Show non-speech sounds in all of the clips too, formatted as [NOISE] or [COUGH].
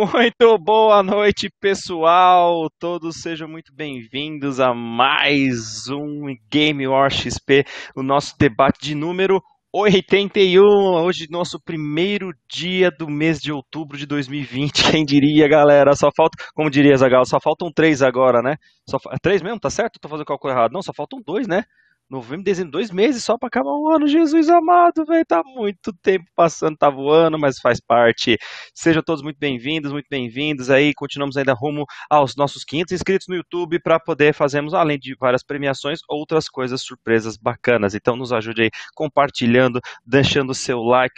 Muito boa noite, pessoal. Todos sejam muito bem-vindos a mais um Game War XP, o nosso debate de número 81. Hoje, nosso primeiro dia do mês de outubro de 2020. Quem diria, galera? Só falta, como diria Zagal, só faltam três agora, né? Só, três mesmo? Tá certo? Tô fazendo cálculo errado. Não, só faltam dois, né? Novembro, dezembro, dois meses só para acabar o ano. Jesus amado, velho, tá muito tempo passando, tá voando, mas faz parte. Sejam todos muito bem-vindos, muito bem-vindos aí. Continuamos ainda rumo aos nossos 500 inscritos no YouTube para poder fazermos, além de várias premiações, outras coisas surpresas bacanas. Então nos ajude aí compartilhando, deixando o seu like,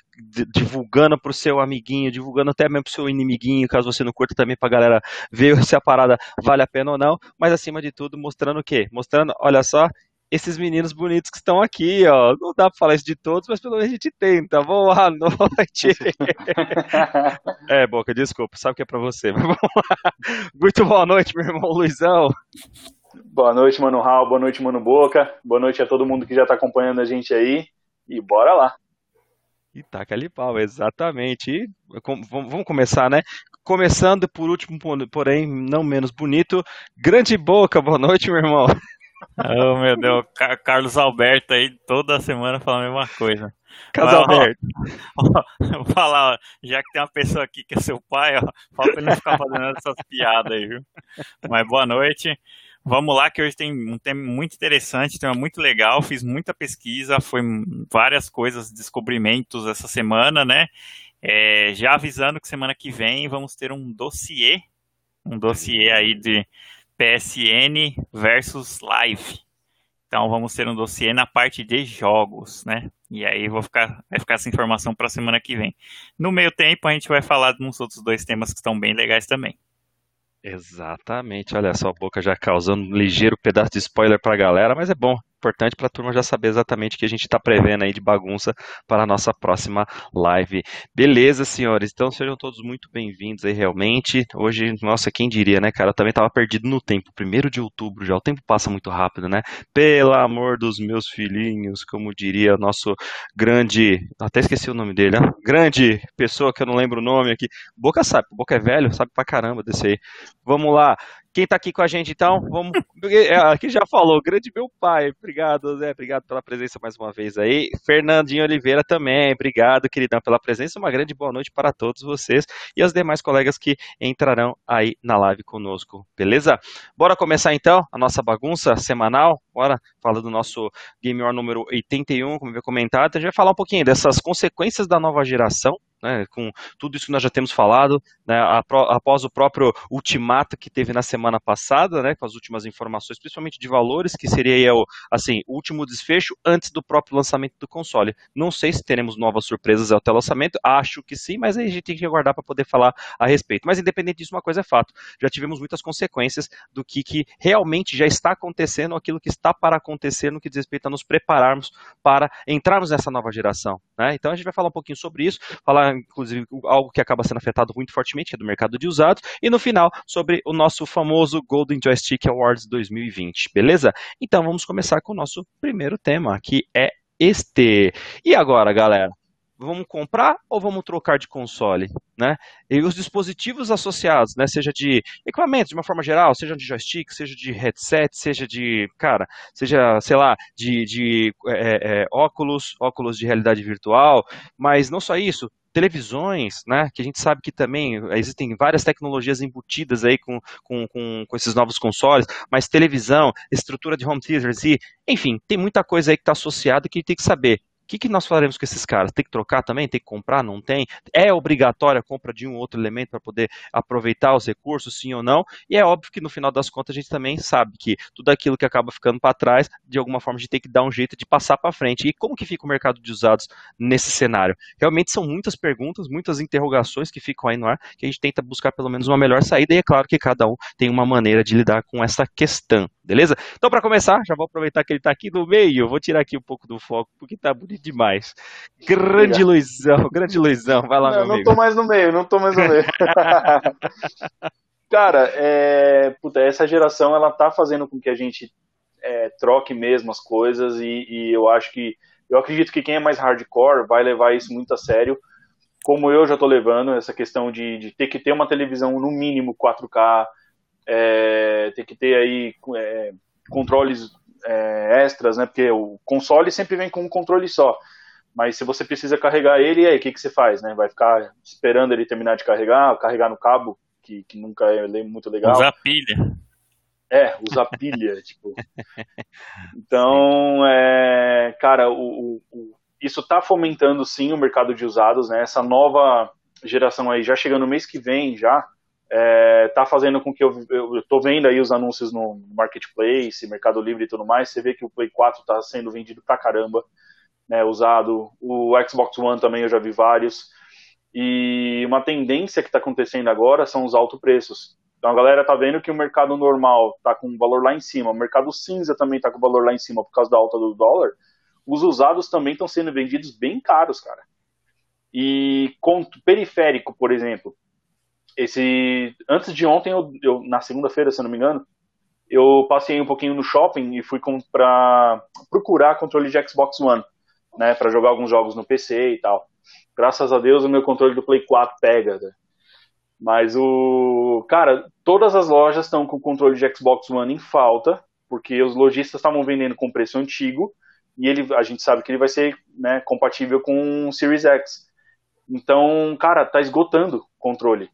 divulgando pro seu amiguinho, divulgando até mesmo pro seu inimiguinho, caso você não curta também pra galera ver [LAUGHS] se a parada vale a pena ou não. Mas acima de tudo, mostrando o quê? Mostrando, olha só, esses meninos bonitos que estão aqui, ó. Não dá pra falar isso de todos, mas pelo menos a gente tenta. Boa [LAUGHS] noite. [LAUGHS] é, Boca, desculpa, sabe que é pra você. [LAUGHS] Muito boa noite, meu irmão Luizão. Boa noite, Mano Raul. Boa noite, Mano Boca. Boa noite a todo mundo que já tá acompanhando a gente aí. E bora lá. E taca ali pau, exatamente. E vamos começar, né? Começando por último, porém não menos bonito. Grande Boca, boa noite, meu irmão. Oh, meu Deus, Carlos Alberto aí toda semana falando a mesma coisa. Carlos Alberto. vou falar, [LAUGHS] ó, já que tem uma pessoa aqui que é seu pai, ó, falta ele não ficar fazendo essas piadas aí, viu? Mas boa noite. Vamos lá, que hoje tem um tema muito interessante, tema muito legal. Fiz muita pesquisa, foi várias coisas, descobrimentos essa semana, né? É, já avisando que semana que vem vamos ter um dossiê, um dossiê aí de PSN versus Live. Então vamos ter um dossiê na parte de jogos, né? E aí vou ficar, vai ficar essa informação para a semana que vem. No meio tempo a gente vai falar de uns outros dois temas que estão bem legais também. Exatamente, olha só a boca já causando um ligeiro pedaço de spoiler para a galera, mas é bom, importante para a turma já saber exatamente o que a gente está prevendo aí de bagunça para a nossa próxima live. Beleza, senhores? Então sejam todos muito bem-vindos aí realmente. Hoje, nossa, quem diria, né, cara? Eu também estava perdido no tempo. Primeiro de outubro já, o tempo passa muito rápido, né? Pelo amor dos meus filhinhos, como diria nosso grande, até esqueci o nome dele, né? Grande pessoa que eu não lembro o nome aqui. Boca sabe, Boca é velho, sabe pra caramba desse aí. Vamos lá. Quem está aqui com a gente, então, vamos. É, aqui já falou, grande meu pai. Obrigado, Zé. Obrigado pela presença mais uma vez aí. Fernandinho Oliveira também. Obrigado, queridão, pela presença. Uma grande boa noite para todos vocês e aos demais colegas que entrarão aí na live conosco. Beleza? Bora começar então a nossa bagunça semanal. Bora falar do nosso Game War número 81, como eu comentado. A gente vai falar um pouquinho dessas consequências da nova geração né, com tudo isso que nós já temos falado, né, após o próprio ultimato que teve na semana passada, né, com as últimas informações, principalmente de valores, que seria o, assim, último desfecho antes do próprio lançamento do console. Não sei se teremos novas surpresas até o lançamento, acho que sim, mas aí a gente tem que aguardar para poder falar a respeito. Mas independente disso, uma coisa é fato, já tivemos muitas consequências do que, que realmente já está acontecendo, aquilo que está para acontecer no que diz respeito a nos prepararmos para entrarmos nessa nova geração. Né? Então a gente vai falar um pouquinho sobre isso, falar inclusive algo que acaba sendo afetado muito fortemente, que é do mercado de usados, e no final sobre o nosso famoso Golden Joystick Awards 2020, beleza? Então vamos começar com o nosso primeiro tema, que é este. E agora, galera? vamos comprar ou vamos trocar de console, né? E os dispositivos associados, né, seja de equipamentos de uma forma geral, seja de joystick, seja de headset, seja de, cara, seja, sei lá, de, de é, é, óculos, óculos de realidade virtual, mas não só isso, televisões, né, que a gente sabe que também existem várias tecnologias embutidas aí com, com, com, com esses novos consoles, mas televisão, estrutura de home theaters e, enfim, tem muita coisa aí que está associada que tem que saber que, que nós faremos com esses caras? Tem que trocar também? Tem que comprar? Não tem? É obrigatória a compra de um ou outro elemento para poder aproveitar os recursos, sim ou não? E é óbvio que no final das contas a gente também sabe que tudo aquilo que acaba ficando para trás, de alguma forma a gente tem que dar um jeito de passar para frente. E como que fica o mercado de usados nesse cenário? Realmente são muitas perguntas, muitas interrogações que ficam aí no ar, que a gente tenta buscar pelo menos uma melhor saída, e é claro que cada um tem uma maneira de lidar com essa questão, beleza? Então, para começar, já vou aproveitar que ele está aqui no meio, vou tirar aqui um pouco do foco, porque está bonito demais. Grande Luizão, grande Luizão, vai lá, não, meu não amigo. Não tô mais no meio, não tô mais no meio. [LAUGHS] Cara, é, puta, essa geração ela tá fazendo com que a gente é, troque mesmo as coisas e, e, eu acho que eu acredito que quem é mais hardcore vai levar isso muito a sério como eu já estou levando, essa questão de, de, ter que ter uma televisão no mínimo 4K, é, ter que ter aí é, controles é, extras, né? Porque o console sempre vem com um controle só. Mas se você precisa carregar ele, aí o que, que você faz, né? Vai ficar esperando ele terminar de carregar, carregar no cabo, que, que nunca é muito legal. Usar pilha. É, usar pilha, [LAUGHS] tipo. Então, é, cara, o, o, isso está fomentando sim o mercado de usados, né? Essa nova geração aí, já chegando no mês que vem, já é, tá fazendo com que eu, tô vendo aí os anúncios no Marketplace, Mercado Livre e tudo mais, você vê que o Play 4 está sendo vendido pra caramba, né, usado, o Xbox One também eu já vi vários, e uma tendência que está acontecendo agora são os altos preços. Então a galera tá vendo que o mercado normal tá com valor lá em cima, o mercado cinza também tá com valor lá em cima por causa da alta do dólar, os usados também estão sendo vendidos bem caros, cara. E com periférico, por exemplo, esse antes de ontem, eu, eu na segunda-feira, se eu não me engano, eu passei um pouquinho no shopping e fui para procurar controle de Xbox One, né, para jogar alguns jogos no PC e tal. Graças a Deus o meu controle do Play 4 pega. Né? Mas o cara, todas as lojas estão com controle de Xbox One em falta, porque os lojistas estavam vendendo com preço antigo e ele, a gente sabe que ele vai ser né, compatível com o Series X. Então, cara, tá esgotando o controle.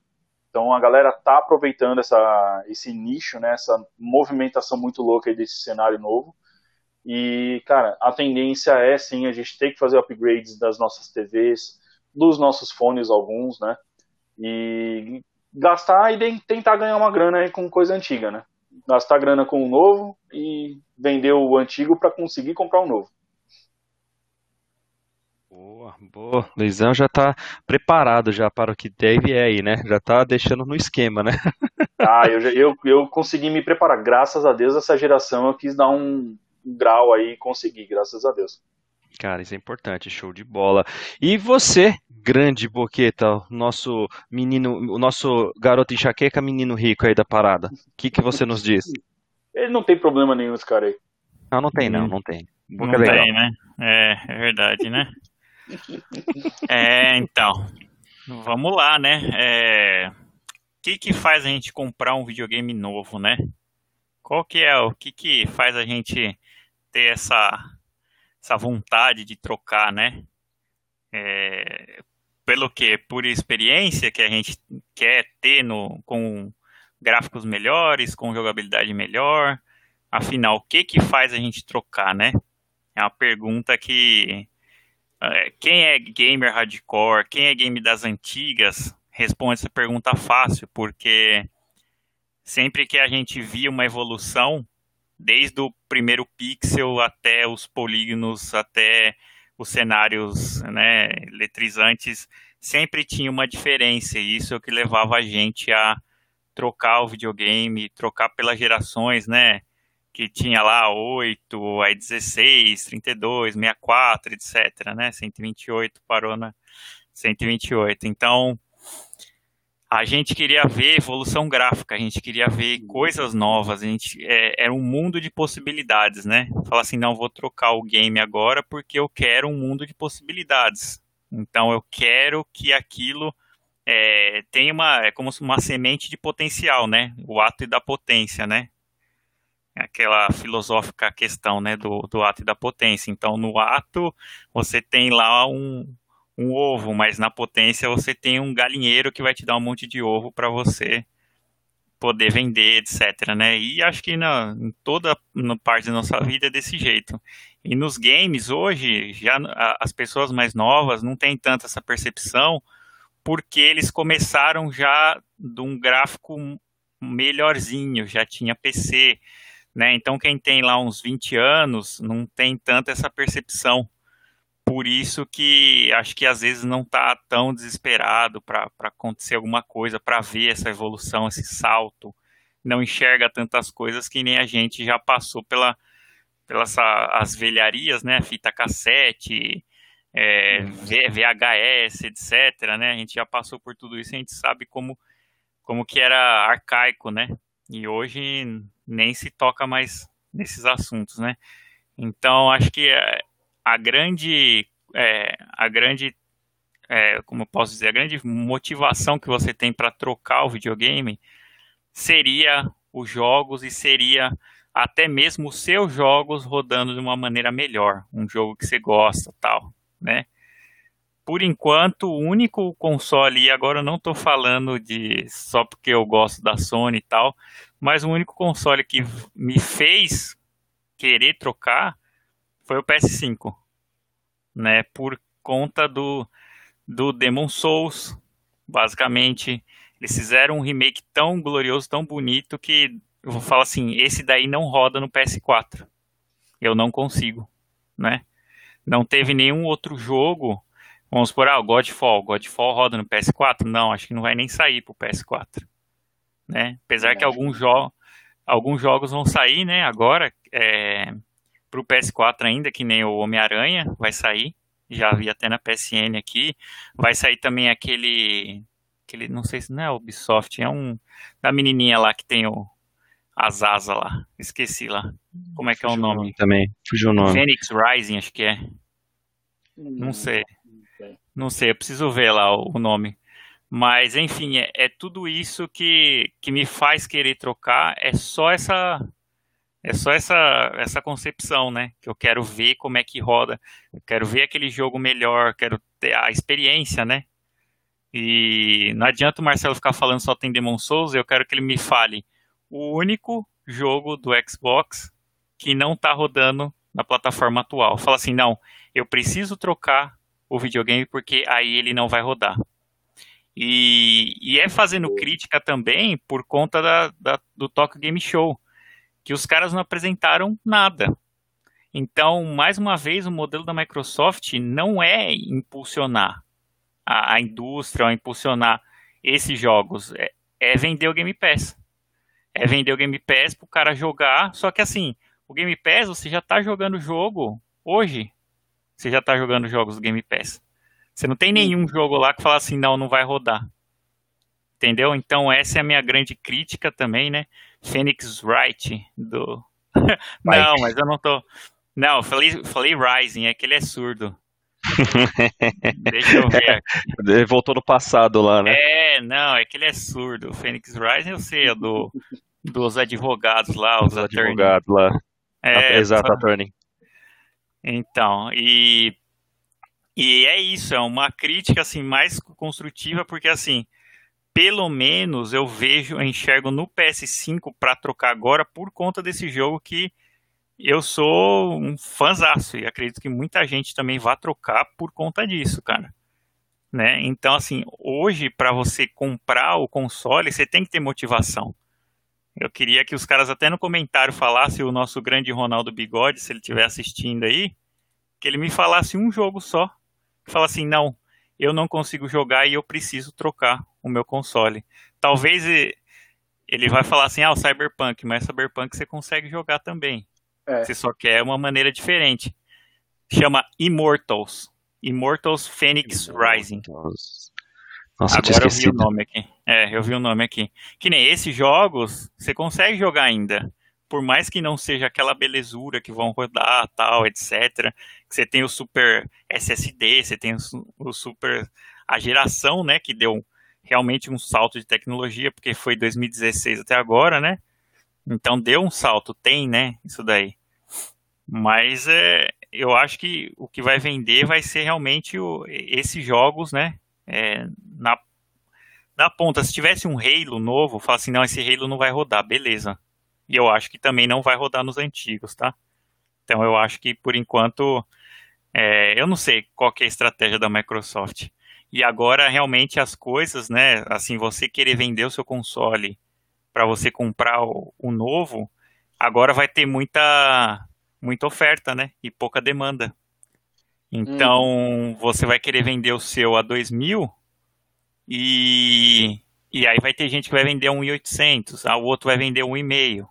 Então a galera tá aproveitando essa, esse nicho, né, essa movimentação muito louca desse cenário novo. E, cara, a tendência é sim a gente ter que fazer upgrades das nossas TVs, dos nossos fones, alguns, né? E gastar e tentar ganhar uma grana aí com coisa antiga, né? Gastar grana com o novo e vender o antigo para conseguir comprar o novo. Boa, boa. Luizão já está preparado já para o que deve é aí, né? Já está deixando no esquema, né? [LAUGHS] ah, eu, eu, eu consegui me preparar. Graças a Deus, essa geração eu quis dar um, um grau aí e consegui, graças a Deus. Cara, isso é importante, show de bola. E você, grande boqueta, nosso menino, o nosso garoto enxaqueca, menino rico aí da parada. O que, que você nos diz? Ele não tem problema nenhum, esse cara aí. Não, não tem não, não tem. Boca não tem, né? É, é verdade, né? É, então, vamos lá, né? É, o que que faz a gente comprar um videogame novo, né? Qual que é o que que faz a gente ter essa essa vontade de trocar, né? É, pelo que? Por experiência que a gente quer ter no, com gráficos melhores, com jogabilidade melhor. Afinal, o que que faz a gente trocar, né? É uma pergunta que é, quem é gamer hardcore, quem é game das antigas, responde essa pergunta fácil, porque sempre que a gente via uma evolução, desde o primeiro pixel até os polígonos, até os cenários né, eletrizantes, sempre tinha uma diferença, e isso é o que levava a gente a trocar o videogame, trocar pelas gerações, né? Que tinha lá 8, aí 16, 32, 64, etc, né? 128 parou na 128. Então, a gente queria ver evolução gráfica, a gente queria ver coisas novas, a gente é, era um mundo de possibilidades, né? Falar assim, não vou trocar o game agora porque eu quero um mundo de possibilidades. Então eu quero que aquilo é, tenha uma é como uma semente de potencial, né? O ato da potência, né? Aquela filosófica questão né, do, do ato e da potência. Então, no ato, você tem lá um, um ovo, mas na potência você tem um galinheiro que vai te dar um monte de ovo para você poder vender, etc. Né? E acho que na, em toda na parte da nossa vida é desse jeito. E nos games, hoje, já as pessoas mais novas não têm tanto essa percepção, porque eles começaram já de um gráfico melhorzinho, já tinha PC, né? Então, quem tem lá uns 20 anos não tem tanto essa percepção. Por isso que acho que às vezes não está tão desesperado para acontecer alguma coisa, para ver essa evolução, esse salto. Não enxerga tantas coisas que nem a gente já passou pela, pelas as velharias, né? Fita cassete, é, VHS, etc. Né? A gente já passou por tudo isso, a gente sabe como, como que era arcaico, né? E hoje nem se toca mais nesses assuntos, né? Então, acho que a grande, é, a grande é, como eu posso dizer, a grande motivação que você tem para trocar o videogame seria os jogos e seria até mesmo os seus jogos rodando de uma maneira melhor, um jogo que você gosta, tal, né? Por enquanto, o único console, e agora eu não estou falando de só porque eu gosto da Sony e tal, mas o único console que me fez querer trocar foi o PS5, né? Por conta do, do Demon Souls, basicamente. Eles fizeram um remake tão glorioso, tão bonito, que eu vou falar assim, esse daí não roda no PS4. Eu não consigo, né? Não teve nenhum outro jogo, vamos por ah, o Godfall, Godfall roda no PS4? Não, acho que não vai nem sair pro PS4, né? Apesar que alguns, jo alguns jogos vão sair, né, agora, é, pro PS4 ainda, que nem o Homem-Aranha vai sair, já vi até na PSN aqui, vai sair também aquele, aquele, não sei se não é Ubisoft, é um, da menininha lá que tem o, as asas lá. Esqueci lá. Como é que é o nome? Também, fugiu o nome. Phoenix Rising, acho que é. Não sei. Não sei, eu preciso ver lá o, nome. Mas, enfim, é, é, tudo isso que, que me faz querer trocar. É só essa. É só essa, essa concepção, né? Que eu quero ver como é que roda. Eu quero ver aquele jogo melhor. Quero ter a experiência, né? E não adianta o Marcelo ficar falando só tem Demon Souls. Eu quero que ele me fale o único jogo do Xbox que não está rodando na plataforma atual. Fala assim, não, eu preciso trocar o videogame porque aí ele não vai rodar. E, e é fazendo crítica também por conta da, da, do Tokyo Game Show, que os caras não apresentaram nada. Então, mais uma vez, o modelo da Microsoft não é impulsionar a, a indústria, ou impulsionar esses jogos, é, é vender o Game Pass é vender o Game Pass pro cara jogar. Só que assim, o Game Pass você já tá jogando o jogo hoje. Você já tá jogando jogos do Game Pass. Você não tem nenhum jogo lá que fala assim, não, não vai rodar. Entendeu? Então essa é a minha grande crítica também, né? Phoenix Wright do. [LAUGHS] não, mas eu não tô. Não, falei, falei Rising, é que ele é surdo. [LAUGHS] Deixa eu ver aqui. Ele voltou no passado lá, né? É, não, é que ele é surdo. O Phoenix Rising eu sei, é do dos advogados lá, os, os advogados lá. É, Exato, attorney. Então, e, e é isso, é uma crítica assim mais construtiva, porque assim, pelo menos eu vejo, eu enxergo no PS5 para trocar agora por conta desse jogo que eu sou um fãzaço e acredito que muita gente também vai trocar por conta disso, cara. Né? Então, assim, hoje para você comprar o console, você tem que ter motivação. Eu queria que os caras até no comentário falassem o nosso grande Ronaldo Bigode, se ele estiver assistindo aí, que ele me falasse um jogo só. Que fala assim, não, eu não consigo jogar e eu preciso trocar o meu console. Talvez ele vai falar assim, ah, o Cyberpunk, mas Cyberpunk você consegue jogar também. É. Você só quer uma maneira diferente. Chama Immortals. Immortals Phoenix Rising. Nossa, Agora eu, eu vi o nome aqui. É, eu vi o nome aqui. Que nem esses jogos, você consegue jogar ainda. Por mais que não seja aquela belezura que vão rodar, tal, etc. Que você tem o super SSD, você tem o super. A geração, né? Que deu realmente um salto de tecnologia, porque foi 2016 até agora, né? Então deu um salto, tem, né? Isso daí. Mas é, eu acho que o que vai vender vai ser realmente o, esses jogos, né? É, na, na ponta. Se tivesse um Halo novo, fala assim, não, esse Halo não vai rodar, beleza. E eu acho que também não vai rodar nos antigos, tá? Então eu acho que por enquanto, é, eu não sei qual é a estratégia da Microsoft. E agora realmente as coisas, né? Assim, você querer vender o seu console para você comprar o, o, novo, agora vai ter muita muita oferta, né? E pouca demanda. Então, uhum. você vai querer vender o seu a 2 mil e, e aí vai ter gente que vai vender um 1.800, o outro vai vender um e meio.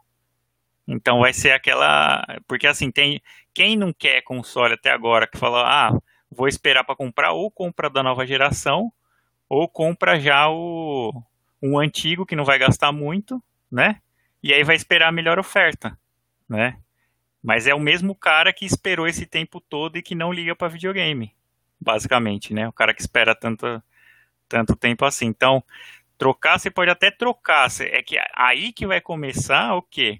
Então vai ser aquela, porque assim, tem quem não quer console até agora que fala, ah, vou esperar para comprar ou compra da nova geração ou compra já o um antigo que não vai gastar muito, né? E aí vai esperar a melhor oferta, né? Mas é o mesmo cara que esperou esse tempo todo e que não liga para videogame. basicamente, né? O cara que espera tanto, tanto tempo assim. Então, trocar, você pode até trocar. É que aí que vai começar o quê?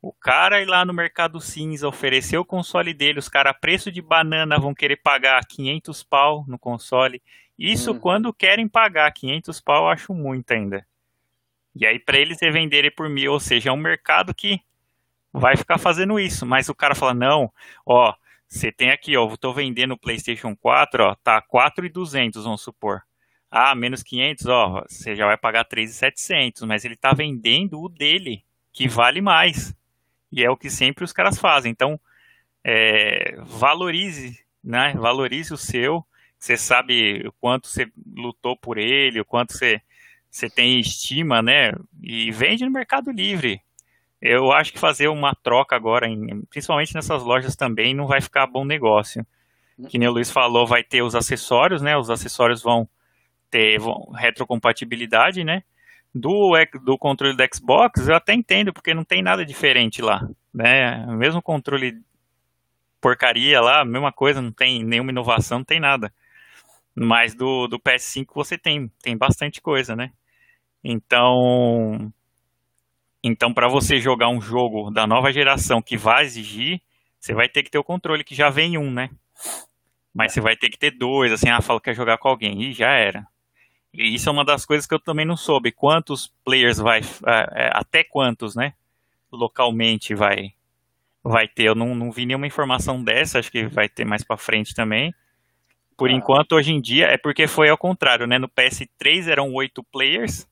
O cara ir lá no mercado cinza, oferecer o console dele, os caras a preço de banana vão querer pagar 500 pau no console. Isso hum. quando querem pagar 500 pau, eu acho muito ainda. E aí para eles revenderem por mil, ou seja, é um mercado que vai ficar fazendo isso. Mas o cara fala, não, ó, você tem aqui, ó, eu tô vendendo o PlayStation 4, ó, tá 4,200, vamos supor. Ah, menos 500, ó, você já vai pagar 3,700, mas ele tá vendendo o dele, que vale mais. E é o que sempre os caras fazem. Então, é, valorize, né? Valorize o seu. Você sabe o quanto você lutou por ele, o quanto você, você tem estima, né? E vende no Mercado Livre. Eu acho que fazer uma troca agora, em, principalmente nessas lojas também, não vai ficar bom negócio. Que nem o Luiz falou, vai ter os acessórios, né? Os acessórios vão ter vão, retrocompatibilidade, né? Do, do controle do Xbox, eu até entendo, porque não tem nada diferente lá, né? Mesmo controle porcaria lá, mesma coisa, não tem nenhuma inovação, não tem nada. Mas do, do PS5 você tem, tem bastante coisa, né? Então, então para você jogar um jogo da nova geração que vai exigir, você vai ter que ter o controle que já vem um, né? Mas você vai ter que ter dois, assim, ah, fala que quer jogar com alguém, e já era. E isso é uma das coisas que eu também não soube. Quantos players vai. É, é, até quantos, né? Localmente vai vai ter. Eu não, não vi nenhuma informação dessa, acho que vai ter mais para frente também. Por ah. enquanto, hoje em dia, é porque foi ao contrário, né? No PS3 eram oito players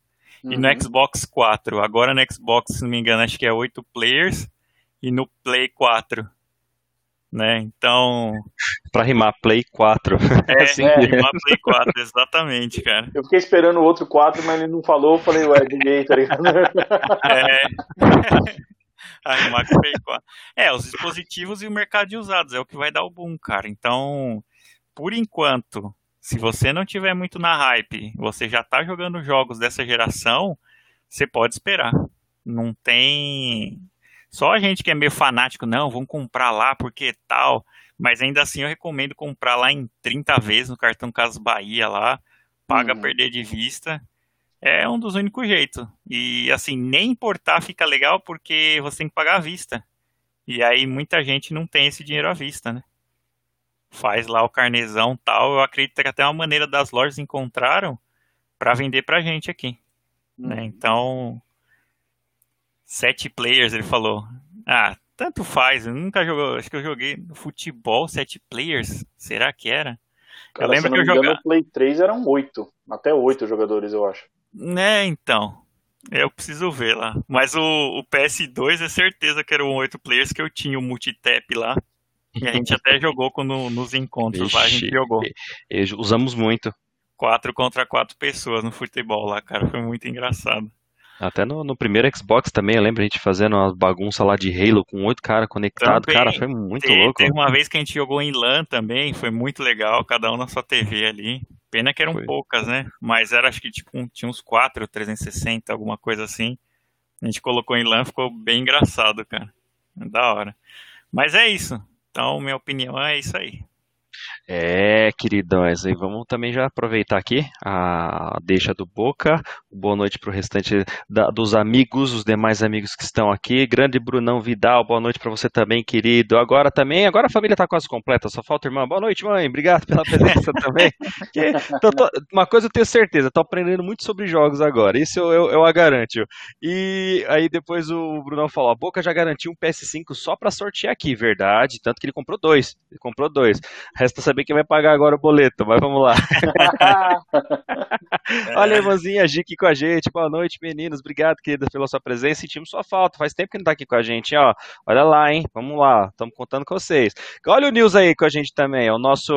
uhum. e no uhum. Xbox 4. Agora no Xbox, se não me engano, acho que é oito players e no Play 4 né? Então. Pra rimar Play 4. [LAUGHS] É, [LAUGHS] assim é. rimar Play 4, exatamente, cara. Eu fiquei esperando o outro 4, mas ele não falou, eu falei, ué, ninguém, tá ligado? [LAUGHS] É. A Play 4. É, os dispositivos e o mercado de usados é o que vai dar o boom, cara. Então, por enquanto, se você não tiver muito na hype, você já tá jogando jogos dessa geração, você pode esperar. Não tem só a gente que é meio fanático, não, vamos comprar lá porque tal. Mas ainda assim eu recomendo comprar lá em 30 vezes no cartão Casas Bahia lá. Paga uhum. perder de vista. É um dos únicos jeitos. E assim, nem importar fica legal porque você tem que pagar à vista. E aí muita gente não tem esse dinheiro à vista, né? Faz lá o carnezão tal. Eu acredito que até uma maneira das lojas encontraram para vender pra gente aqui. Né? Uhum. Né? Então, Sete players, ele falou. Ah, tanto faz, eu nunca jogou. Acho que eu joguei no futebol, sete players. Será que era? Cara, eu lembro que eu jogava. No Play 3 eram oito. Até oito jogadores, eu acho. Né, então. Eu preciso ver lá. Mas o, o PS2 é certeza que eram oito players que eu tinha o multitap lá. E a gente até jogou quando, nos encontros Ixi, lá, a gente jogou. Usamos muito. Quatro contra quatro pessoas no futebol lá, cara. Foi muito engraçado. Até no, no, primeiro Xbox também, eu lembro a gente fazendo uma bagunça lá de Halo com oito caras conectados. Cara, foi muito teve, louco. Teve uma vez que a gente jogou em LAN também, foi muito legal, cada um na sua TV ali. Pena que eram foi. poucas, né? Mas era, acho que tipo, tinha uns quatro, 360, alguma coisa assim. A gente colocou em LAN, ficou bem engraçado, cara. Da hora. Mas é isso. Então, minha opinião é isso aí. É, queridões, e vamos também já aproveitar aqui a deixa do Boca. Boa noite para o restante da, dos amigos, os demais amigos que estão aqui. Grande Brunão Vidal, boa noite para você também, querido. Agora também, agora a família está quase completa, só falta irmã. Boa noite, mãe. Obrigado pela presença [LAUGHS] também. Que, tô, tô, uma coisa eu tenho certeza, estou aprendendo muito sobre jogos agora. Isso eu, eu, eu a garanto. E aí depois o Brunão falou: a Boca já garantiu um PS5 só para sortear aqui, verdade? Tanto que ele comprou dois. Ele comprou dois. Resta saber quem vai pagar agora o boleto, mas vamos lá. [LAUGHS] Olha a irmãzinha G aqui com a gente. Boa noite, meninos. Obrigado, querida, pela sua presença. Sentimos sua falta. Faz tempo que não tá aqui com a gente, ó. Olha lá, hein? Vamos lá. Estamos contando com vocês. Olha o News aí com a gente também. É o nosso.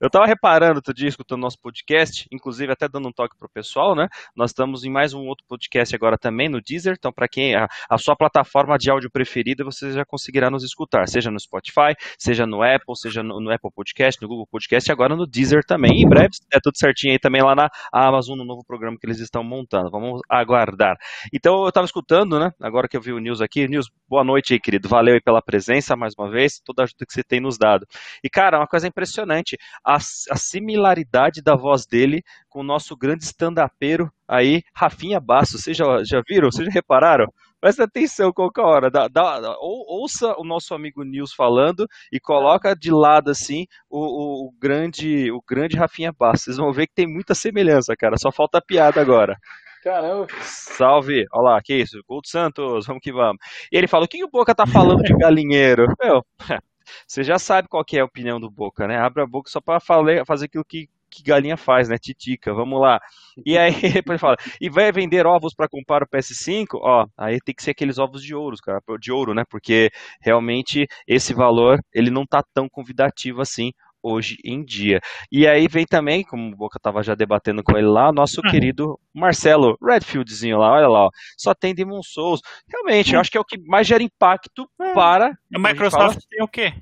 Eu tava reparando outro dia, escutando nosso podcast, inclusive até dando um toque pro pessoal, né? Nós estamos em mais um outro podcast agora também no Deezer. Então, para quem a, a sua plataforma de áudio preferida, você já conseguirá nos escutar, seja no Spotify, seja no Apple, seja no, no Apple Podcast, no Google Google Podcast e agora no Deezer também. Em breve, é tudo certinho aí também lá na Amazon, no novo programa que eles estão montando. Vamos aguardar. Então, eu estava escutando, né? Agora que eu vi o News aqui. News, boa noite aí, querido. Valeu aí pela presença mais uma vez, toda a ajuda que você tem nos dado. E, cara, uma coisa impressionante, a, a similaridade da voz dele com o nosso grande stand-upero aí, Rafinha Basso. Vocês já, já viram? Vocês já repararam? Presta atenção qualquer hora. Dá, dá, ou, ouça o nosso amigo Nils falando e coloca de lado assim o, o, o, grande o grande Rafinha Bastos. Vocês vão ver que tem muita semelhança, cara. Só falta a piada agora. Caramba. Salve! Olha lá, que isso? Couto Santos, vamos que vamos. E ele fala: o que o Boca tá falando de galinheiro? [LAUGHS] Meu, [LAUGHS] você já sabe qual é a opinião do Boca, né? Abre a boca só para fazer aquilo que que galinha faz, né? Titica, vamos lá. E aí [LAUGHS] depois fala, e vai vender ovos para comprar o PS5? Ó, aí tem que ser aqueles ovos de ouro, cara, de ouro, né? Porque realmente esse valor, ele não tá tão convidativo assim hoje em dia. E aí vem também, como o Boca tava já debatendo com ele lá, nosso uhum. querido Marcelo Redfieldzinho lá, olha lá, ó, só tem Demon Souls. Realmente, eu acho que é o que mais gera impacto é. para... A Microsoft fala, tem o quê?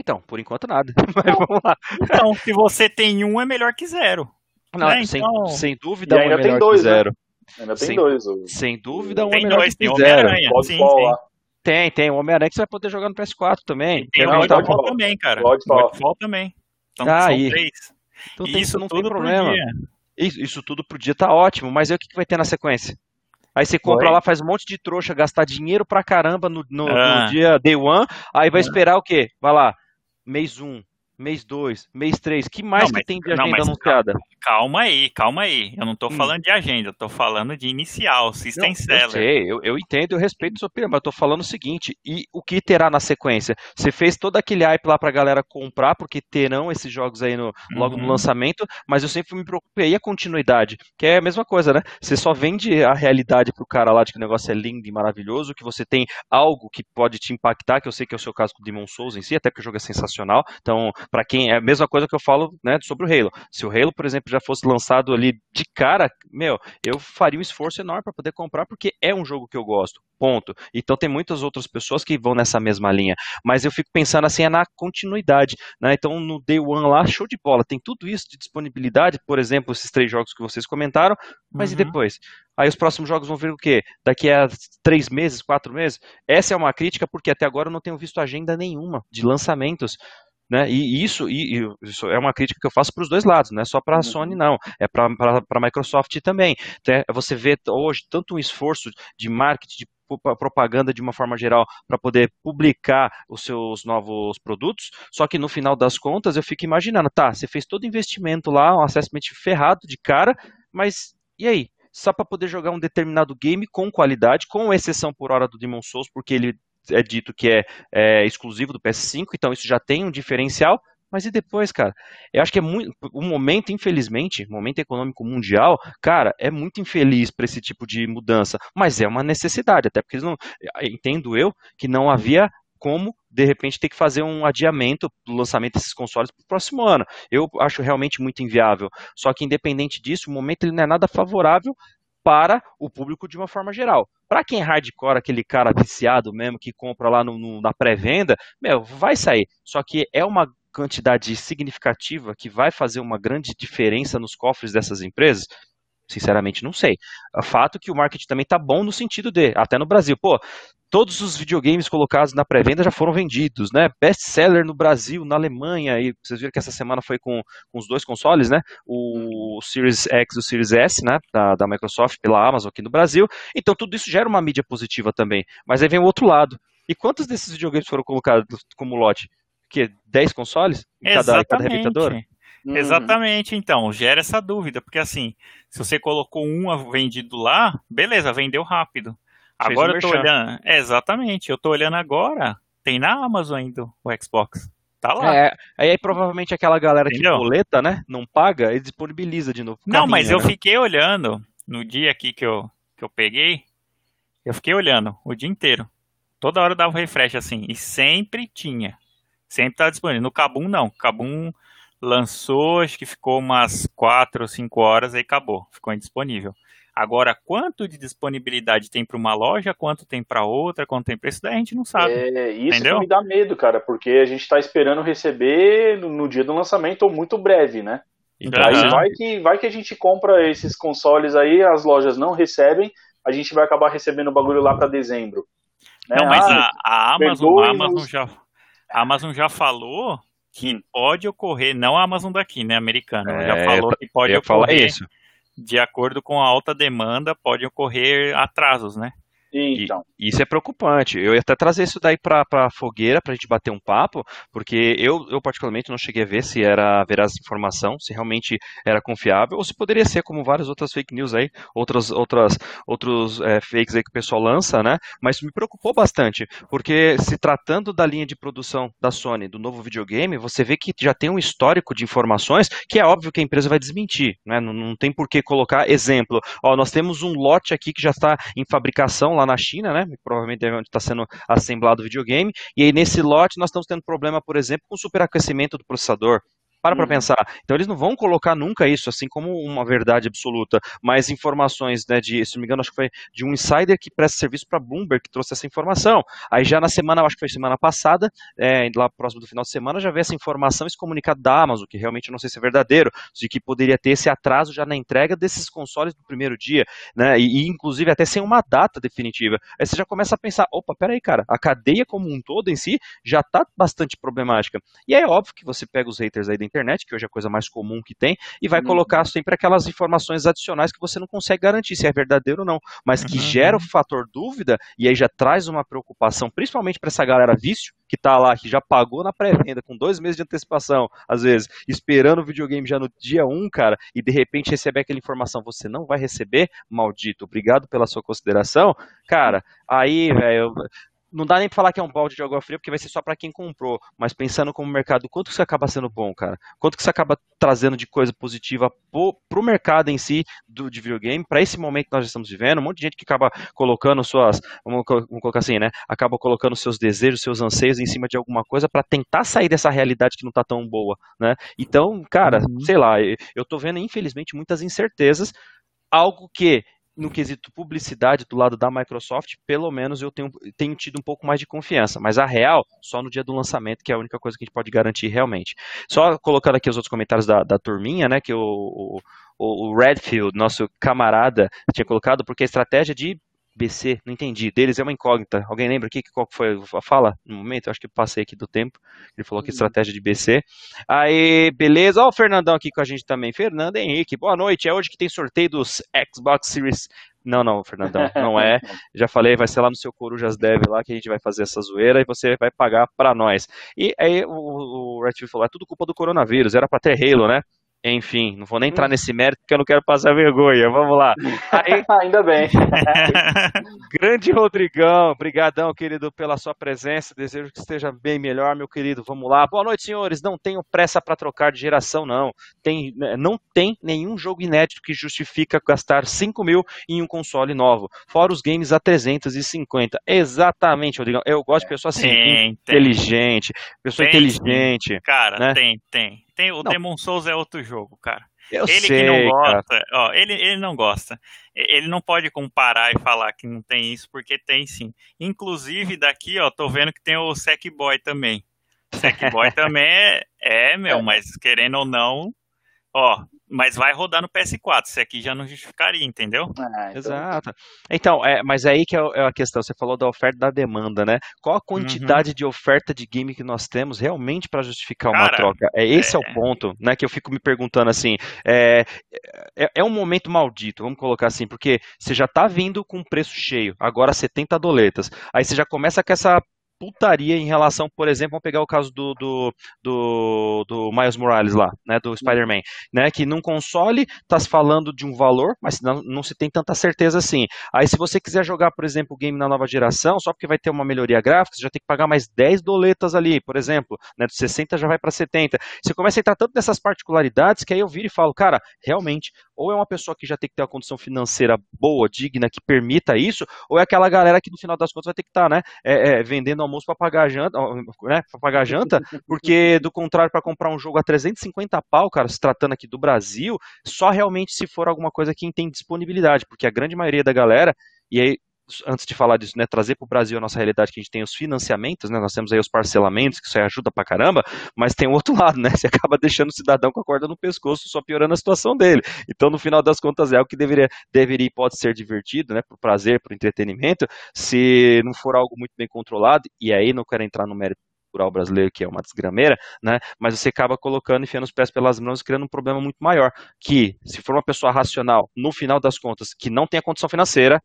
Então, por enquanto nada. [LAUGHS] Mas vamos lá. Então, se você tem um, é melhor que zero. Não, né? sem, então... sem dúvida, um é melhor dois, que né? zero. Né? Ainda tem sem, dois. Sem dúvida, um tem é melhor dois, que zero. Sim, sim. Tem, tem. O Homem-Aranha que você vai poder jogar no PS4 também. Tem, tem o Godfall também, cara. Godfall também. Então, ah, são aí. três. Então, e isso não tem problema. Isso, isso tudo pro dia tá ótimo, mas aí o que, que vai ter na sequência? Aí você compra Oi? lá, faz um monte de trouxa, gastar dinheiro pra caramba no, no, ah. no dia day one, aí vai ah. esperar o quê? Vai lá, mês 1, um, mês 2, mês 3, que mais não, mas, que tem de agenda não, anunciada? Calma aí, calma aí. Eu não estou hum. falando de agenda, eu tô falando de inicial, System não, Seller. Eu sei, eu, eu entendo, eu respeito a sua opinião, mas eu tô falando o seguinte, e o que terá na sequência? Você fez todo aquele hype lá pra galera comprar, porque terão esses jogos aí no, logo uhum. no lançamento, mas eu sempre me preocupei, e a continuidade? Que é a mesma coisa, né? Você só vende a realidade pro cara lá de que o negócio é lindo e maravilhoso, que você tem algo que pode te impactar, que eu sei que é o seu caso com Demon Souls em si, até que o jogo é sensacional, então para quem é a mesma coisa que eu falo né, sobre o Halo. Se o Halo, por exemplo, já fosse lançado ali de cara, meu, eu faria um esforço enorme para poder comprar porque é um jogo que eu gosto. Ponto. Então tem muitas outras pessoas que vão nessa mesma linha. Mas eu fico pensando assim, é na continuidade. Né? Então no Day One lá, show de bola. Tem tudo isso de disponibilidade, por exemplo, esses três jogos que vocês comentaram. Mas uhum. e depois? Aí os próximos jogos vão vir o quê? Daqui a três meses, quatro meses? Essa é uma crítica porque até agora eu não tenho visto agenda nenhuma de lançamentos. Né? E isso, e, isso é uma crítica que eu faço para os dois lados, não é só para a uhum. Sony, não, é para a Microsoft também. Então, você vê hoje tanto um esforço de marketing, de propaganda de uma forma geral para poder publicar os seus novos produtos, só que no final das contas eu fico imaginando, tá, você fez todo investimento lá, um assessment ferrado de cara, mas e aí? Só para poder jogar um determinado game com qualidade, com exceção por hora do Demon Souls, porque ele é dito que é, é exclusivo do PS5, então isso já tem um diferencial. Mas e depois, cara? Eu acho que é muito. O momento, infelizmente, momento econômico mundial, cara, é muito infeliz para esse tipo de mudança. Mas é uma necessidade, até porque não. Entendo eu que não havia como, de repente, ter que fazer um adiamento do lançamento desses consoles para o próximo ano. Eu acho realmente muito inviável. Só que, independente disso, o momento ele não é nada favorável para o público de uma forma geral. Para quem é hardcore, aquele cara viciado mesmo que compra lá no, no, na pré-venda, meu, vai sair. Só que é uma quantidade significativa que vai fazer uma grande diferença nos cofres dessas empresas? Sinceramente, não sei. O fato é que o marketing também tá bom no sentido de, até no Brasil, pô, todos os videogames colocados na pré-venda já foram vendidos, né? Best-seller no Brasil, na Alemanha, e vocês viram que essa semana foi com, com os dois consoles, né? O Series X e o Series S, né? Da, da Microsoft pela Amazon aqui no Brasil. Então tudo isso gera uma mídia positiva também. Mas aí vem o outro lado. E quantos desses videogames foram colocados como lote? Que 10 consoles em cada, cada replicadora? Uhum. Exatamente, então, gera essa dúvida, porque assim, se você colocou um vendido lá, beleza, vendeu rápido. Agora eu tô olhando. É, exatamente, eu tô olhando agora, tem na Amazon ainda o Xbox. Tá lá. É, aí provavelmente aquela galera Entendeu? que boleta, né? Não paga e disponibiliza de novo. Não, mas eu né? fiquei olhando no dia aqui que eu, que eu peguei, eu fiquei olhando o dia inteiro. Toda hora dava um refresh assim, e sempre tinha. Sempre tá disponível. No Kabum não. Kabum lançou, acho que ficou umas 4 ou 5 horas, aí acabou, ficou indisponível. Agora, quanto de disponibilidade tem para uma loja, quanto tem para outra, quanto tem para isso daí a gente não sabe. É, isso entendeu? que me dá medo, cara, porque a gente está esperando receber no, no, dia do lançamento ou muito breve, né? Então, uhum. aí vai que, vai que a gente compra esses consoles aí, as lojas não recebem, a gente vai acabar recebendo o bagulho lá para dezembro. Né? Não, mas ah, a, a, Amazon, a Amazon já a Amazon já falou que pode ocorrer, não a Amazon daqui, né, americana, é, já falou que pode ocorrer isso. de acordo com a alta demanda, pode ocorrer atrasos, né? Então. E, isso é preocupante. Eu ia até trazer isso daí para a fogueira para a gente bater um papo, porque eu, eu particularmente não cheguei a ver se era veraz informação, se realmente era confiável, ou se poderia ser como várias outras fake news aí, outras, outras, outros é, fakes aí que o pessoal lança, né? Mas me preocupou bastante, porque se tratando da linha de produção da Sony, do novo videogame, você vê que já tem um histórico de informações que é óbvio que a empresa vai desmentir, né? Não, não tem por que colocar exemplo. Ó, nós temos um lote aqui que já está em fabricação lá na China, né? Provavelmente é onde está sendo assemblado o videogame. E aí nesse lote nós estamos tendo problema, por exemplo, com o superaquecimento do processador. Para para uhum. pensar. Então eles não vão colocar nunca isso assim como uma verdade absoluta, mas informações, né, de, se não me engano, acho que foi de um insider que presta serviço para Bloomberg que trouxe essa informação. Aí já na semana, acho que foi semana passada, é, lá próximo do final de semana, já veio essa informação, esse comunicado da Amazon, que realmente não sei se é verdadeiro, de que poderia ter esse atraso já na entrega desses consoles do primeiro dia, né, e, e inclusive até sem uma data definitiva. Aí você já começa a pensar, opa, peraí, cara, a cadeia como um todo em si já está bastante problemática. E é óbvio que você pega os haters aí da internet, que hoje é a coisa mais comum que tem, e vai uhum. colocar sempre aquelas informações adicionais que você não consegue garantir se é verdadeiro ou não, mas que uhum. gera o fator dúvida e aí já traz uma preocupação, principalmente para essa galera vício, que está lá, que já pagou na pré-venda com dois meses de antecipação, às vezes, esperando o videogame já no dia 1, um, cara, e de repente receber aquela informação, você não vai receber, maldito, obrigado pela sua consideração, cara, aí, velho, não dá nem pra falar que é um balde de água fria, porque vai ser só para quem comprou. Mas pensando como mercado, quanto que isso acaba sendo bom, cara? Quanto que isso acaba trazendo de coisa positiva pro, pro mercado em si do, de videogame, para esse momento que nós estamos vivendo? Um monte de gente que acaba colocando suas, vamos, vamos colocar assim, né? Acaba colocando seus desejos, seus anseios em cima de alguma coisa para tentar sair dessa realidade que não tá tão boa, né? Então, cara, uhum. sei lá, eu tô vendo infelizmente muitas incertezas, algo que no quesito publicidade do lado da Microsoft, pelo menos eu tenho, tenho tido um pouco mais de confiança. Mas a real, só no dia do lançamento, que é a única coisa que a gente pode garantir realmente. Só colocando aqui os outros comentários da, da turminha, né, que o, o, o Redfield, nosso camarada, tinha colocado, porque a estratégia de BC, não entendi. Deles é uma incógnita. Alguém lembra aqui qual foi a fala no momento? Eu acho que passei aqui do tempo. Ele falou que estratégia de BC. Aí, beleza. Ó, o Fernandão aqui com a gente também. Fernando Henrique, boa noite. É hoje que tem sorteio dos Xbox Series. Não, não, Fernandão, não é. [LAUGHS] Já falei, vai ser lá no seu Corujas Dev lá que a gente vai fazer essa zoeira e você vai pagar para nós. E aí o, o Red falou, é tudo culpa do coronavírus, era para ter Halo, né? Enfim, não vou nem entrar hum. nesse mérito porque eu não quero passar vergonha. Vamos lá. Aí... [LAUGHS] Ainda bem. [LAUGHS] Grande Rodrigão, brigadão, querido, pela sua presença. Desejo que esteja bem melhor, meu querido. Vamos lá. Boa noite, senhores. Não tenho pressa para trocar de geração, não. Tem, né, não tem nenhum jogo inédito que justifica gastar 5 mil em um console novo. Fora os games a 350. Exatamente, Rodrigão. Eu gosto de pessoa assim, tem, inteligente. Pessoa tem, inteligente. Cara, né? tem, tem. Tem, o não. Demon Souls é outro jogo, cara. Eu ele sei, que não gosta, ó, ele, ele não gosta. Ele não pode comparar e falar que não tem isso, porque tem sim. Inclusive, daqui, ó, tô vendo que tem o Sackboy também. Sackboy [LAUGHS] também é, é, meu, é. mas querendo ou não, ó, mas vai rodar no PS4. Isso aqui já não justificaria, entendeu? Ah, então... Exato. Então, é, mas aí que é, é a questão. Você falou da oferta da demanda, né? Qual a quantidade uhum. de oferta de game que nós temos realmente para justificar uma Cara, troca? É, esse é... é... o ponto, né? Que eu fico me perguntando assim. É, é, é, um momento maldito, vamos colocar assim, porque você já está vindo com preço cheio, agora 70 doletas. Aí você já começa com essa putaria em relação, por exemplo, vamos pegar o caso do, do, do, do Miles Morales lá, né, do Spider-Man, né, que num console está se falando de um valor, mas não, não se tem tanta certeza assim. Aí se você quiser jogar, por exemplo, o game na nova geração, só porque vai ter uma melhoria gráfica, você já tem que pagar mais 10 doletas ali, por exemplo, né, de 60 já vai para 70. Você começa a entrar tanto nessas particularidades que aí eu viro e falo, cara, realmente, ou é uma pessoa que já tem que ter uma condição financeira boa, digna, que permita isso, ou é aquela galera que no final das contas vai ter que estar, tá, né, é, é, vendendo almoço para pagar janta, né, para pagar janta, porque do contrário para comprar um jogo a 350 pau, cara, se tratando aqui do Brasil, só realmente se for alguma coisa que tem disponibilidade, porque a grande maioria da galera e aí antes de falar disso, né, trazer para o Brasil a nossa realidade que a gente tem os financiamentos, né, nós temos aí os parcelamentos, que isso aí ajuda pra caramba, mas tem o outro [LAUGHS] lado, né, você acaba deixando o cidadão com a corda no pescoço, só piorando a situação dele. Então, no final das contas, é algo que deveria, deveria pode ser divertido, né, por prazer, por entretenimento, se não for algo muito bem controlado, e aí não quero entrar no mérito cultural brasileiro, que é uma desgrameira, né? Mas você acaba colocando, enfiando os pés pelas mãos, criando um problema muito maior. Que, se for uma pessoa racional, no final das contas, que não tem a condição financeira,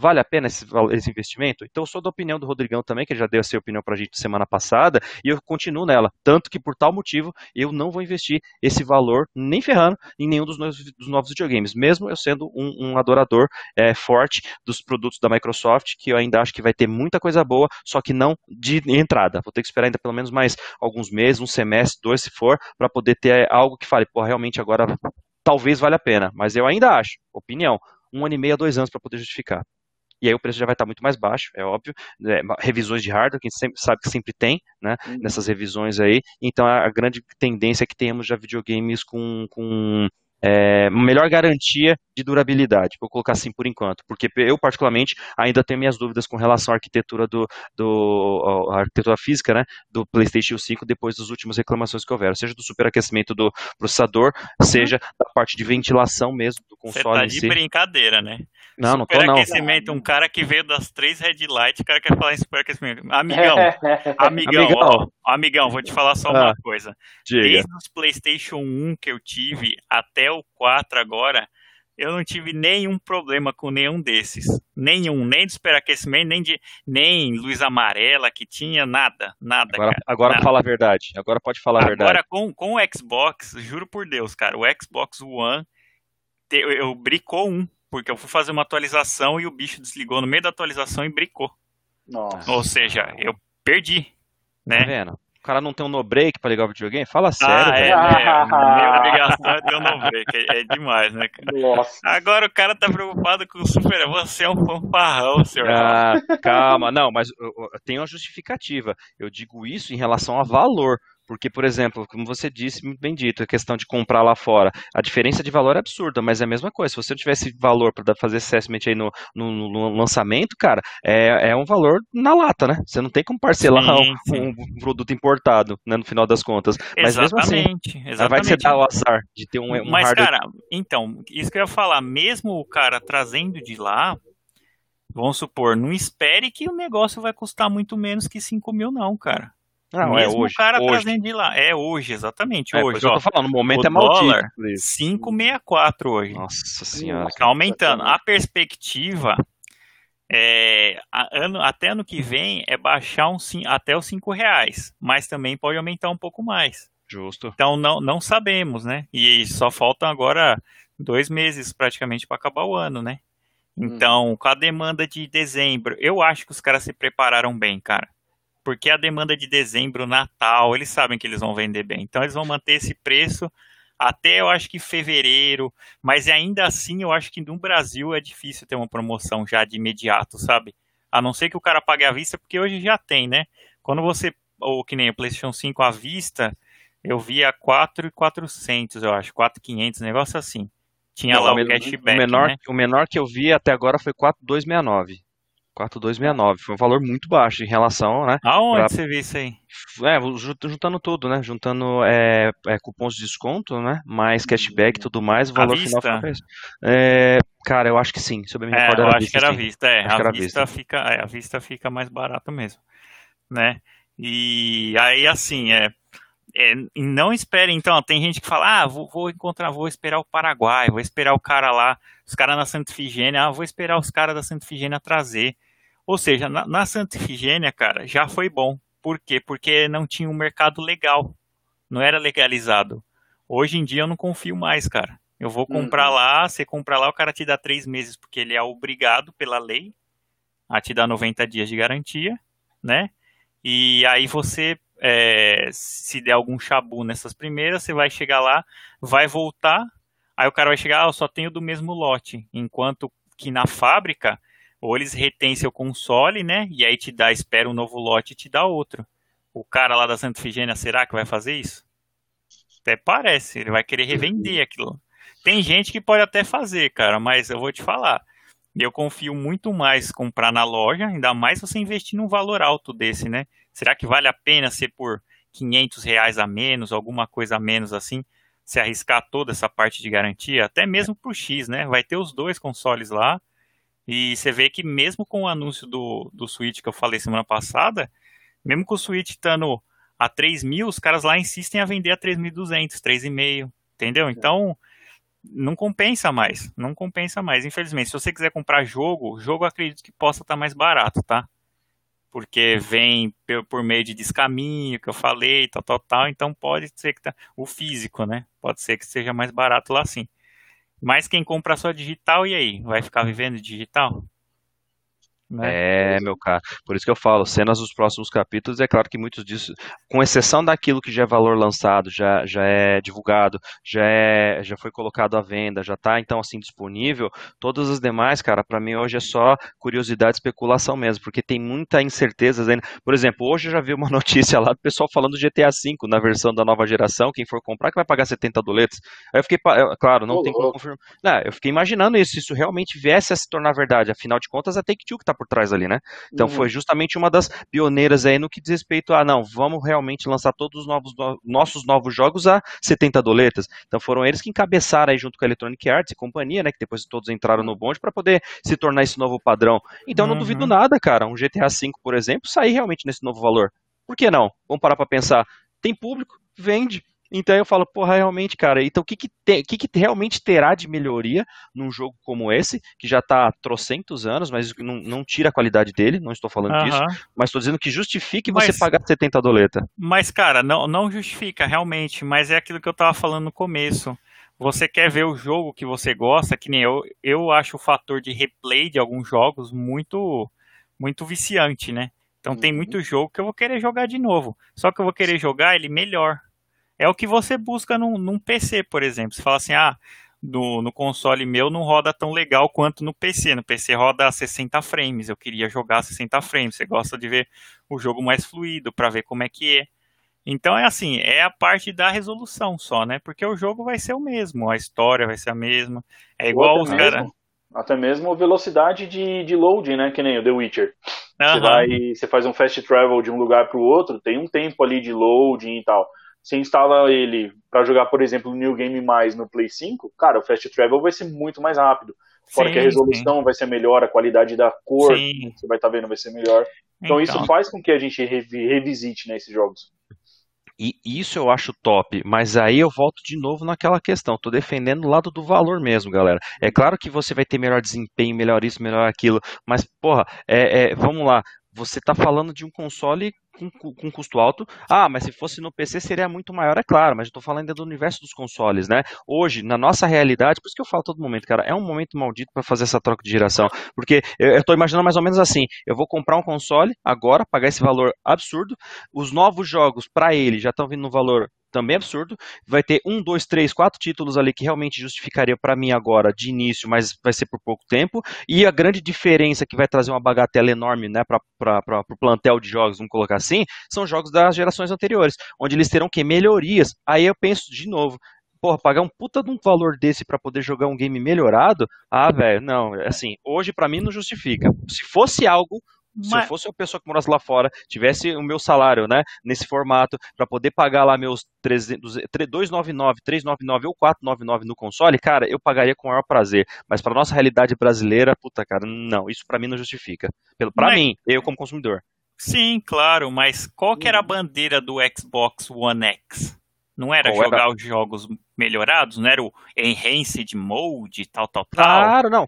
Vale a pena esse, esse, investimento? Então, sou da opinião do Rodrigão também, que já deu a sua opinião para a gente semana passada, e eu continuo nela. Tanto que, por tal motivo, eu não vou investir esse valor, nem ferrando, em nenhum dos novos, dos novos videogames, mesmo eu sendo um, um adorador é, forte dos produtos da Microsoft, que eu ainda acho que vai ter muita coisa boa, só que não de entrada. Vou ter que esperar ainda pelo menos mais alguns meses, um semestre, dois, se for, para poder ter algo que fale, pô, realmente agora talvez valha a pena. Mas eu ainda acho, opinião, um ano e meio a dois anos para poder justificar e aí o preço já vai estar muito mais baixo, é óbvio. É, revisões de hardware, que a gente sempre, sabe que sempre tem, né, uhum. nessas revisões aí. Então a, a, grande tendência é que tenhamos já videogames com, com é, melhor garantia de durabilidade, vou colocar assim por enquanto, porque eu particularmente ainda tenho minhas dúvidas com relação à arquitetura do, do arquitetura física, né, do PlayStation 5 depois das últimas reclamações que houveram, seja do superaquecimento do processador, seja da parte de ventilação mesmo do console. Você tá de si. brincadeira, né? Não, não tô não. Superaquecimento, um cara que veio das três red light, o cara quer falar em superaquecimento. Amigão, [LAUGHS] amigão, amigão. Ó, amigão, vou te falar só uma ah, coisa. Diga. Desde os PlayStation 1 que eu tive até o 4 agora, eu não tive nenhum problema com nenhum desses. Nenhum, nem de superaquecimento, nem de nem luz amarela que tinha, nada, nada. Agora, cara, agora nada. fala a verdade. Agora pode falar agora, a verdade. Agora com, com o Xbox, juro por Deus, cara, o Xbox One, eu, eu bricou um, porque eu fui fazer uma atualização e o bicho desligou no meio da atualização e bricou. Nossa. Ou seja, eu perdi, né? Tá vendo? o cara não tem um no-break pra ligar o videogame? Fala sério, ah, é, é, minha obrigação é ter um no-break, é, é, demais, né, cara? Nossa. Agora o cara tá preocupado com o Super, você é um fanfarrão, senhor. Ah, calma, não, mas tem uma justificativa. Eu digo isso em relação a valor. Porque, por exemplo, como você disse, muito bem dito, a questão de comprar lá fora, a diferença de valor é absurda, mas é a mesma coisa. Se você não tivesse valor para fazer assessment aí no, no, no, lançamento, cara, é, é um valor na lata, né? Você não tem como parcelar sim, sim. Um, um, produto importado, né, no final das contas. Mas exatamente, mesmo assim, exatamente. vai que você dá o azar de ter um, um Mas, hardware... cara, então, isso que eu ia falar, mesmo o cara trazendo de lá, vamos supor, não espere que o negócio vai custar muito menos que 5 mil, não, cara. Não, é Mesmo é hoje. o cara hoje. trazendo de lá. É hoje, exatamente. É, hoje. Ó, eu tô falando, no momento é maldito. Dólar, 5,64 hoje. Nossa senhora. Tá aumentando. A perspectiva é, a, ano, até ano que vem é baixar um, até os 5 reais. Mas também pode aumentar um pouco mais. Justo. Então não, não sabemos, né? E só faltam agora dois meses praticamente para acabar o ano, né? Hum. Então, hum. com a demanda de dezembro, eu acho que os caras se prepararam bem, cara porque a demanda de dezembro, Natal, eles sabem que eles vão vender bem. Então eles vão manter esse preço até eu acho que fevereiro, mas ainda assim eu acho que no Brasil é difícil ter uma promoção já de imediato, sabe? A não ser que o cara pague à vista, porque hoje já tem, né? Quando você, ou que nem o PlayStation 5 à vista, eu via 4,400, eu acho, 4,500, negócio assim. Tinha não, lá o, o cashback, o menor, né? o menor que eu vi até agora foi 4,269. 4269. Foi um valor muito baixo em relação, né? Aonde pra... você viu isso aí? É, juntando tudo, né? Juntando é, é, cupons de desconto, né? Mais cashback e tudo mais, o valor final foi é, Cara, eu acho que sim. Sobre a minha é, eu acho vista, que era vista, é. Acho a, vista, vista. Fica, é, a vista fica mais barata mesmo, né? E aí, assim, é, é, não espere, então, tem gente que fala, ah, vou, vou, encontrar, vou esperar o Paraguai, vou esperar o cara lá, os caras na Santa Figênia, ah, vou esperar os caras da Santa Figênia trazer. Ou seja, na, na Santa Ifigênia, cara, já foi bom. Por quê? Porque não tinha um mercado legal. Não era legalizado. Hoje em dia eu não confio mais, cara. Eu vou comprar uhum. lá, você compra lá, o cara te dá três meses, porque ele é obrigado pela lei a te dar 90 dias de garantia, né? E aí você, é, se der algum chabu nessas primeiras, você vai chegar lá, vai voltar, aí o cara vai chegar, ah, eu só tenho do mesmo lote. Enquanto que na fábrica, Ou eles retêm seu console, né? E aí te dá, espera um novo lote e te dá outro. O cara lá da Santa Figênia, será que vai fazer isso? Até parece, ele vai querer revender aquilo. Tem gente que pode até fazer, cara, mas eu vou te falar. Eu confio muito mais comprar na loja, ainda mais você investir num valor alto desse, né? Será que vale a pena ser por 500 reais a menos, alguma coisa a menos assim, se arriscar toda essa parte de garantia? Até mesmo pro X, né? Vai ter os dois consoles lá. E você vê que mesmo com o anúncio do, do Switch que eu falei semana passada, mesmo com o Switch estando a 3 mil, os caras lá insistem a vender a 3.200, 3,5, entendeu? Então, não compensa mais, não compensa mais, infelizmente. Se você quiser comprar jogo, jogo acredito que possa estar mais barato, tá? Porque vem por meio de descaminho, que eu falei, tal, tal, tal, então pode ser que tá, o físico, né? Pode ser que seja mais barato lá sim. Mas quem compra só digital, e aí? Vai ficar vivendo digital? Né? É, meu cara. Por isso que eu falo, cenas dos próximos capítulos, é claro que muitos disso, com exceção daquilo que já é valor lançado, já, já é divulgado, já, é, já foi colocado à venda, já está então assim disponível, todas as demais, cara, para mim hoje é só curiosidade, especulação mesmo, porque tem muita incerteza ainda. Por exemplo, hoje eu já vi uma [LAUGHS] notícia lá do pessoal falando do GTA V na versão da nova geração, quem for comprar que vai pagar 70 doletas. Aí eu fiquei, claro, não tem como confirmar. Não, eu fiquei imaginando isso, se isso realmente viesse a se tornar verdade, afinal de contas a Take-Two que está por trás ali, né? Então uhum. foi justamente uma das pioneiras aí no que diz respeito a, não, vamos realmente lançar todos os novos, no, nossos novos jogos a 70 doletas. Então foram eles que encabeçaram aí junto com a Electronic Arts e companhia, né, que depois todos entraram no bonde para poder se tornar esse novo padrão. Então uhum. não duvido nada, cara, um GTA V, por exemplo, sair realmente nesse novo valor. Por que não? Vamos parar para pensar. Tem público, vende. Então eu falo, porra, realmente, cara, então o que que, te, que que realmente terá de melhoria num jogo como esse, que já está há trocentos anos, mas não, não, tira a qualidade dele, não estou falando disso, mas estou dizendo que justifique mas, você pagar 70 doleta. Mas, cara, não, não justifica, realmente, mas é aquilo que eu estava falando no começo. Você quer ver o jogo que você gosta, que nem eu, eu acho o fator de replay de alguns jogos muito, muito viciante, né? Então tem uhum. muito jogo que eu vou querer jogar de novo. Só que eu vou querer jogar ele melhor. É o que você busca num, num PC, por exemplo. Você fala assim, ah, no, no, console meu não roda tão legal quanto no PC. No PC roda 60 frames. Eu queria jogar 60 frames. Você gosta de ver o jogo mais fluido para ver como é que é. Então é assim, é a parte da resolução só, né? Porque o jogo vai ser o mesmo, a história vai ser a mesma. É igual os caras. Até mesmo velocidade de, de loading, né? Que nem o The Witcher. Uhum. Você, vai, você faz um fast travel de um lugar para o outro, tem um tempo ali de loading e tal você instala ele para jogar, por exemplo, New Game Mais no Play 5, cara, o Fast Travel vai ser muito mais rápido. Fora sim, que a resolução sim. vai ser melhor, a qualidade da cor sim. que você vai estar tá vendo vai ser melhor. Então, então, isso faz com que a gente revisite né, esses jogos. E isso eu acho top, mas aí eu volto de novo naquela questão. Estou defendendo o lado do valor mesmo, galera. É claro que você vai ter melhor desempenho, melhor isso, melhor aquilo, mas, porra, é, é, vamos lá. Você está falando de um console com, com custo alto. Ah, mas se fosse no PC seria muito maior, é claro, mas eu estou falando ainda do universo dos consoles, né? Hoje, na nossa realidade, por isso que eu falo todo momento, cara, é um momento maldito para fazer essa troca de geração, porque eu estou imaginando mais ou menos assim, eu vou comprar um console agora, pagar esse valor absurdo, os novos jogos para ele já estão vindo no valor também absurdo. Vai ter um, dois, três, quatro títulos ali que realmente justificaria para mim agora de início, mas vai ser por pouco tempo. E a grande diferença que vai trazer uma bagatela enorme né, para o plantel de jogos, vamos colocar assim, são jogos das gerações anteriores, onde eles terão que melhorias. Aí eu penso de novo, porra, pagar um puta de um valor desse para poder jogar um game melhorado, ah, velho, não, assim, hoje para mim não justifica. Se fosse algo se Mas... eu fosse uma pessoa que morasse lá fora, tivesse o meu salário, né, nesse formato, para poder pagar lá meus 299, 399 ou 499 no console, cara, eu pagaria com o maior prazer. Mas para nossa realidade brasileira, puta, cara, não, isso para mim não justifica. Para Mas... mim, eu como consumidor. Sim, claro, mas qual que era a hum. bandeira do Xbox One X? Não era Qual jogar era? os jogos melhorados? Não era o Enhanced Mode, tal, tal, tal? Claro, não.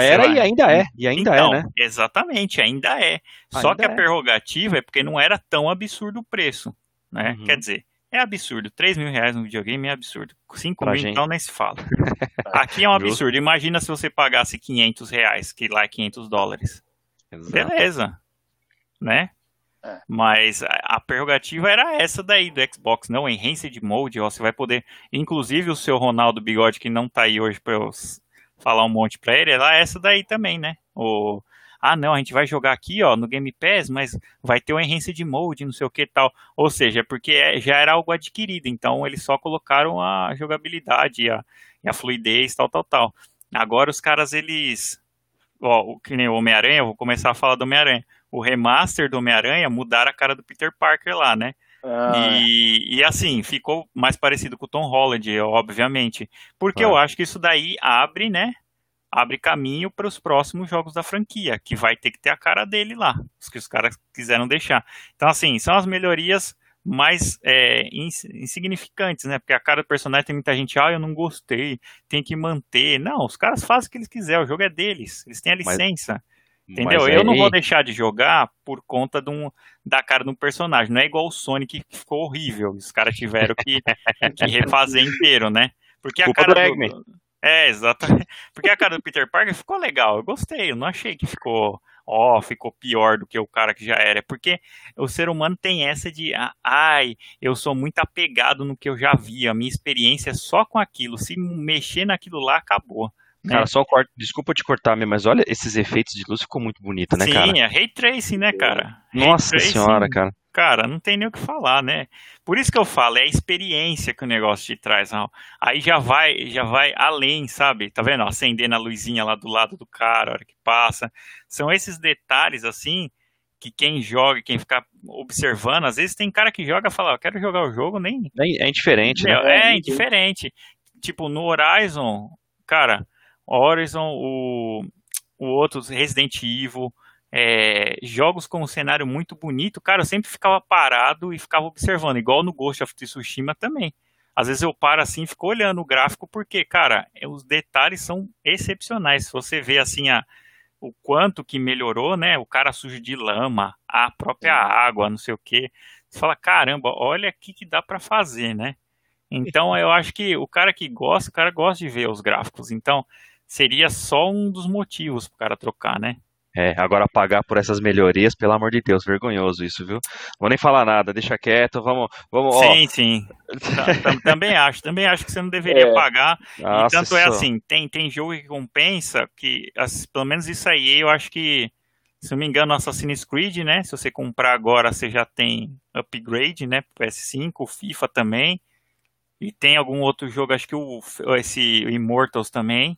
Era vai... e ainda é. E ainda é, então, é, né? Exatamente, ainda é. Ainda Só que a é. prerrogativa é porque não era tão absurdo o preço. Né? Uhum. Quer dizer, é absurdo. 3 mil reais no videogame é absurdo. 5 pra mil gente. então nem se fala. [LAUGHS] Aqui é um absurdo. Imagina se você pagasse 500 reais, que lá é 500 dólares. Exato. Beleza. Né? É. Mas a prerrogativa era essa daí do Xbox, não Enhanced Mode, ó, você vai poder, inclusive o seu Ronaldo Bigode, que não tá aí hoje para eu falar um monte pra ele, era essa daí também, né? O, ah, não, a gente vai jogar aqui, ó, no Game Pass, mas vai ter o Enhanced Mode, não sei o que tal. Ou seja, porque é, já era algo adquirido, então eles só colocaram a jogabilidade e a, e a fluidez, tal, tal, tal. Agora os caras, eles, ó, que nem o Homem-Aranha, eu vou começar a falar do Homem-Aranha. O remaster do Homem-Aranha mudaram a cara do Peter Parker lá, né? Ah. E, e, assim, ficou mais parecido com o Tom Holland, obviamente. Porque ah. eu acho que isso daí abre, né? Abre caminho para os próximos jogos da franquia, que vai ter que ter a cara dele lá, os que os caras quiseram deixar. Então, assim, são as melhorias mais é, insignificantes, né? Porque a cara do personagem tem muita gente, ah, eu não gostei, tem que manter. Não, os caras fazem o que eles quiserem, o jogo é deles, eles têm a licença. Mas... Entendeu? Aí... Eu não vou deixar de jogar por conta de um, da cara de um personagem. Não é igual o Sonic que ficou horrível. Os caras tiveram que, [LAUGHS] que refazer inteiro, né? Porque a cara do... É, exatamente. Porque a cara do Peter Parker ficou legal. Eu gostei. Eu não achei que ficou ó, oh, ficou pior do que o cara que já era. Porque o ser humano tem essa de, ai, eu sou muito apegado no que eu já vi, a minha experiência é só com aquilo. Se mexer naquilo lá, acabou. Cara, é. só corte, desculpa te cortar, mas olha, esses efeitos de luz ficou muito bonito, né, Sim, cara? Sim, é Ray Tracing, né, cara? Nossa senhora, cara. Cara, não tem nem o que falar, né? Por isso que eu falo, é a experiência que o negócio te traz. Aí já vai, já vai além, sabe? Tá vendo? Acendendo a luzinha lá do lado do cara, a hora que passa. São esses detalhes, assim, que quem joga, quem fica observando, às vezes tem cara que joga e fala, eu quero jogar o jogo, nem... É, é indiferente, né? É, é indiferente. Tipo, no Horizon, cara, Horizon, o, o outro Resident Evil, é, jogos com um cenário muito bonito, cara, eu sempre ficava parado e ficava observando, igual no Ghost of Tsushima também. Às vezes eu paro assim e fico olhando o gráfico, porque, cara, é, os detalhes são excepcionais. Se você vê assim a, o quanto que melhorou, né? O cara sujo de lama, a própria água, não sei o que. Você fala, caramba, olha aqui que dá para fazer, né? Então [LAUGHS] eu acho que o cara que gosta, o cara gosta de ver os gráficos. Então, seria só um dos motivos para o cara trocar, né? É, agora pagar por essas melhorias, pelo amor de Deus, vergonhoso isso, viu? Vou nem falar nada, deixa quieto, vamos, vamos. Sim, ó. sim. também acho, também acho que você não deveria é. pagar. Nossa, e tanto é assim, tem, tem jogo que compensa, que pelo menos isso aí eu acho que, se não me engano, Assassin's Creed, né? Se você comprar agora, você já tem upgrade, né? PS5, o FIFA também. E tem algum outro jogo, acho que o esse Immortals também.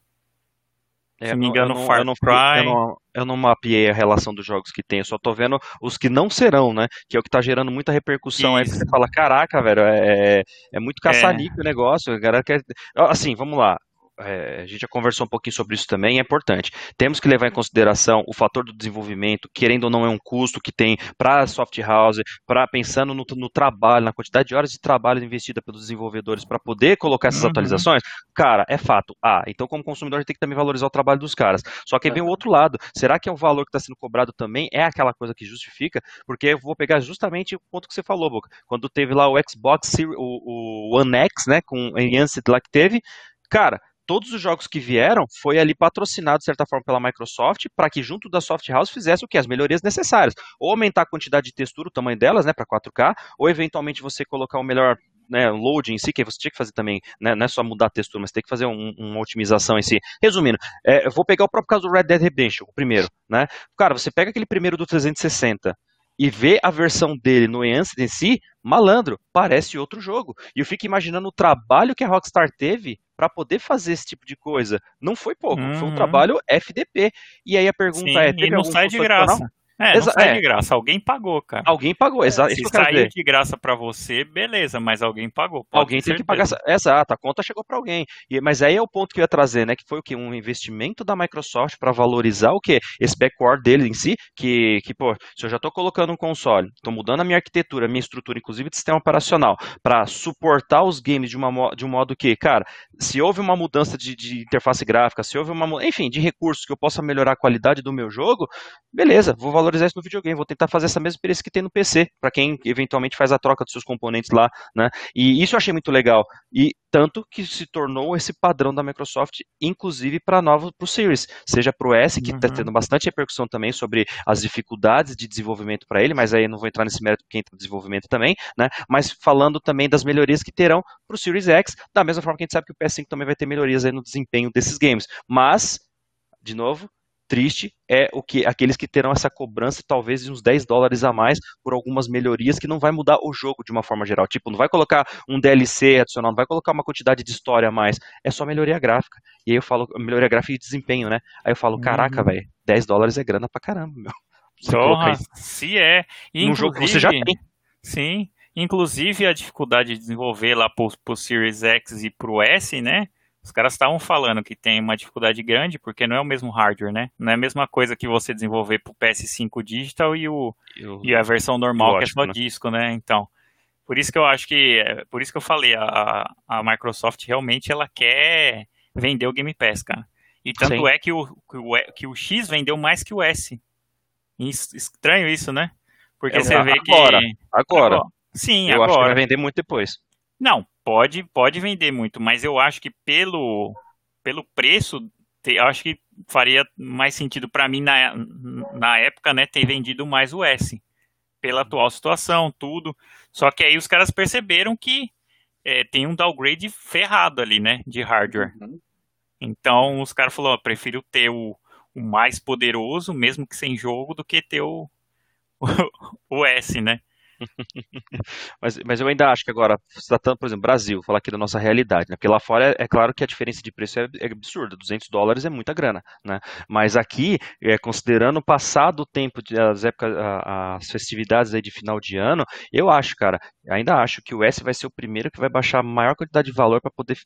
É, Se não me engano, eu eu não, Cry. Eu não, eu não mapeei a relação dos jogos que tem, eu só tô vendo os que não serão, né? Que é o que tá gerando muita repercussão. Isso. Aí você fala, caraca, velho, é, é muito caçanico é. o negócio. A galera quer... Assim, vamos lá é, a gente já conversou um pouquinho sobre isso também, é importante. Temos que levar em consideração o fator do desenvolvimento, querendo ou não é um custo que tem para a soft house, para pensando no, no, trabalho, na quantidade de horas de trabalho investida pelos desenvolvedores para poder colocar essas uhum. atualizações. Cara, é fato. Ah, então como consumidor a gente tem que também valorizar o trabalho dos caras. Só que aí vem o outro lado. Será que é o valor que está sendo cobrado também é aquela coisa que justifica? Porque eu vou pegar justamente o ponto que você falou, Boca. Quando teve lá o Xbox, o, o One X, né, com o Enhanced lá que teve, cara, todos os jogos que vieram foi ali patrocinado de certa forma pela Microsoft para que junto da Soft House fizesse o que as melhorias necessárias, ou aumentar a quantidade de textura, o tamanho delas, né, para 4K, ou eventualmente você colocar o melhor né, load em si, que você tinha que fazer também, né, não é só mudar a textura, mas tem que fazer um, uma otimização em si. Resumindo, é, eu vou pegar o próprio caso do Red Dead Redemption, o primeiro, né? Cara, você pega aquele primeiro do 360 e vê a versão dele no Enhanced em si, malandro, parece outro jogo. E eu fico imaginando o trabalho que a Rockstar teve para poder fazer esse tipo de coisa. Não foi pouco, uhum. foi um uhum. trabalho FDP. E aí a pergunta Sim, é, teve e não sai de graça. É, não sai é. de graça. Alguém pagou, cara. Alguém pagou, exato. Se saiu de graça para você, beleza, mas alguém pagou. Alguém tem que pagar. Exato, a conta chegou para alguém. E, mas aí é o ponto que eu ia trazer, né? Que foi o que? Um investimento da Microsoft para valorizar o que? Esse backward dele em si, que, que, pô, se eu já estou colocando um console, estou mudando a minha arquitetura, minha estrutura, inclusive de sistema operacional, para suportar os games de, uma, de um modo que, cara, se houve uma mudança de, de interface gráfica, se houve uma. Enfim, de recursos que eu possa melhorar a qualidade do meu jogo, beleza, vou valorizar valorizar isso no videogame, vou tentar fazer essa mesma experiência que tem no PC, para quem eventualmente faz a troca dos seus componentes lá, né? E isso eu achei muito legal. E tanto que se tornou esse padrão da Microsoft, inclusive para novo para o Series, seja para o S, que está uhum. tendo bastante repercussão também sobre as dificuldades de desenvolvimento para ele, mas aí não vou entrar nesse mérito quem está desenvolvimento também, né? Mas falando também das melhorias que terão para o Series X, da mesma forma que a gente sabe que o PS5 também vai ter melhorias aí no desempenho desses games. Mas, de novo, triste é o que aqueles que terão essa cobrança talvez de uns 10 dólares a mais por algumas melhorias que não vai mudar o jogo de uma forma geral. Tipo, não vai colocar um DLC adicional, não vai colocar uma quantidade de história a mais, é só melhoria gráfica. E aí eu falo, melhoria gráfica e desempenho, né? Aí eu falo, caraca, uhum. velho, 10 dólares é grana pra caramba, meu. [LAUGHS] Porra, se é. Num jogo que você já tem. Sim. Inclusive a dificuldade de desenvolver lá pro, pro Series X e pro S, né? Os caras estavam falando que tem uma dificuldade grande porque não é o mesmo hardware, né? Não é a mesma coisa que você desenvolver pro PS5 digital e, o, e a versão normal que é só né? disco, né? Então, por isso que eu acho que, por isso que eu falei, a, a Microsoft realmente ela quer vender o Game Pass, cara. E tanto Sim. é que o, que o, que o X vendeu mais que o S. Estranho isso, né? Porque é, você vê que. Agora, agora. Sim, eu agora. acho que vai vender muito depois. Não, pode, pode vender muito, mas eu acho que pelo, pelo preço, eu acho que faria mais sentido para mim na, na época, né, ter vendido mais o S. Pela atual situação, tudo. Só que aí os caras perceberam que é, tem um downgrade ferrado ali, né, de hardware. Uhum. Então os caras falaram, prefiro ter o, o mais poderoso, mesmo que sem jogo, do que ter o, o, [LAUGHS] o S, né? [LAUGHS] mas, mas eu ainda acho que agora, tratando, por exemplo, Brasil, falar aqui da nossa realidade, né? Porque lá fora é, é claro que a diferença de preço é, é, absurda, 200 dólares é muita grana, né? Mas aqui, é, considerando passado o tempo, de, as épocas, as festividades aí de final de ano, eu acho, cara, ainda acho que o S vai ser o primeiro que vai baixar a maior quantidade de valor para poder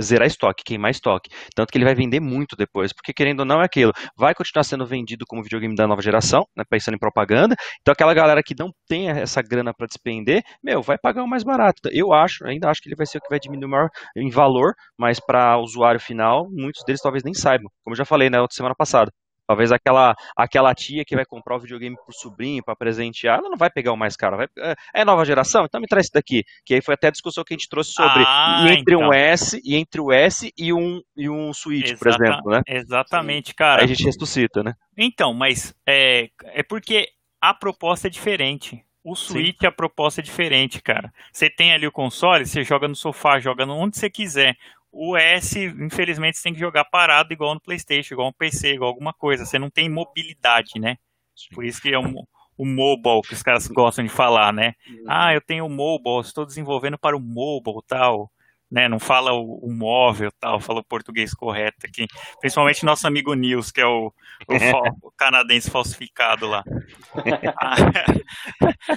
zerar estoque, queimar estoque. Tanto que ele vai vender muito depois, porque querendo ou não é aquilo. Vai continuar sendo vendido como videogame da nova geração, né, pensando em propaganda. Então aquela galera que não tem essa grana para despender, meu, vai pagar o mais barato. Eu acho, ainda acho que ele vai ser o que vai diminuir maior em valor, mas para usuário final, muitos deles talvez nem saibam. Como eu já falei na né, outra semana passada. Talvez aquela, aquela tia que vai comprar o videogame pro sobrinho para presentear, ela não vai pegar o mais caro. Vai, é, é nova geração? Então me traz esse daqui. Que aí foi até a discussão que a gente trouxe sobre ah, entre então. um S e entre o S e um, e um Switch, Exata, por exemplo, né? Exatamente, cara. Aí a gente ressuscita, né? Então, mas é, é porque a proposta é diferente. O Switch, Sim. a proposta é diferente, cara. Você tem ali o console, você joga no sofá, joga onde você quiser. O S, infelizmente, você tem que jogar parado igual no PlayStation, igual no PC, igual alguma coisa. Você não tem mobilidade, né? Sim. Por isso que é um, o mobile que os caras gostam de falar, né? Uhum. Ah, eu tenho o mobile, estou desenvolvendo para o mobile tal né, não fala o, o, móvel tal, fala o português correto aqui. Principalmente nosso amigo Nils, que é o, o, [LAUGHS] o canadense falsificado lá. [LAUGHS]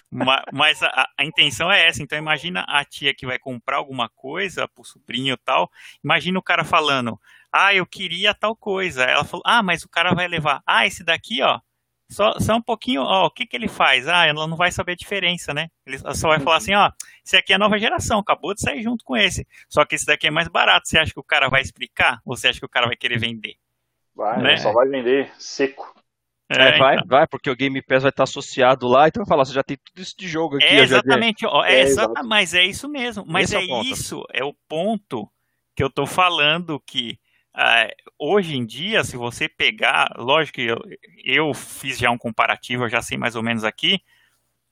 [LAUGHS] Mas a, a, intenção é essa. Então imagina a tia que vai comprar alguma coisa pro sobrinho tal. Imagina o cara falando, ah, eu queria tal coisa. Ela falou, ah, mas o cara vai levar. Ah, esse daqui, ó, só, só um pouquinho, ó, o que, que ele faz? Ah, ela não vai saber a diferença, né? Ele só vai falar assim, ó, esse aqui é a nova geração, acabou de sair junto com esse. Só que esse daqui é mais barato. Você acha que o cara vai explicar? Ou você acha que o cara vai querer vender? Vai, né? só vai vender seco. É, é, vai, então. vai, porque o Game Pass vai estar associado lá, então vai falar, você já tem tudo isso de jogo aqui. É exatamente, ó, é, é exata, mas é isso mesmo. Mas Esse é, é isso, é o ponto que eu tô falando que Uh, hoje em dia, se você pegar, lógico que eu, eu, fiz já um comparativo, eu já sei mais ou menos aqui,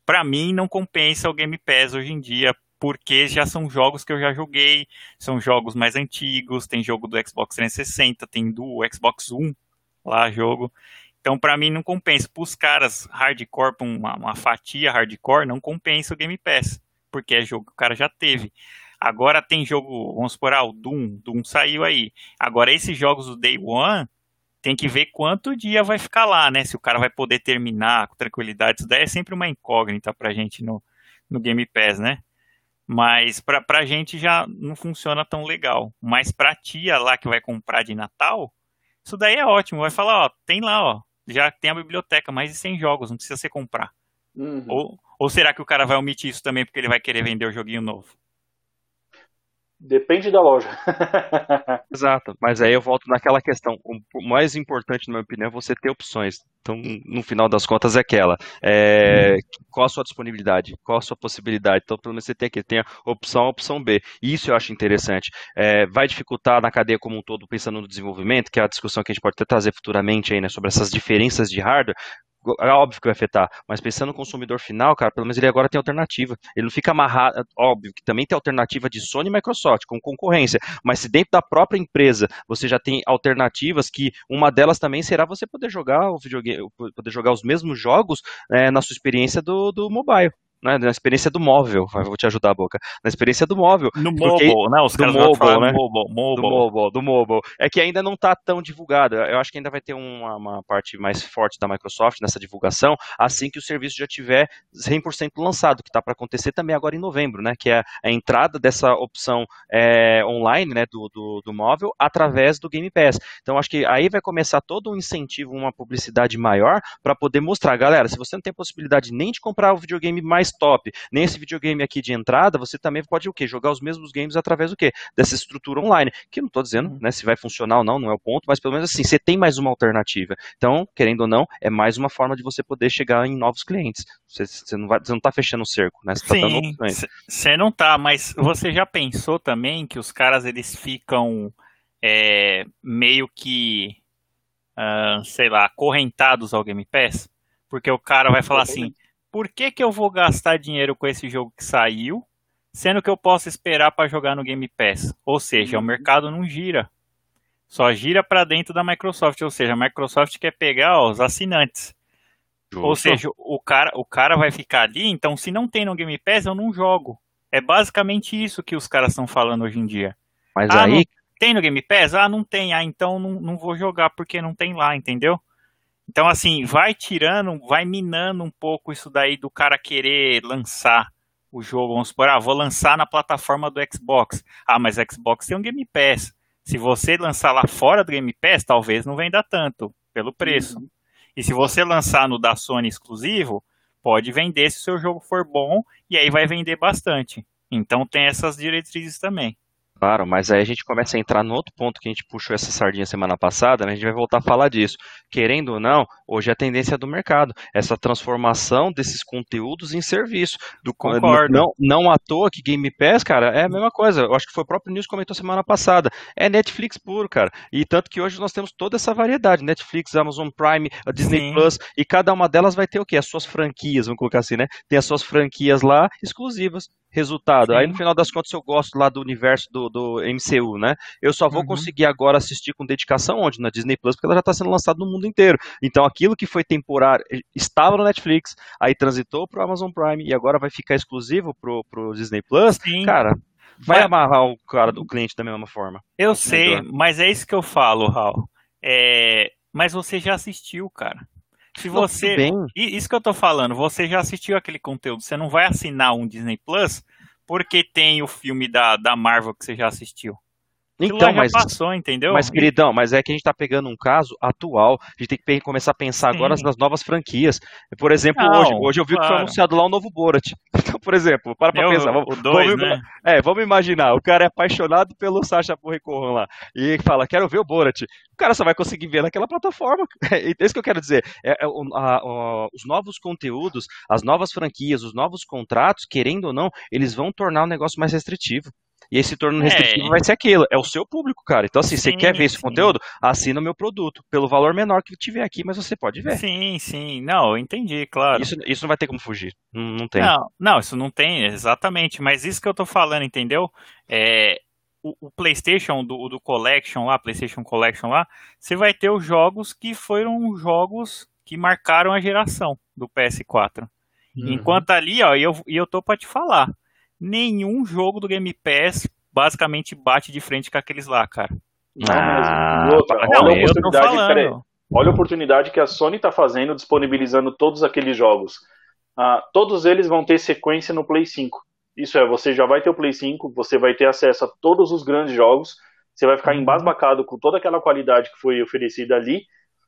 para mim não compensa o Game Pass hoje em dia, porque já são jogos que eu já joguei, são jogos mais antigos, tem jogo do Xbox 360, tem do Xbox One lá jogo. Então, para mim, não compensa. Para os caras hardcore, uma, uma fatia hardcore, não compensa o Game Pass, porque é jogo que o cara já teve. Agora tem jogo, vamos supor, ah, o Doom, Doom saiu aí. Agora esses jogos do Day One, tem que ver quanto dia vai ficar lá, né? Se o cara vai poder terminar com tranquilidade. Isso daí é sempre uma incógnita pra gente no, no Game Pass, né? Mas pra, pra gente já não funciona tão legal. Mas pra tia lá que vai comprar de Natal, isso daí é ótimo. Vai falar, ó, tem lá, ó, já tem a biblioteca, mais de 100 jogos, não precisa você comprar. Uhum. Ou, ou será que o cara vai omitir isso também porque ele vai querer vender o joguinho novo? Depende da loja. [LAUGHS] Exato, mas aí eu volto naquela questão. O mais importante, na minha opinião, é você ter opções. Então, no final das contas, é aquela. É, qual a sua disponibilidade? Qual a sua possibilidade? Então, pelo menos você tem aqui, tem a opção a opção B. Isso eu acho interessante. É, vai dificultar na cadeia como um todo, pensando no desenvolvimento, que é a discussão que a gente pode até trazer futuramente aí, né, sobre essas diferenças de hardware é óbvio que vai afetar, mas pensando no consumidor final, cara, pelo menos ele agora tem alternativa. Ele não fica amarrado, óbvio que também tem alternativa de Sony e Microsoft com concorrência, mas se dentro da própria empresa você já tem alternativas que uma delas também será você poder jogar o videogame, poder jogar os mesmos jogos é, na sua experiência do, do mobile né, na experiência do móvel, vou te ajudar, Boca, na experiência do móvel. No porque, mobile, né, os do caras mobile, né? Mobile, mobile. Do mobile, do mobile. É que ainda não está tão divulgado, eu acho que ainda vai ter uma, uma, parte mais forte da Microsoft nessa divulgação, assim que o serviço já tiver 100% lançado, que está para acontecer também agora em novembro, né, que é a entrada dessa opção é, online, né, do, do, do móvel, através do Game Pass. Então, acho que aí vai começar todo um incentivo, uma publicidade maior, para poder mostrar, galera, se você não tem possibilidade nem de comprar o videogame mais top, nesse videogame aqui de entrada, você também pode o quê? Jogar os mesmos games através do quê? Dessa estrutura online. Que eu não estou dizendo uhum. né, se vai funcionar ou não, não é o ponto, mas pelo menos assim, você tem mais uma alternativa. Então, querendo ou não, é mais uma forma de você poder chegar em novos clientes. Você, você não, vai, você não tá fechando o cerco, né? Você tá Sim, você não tá, mas você já pensou também que os caras eles ficam é, meio que, uh, sei lá, acorrentados ao Game Pass? Porque o cara vai falar assim, por que, que eu vou gastar dinheiro com esse jogo que saiu, sendo que eu posso esperar para jogar no Game Pass? Ou seja, uhum. o mercado não gira. Só gira para dentro da Microsoft, ou seja, a Microsoft quer pegar ó, os assinantes. Justo. Ou seja, o cara, o cara vai ficar ali, então se não tem no Game Pass, eu não jogo. É basicamente isso que os caras estão falando hoje em dia. Mas ah, aí. tem no Game Pass? Ah, não tem. Ah, então não, não vou jogar porque não tem lá, entendeu? Então, assim, vai tirando, vai minando um pouco isso daí do cara querer lançar o jogo. Vamos supor, ah, vou lançar na plataforma do Xbox. Ah, mas Xbox tem um Game Pass. Se você lançar lá fora do Game Pass, talvez não venda tanto, pelo preço. Uhum. E se você lançar no da Sony exclusivo, pode vender se o seu jogo for bom, e aí vai vender bastante. Então tem essas diretrizes também. Claro, mas aí a gente começa a entrar no outro ponto que a gente puxou essa sardinha semana passada, né? a gente vai voltar a falar disso. Querendo ou não, hoje é a tendência do mercado, essa transformação desses conteúdos em serviço. Do, Concordo. Não, não à toa que Game Pass, cara, é a mesma coisa. Eu acho que foi o próprio News que comentou semana passada. É Netflix puro, cara. E tanto que hoje nós temos toda essa variedade: Netflix, Amazon Prime, a Disney Sim. Plus, e cada uma delas vai ter o quê? As suas franquias, vamos colocar assim, né? Tem as suas franquias lá exclusivas resultado. Sim. Aí no final das contas eu gosto lá do universo do, do MCU, né? Eu só vou uhum. conseguir agora assistir com dedicação onde? Na Disney Plus, porque ela já está sendo lançada no mundo inteiro. Então aquilo que foi temporário eh, estava no Netflix, aí transitou para o Amazon Prime e agora vai ficar exclusivo pro, pro Disney Plus. Sim. Cara, vai mas... amarrar o cara do cliente da mesma forma. Eu sei, mas é isso que eu falo, Raul. É... Mas você já assistiu, cara. Se você. Bem. Isso que eu tô falando, você já assistiu aquele conteúdo, você não vai assinar um Disney Plus porque tem o filme da, da Marvel que você já assistiu. Então, mas, passou, entendeu? Mas, queridão, mas é que a gente está pegando um caso atual, a gente tem que começar a pensar Sim. agora nas novas franquias. Por exemplo, não, hoje, hoje eu vi claro. que foi anunciado lá o um novo Borat. [LAUGHS] Então, por exemplo, para pra pensar. Vamos, dois, vamos, né? É, vamos imaginar, o cara é apaixonado pelo Sacha Baron lá, e fala, quero ver o Borat. O cara só vai conseguir ver naquela plataforma. É [LAUGHS] isso que eu quero dizer. É, é, a, a, os novos conteúdos, as novas franquias, os novos contratos, querendo ou não, eles vão tornar o negócio mais restritivo. E esse torno é. restritivo é. vai ser aquilo, é o seu público, cara. Então, assim, sim, você quer ver esse sim. conteúdo? Assina o meu produto, pelo valor menor que tiver aqui, mas você pode ver. Sim, sim. Não, eu entendi, claro. Isso, isso não vai ter como fugir. Não, não tem. Não, não, isso não tem, exatamente. Mas isso que eu tô falando, entendeu? É, o, o, PlayStation do, do Collection lá, PlayStation Collection lá, você vai ter os jogos que foram jogos que marcaram a geração do PS4. Uhum. Enquanto ali, ó, e eu, e eu tô para te falar, nenhum jogo do Game Pass basicamente bate de frente com aqueles lá, cara. Ah, outra, olha, não, a oportunidade, olha a oportunidade que a Sony está fazendo, disponibilizando todos aqueles jogos. Ah, todos eles vão ter sequência no Play 5. Isso é, você já vai ter o Play 5, você vai ter acesso a todos os grandes jogos, você vai ficar uhum. embasbacado com toda aquela qualidade que foi oferecida ali,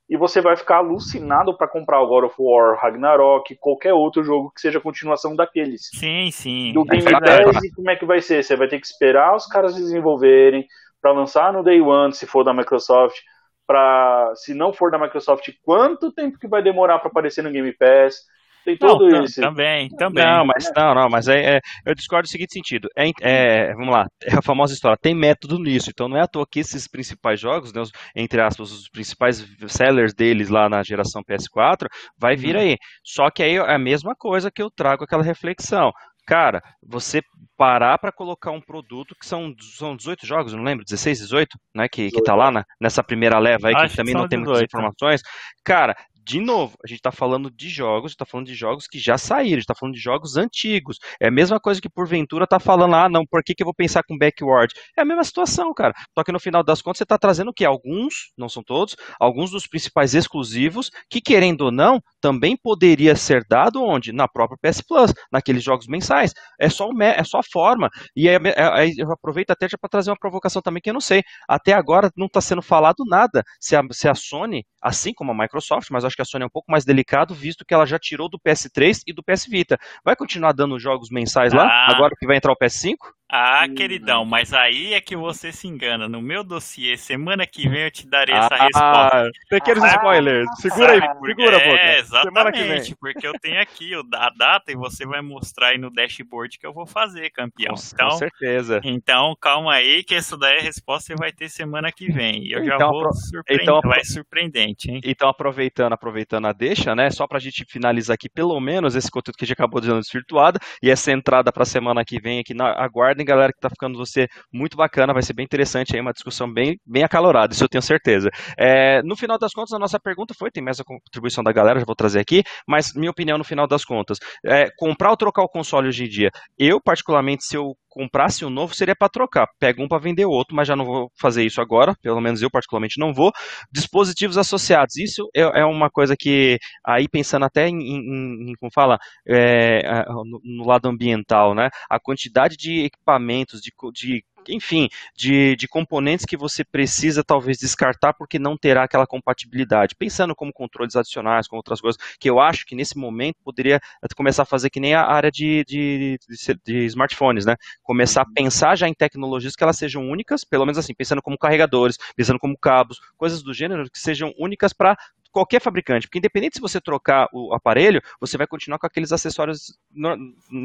e você vai ficar alucinado para comprar o God of War, Ragnarok, qualquer outro jogo que seja continuação daqueles. Sim, sim. Do Game Pass, e como é que vai ser? Você vai ter que esperar os caras desenvolverem para lançar no Day One, se for da Microsoft, para se não for da Microsoft, quanto tempo que vai demorar para aparecer no Game Pass? Tem todo não, esse. Também, também. Não, mas não, não, mas é, é eu discordo no seguinte sentido. É, é, vamos lá, é a famosa história, tem método nisso, então não é à toa que esses principais jogos, né, os, entre aspas, os principais sellers deles lá na geração PS4, vai vir uhum. aí. Só que aí é a mesma coisa que eu trago aquela reflexão. Cara, você parar para colocar um produto que são, são 18 jogos, não lembro, 16, 18, né? Que, que tá lá na, nessa primeira leva aí, Acho que também que não tem 18. muitas informações. Cara, de novo, a gente está falando de jogos, está falando de jogos que já saíram, está falando de jogos antigos. É a mesma coisa que porventura está falando, ah, não, por que, que eu vou pensar com backward? É a mesma situação, cara. Só que no final das contas você está trazendo o quê? Alguns, não são todos, alguns dos principais exclusivos, que querendo ou não, também poderia ser dado onde? Na própria PS Plus, naqueles jogos mensais. É só, o, é só a forma. E aí, aí eu aproveito até já para trazer uma provocação também que eu não sei. Até agora não está sendo falado nada se a, se a Sony, assim como a Microsoft, mas acho acho que a Sony é um pouco mais delicado, visto que ela já tirou do PS3 e do PS Vita. Vai continuar dando jogos mensais lá, ah. agora que vai entrar o PS5? Ah, queridão, mas aí é que você se engana. No meu dossiê, semana que vem eu te darei essa ah, resposta. Pequenos ah, spoilers. Segura aí, segura, boca. É, exatamente, porque eu tenho aqui a data e você vai mostrar aí no dashboard que eu vou fazer, campeão. Com, então, com certeza. Então, calma aí, que essa daí é a resposta você vai ter semana que vem. E eu já então, vou surpreender, então, vai surpreendente, hein? Então, aproveitando, aproveitando a deixa, né, só pra gente finalizar aqui pelo menos esse conteúdo que a gente acabou de desvirtuado e essa entrada pra semana que vem aqui na aguarda aguardem, galera, que tá ficando você muito bacana, vai ser bem interessante aí, uma discussão bem, bem acalorada, isso eu tenho certeza. É, no final das contas, a nossa pergunta foi, tem mais a contribuição da galera, já vou trazer aqui, mas minha opinião no final das contas, é, comprar ou trocar o console hoje em dia, eu particularmente, se eu comprasse um novo, seria para trocar. Pega um para vender o outro, mas já não vou fazer isso agora, pelo menos eu particularmente não vou. Dispositivos associados, isso é, é uma coisa que, aí pensando até em, em, em como fala, é, no, no, lado ambiental, né? A quantidade de equipamentos, de, de enfim, de, de componentes que você precisa talvez descartar porque não terá aquela compatibilidade. Pensando como controles adicionais, com outras coisas, que eu acho que nesse momento poderia começar a fazer que nem a área de, de, de, de smartphones, né? Começar a pensar já em tecnologias que elas sejam únicas, pelo menos assim, pensando como carregadores, pensando como cabos, coisas do gênero que sejam únicas para qualquer fabricante, porque independente se você trocar o aparelho, você vai continuar com aqueles acessórios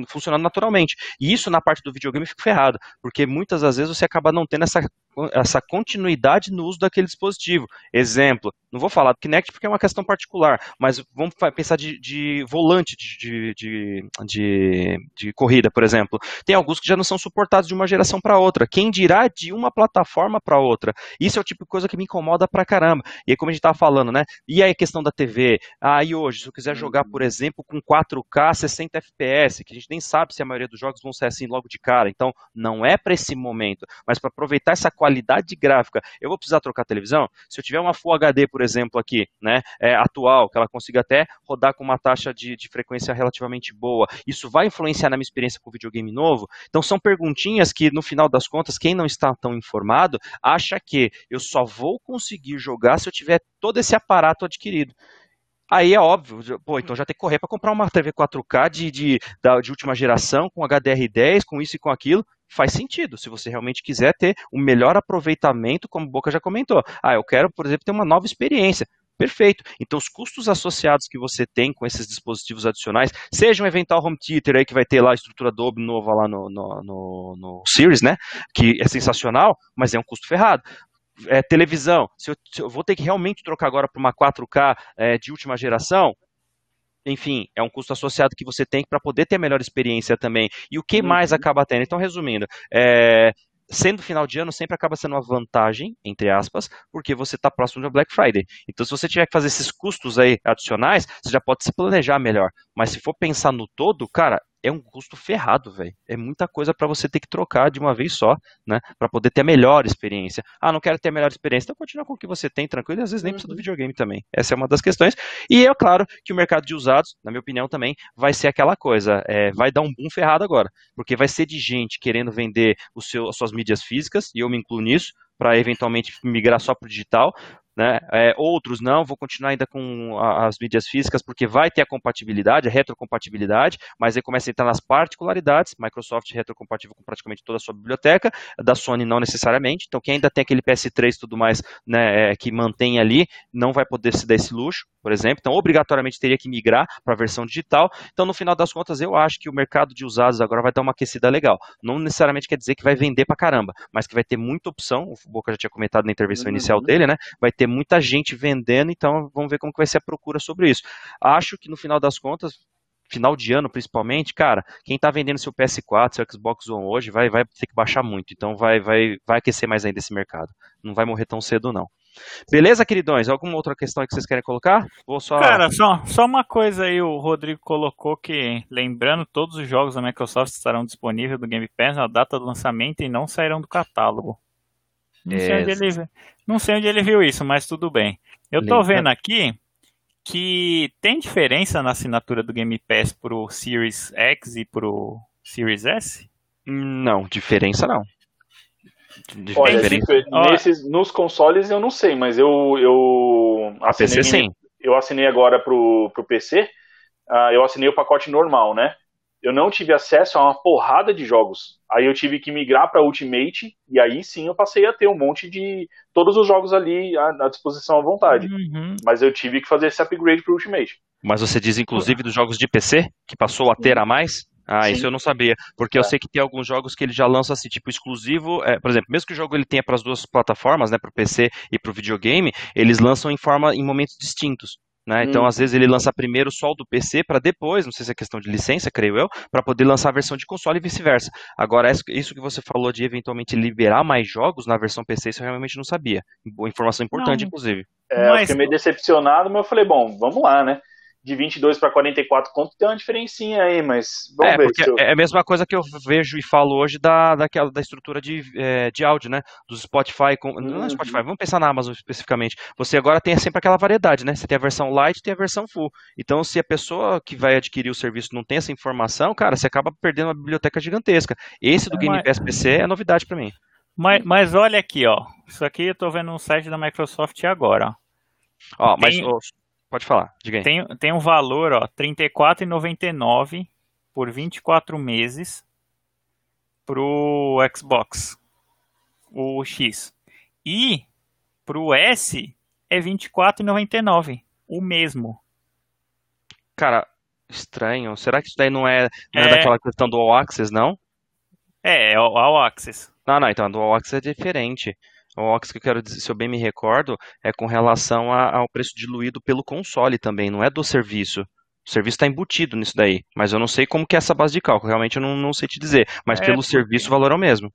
funcionando naturalmente. E isso na parte do videogame fica ferrado, porque muitas das vezes você acaba não tendo essa essa continuidade no uso daquele dispositivo. Exemplo, não vou falar do Kinect porque é uma questão particular, mas vamos pensar de, de volante de, de, de, corrida, por exemplo. Tem alguns que já não são suportados de uma geração para outra. Quem dirá de uma plataforma para outra? Isso é o tipo de coisa que me incomoda pra caramba. E aí, como a gente estava falando, né? E aí a questão da TV? Ah, e hoje, se eu quiser jogar, por exemplo, com 4K 60 FPS, que a gente nem sabe se a maioria dos jogos vão ser assim logo de cara. Então, não é para esse momento, mas para aproveitar essa qualidade gráfica. Eu vou precisar trocar a televisão? Se eu tiver uma Full HD, por exemplo, aqui, né, é, atual, que ela consiga até rodar com uma taxa de, de frequência relativamente boa, isso vai influenciar na minha experiência com videogame novo? Então são perguntinhas que, no final das contas, quem não está tão informado acha que eu só vou conseguir jogar se eu tiver todo esse aparato adquirido. Aí é óbvio, pô, então já tem que correr para comprar uma TV 4K de, de, de última geração, com HDR10, com isso e com aquilo faz sentido, se você realmente quiser ter um melhor aproveitamento, como o Boca já comentou. Ah, eu quero, por exemplo, ter uma nova experiência. Perfeito. Então, os custos associados que você tem com esses dispositivos adicionais, seja um eventual home theater aí que vai ter lá a estrutura Dolby nova lá no, no, no, no Series, né? Que é sensacional, mas é um custo ferrado. É, televisão, se eu, se eu, vou ter que realmente trocar agora para uma 4K é, de última geração, enfim, é um custo associado que você tem para poder ter a melhor experiência também. E o que uhum. mais acaba tendo? Então, resumindo, é, sendo final de ano, sempre acaba sendo uma vantagem, entre aspas, porque você está próximo da Black Friday. Então, se você tiver que fazer esses custos aí adicionais, você já pode se planejar melhor. Mas se for pensar no todo, cara, é um custo ferrado, velho. É muita coisa para você ter que trocar de uma vez só, né? Para poder ter a melhor experiência. Ah, não quero ter a melhor experiência, então continua com o que você tem, tranquilo, e às vezes nem precisa do uhum. videogame também. Essa é uma das questões. E é claro que o mercado de usados, na minha opinião também, vai ser aquela coisa, é, vai dar um boom ferrado agora, porque vai ser de gente querendo vender o seu, as suas mídias físicas, e eu me incluo nisso, para eventualmente migrar só para o digital, né? É, outros não, vou continuar ainda com a, as mídias físicas, porque vai ter a compatibilidade, a retrocompatibilidade, mas aí começa a entrar nas particularidades, Microsoft retrocompatível com praticamente toda a sua biblioteca, da Sony não necessariamente, então quem ainda tem aquele PS3 e tudo mais, né, é, que mantém ali, não vai poder se dar esse luxo, por exemplo, então obrigatoriamente teria que migrar para a versão digital, então no final das contas eu acho que o mercado de usados agora vai dar uma aquecida legal, não necessariamente quer dizer que vai vender para caramba, mas que vai ter muita opção, o Boca já tinha comentado na intervenção uhum. inicial dele, né, vai ter muita gente vendendo, então vamos ver como que vai ser a procura sobre isso. Acho que no final das contas, final de ano principalmente, cara, quem está vendendo seu PS4, seu Xbox One hoje, vai, vai ter que baixar muito, então vai, vai, vai aquecer mais ainda esse mercado. Não vai morrer tão cedo, não. Beleza, queridões? Alguma outra questão que vocês querem colocar? Vou só... Cara, só, só uma coisa aí, o Rodrigo colocou que, lembrando, todos os jogos da Microsoft estarão disponíveis do Game Pass na data do lançamento e não sairão do catálogo. Não sei, onde ele, não sei onde ele viu isso, mas tudo bem. Eu tô vendo aqui que tem diferença na assinatura do Game Pass pro Series X e pro Series S? Não, diferença não. Olha, nesses, nos consoles eu não sei, mas eu, eu assinei, PC, sim. eu assinei agora pro, pro PC, uh, eu assinei o pacote normal, né? Eu não tive acesso a uma porrada de jogos. Aí eu tive que migrar para Ultimate e aí sim eu passei a ter um monte de todos os jogos ali à, à disposição à vontade. Uhum. Mas eu tive que fazer esse upgrade para Ultimate. Mas você diz inclusive dos jogos de PC que passou a ter a mais? Ah, Sim. isso eu não sabia, porque é. eu sei que tem alguns jogos que ele já lança assim, tipo exclusivo, é, por exemplo, mesmo que o jogo ele tenha para as duas plataformas, né, para o PC e para o videogame, eles lançam em forma em momentos distintos. Né? Então, hum. às vezes, ele lança primeiro só o do PC para depois, não sei se é questão de licença, creio eu, para poder lançar a versão de console e vice-versa. Agora, isso que você falou de eventualmente liberar mais jogos na versão PC, isso eu realmente não sabia. Boa informação importante, não. inclusive. É, mas... eu fiquei meio decepcionado, mas eu falei, bom, vamos lá, né? De 22 para 44 conto tem uma diferencinha aí, mas vamos é, ver. Eu... É a mesma coisa que eu vejo e falo hoje da, daquela, da estrutura de, é, de áudio, né? Do Spotify, com, uhum. não é Spotify, vamos pensar na Amazon especificamente. Você agora tem sempre aquela variedade, né? Você tem a versão light e tem a versão full. Então, se a pessoa que vai adquirir o serviço não tem essa informação, cara, você acaba perdendo uma biblioteca gigantesca. Esse do é, Game Pass PC é novidade para mim. Mas, mas olha aqui, ó. Isso aqui eu tô vendo no site da Microsoft agora, ó. Ó, mas tem... Pode falar, diga aí. Tem, tem um valor, ó, R$ 34,99 por 24 meses pro Xbox, o X. E pro S é R$ 24,99, o mesmo. Cara, estranho. Será que isso daí não é, não é, é daquela questão do All Access, não? É, é o All Access. Não, não, então do All Access é diferente. O OX que eu quero dizer, se eu bem me recordo, é com relação a, ao preço diluído pelo console também, não é do serviço. O serviço está embutido nisso daí, mas eu não sei como que é essa base de cálculo, realmente eu não, não sei te dizer. Mas é pelo porque... serviço o valor é o mesmo.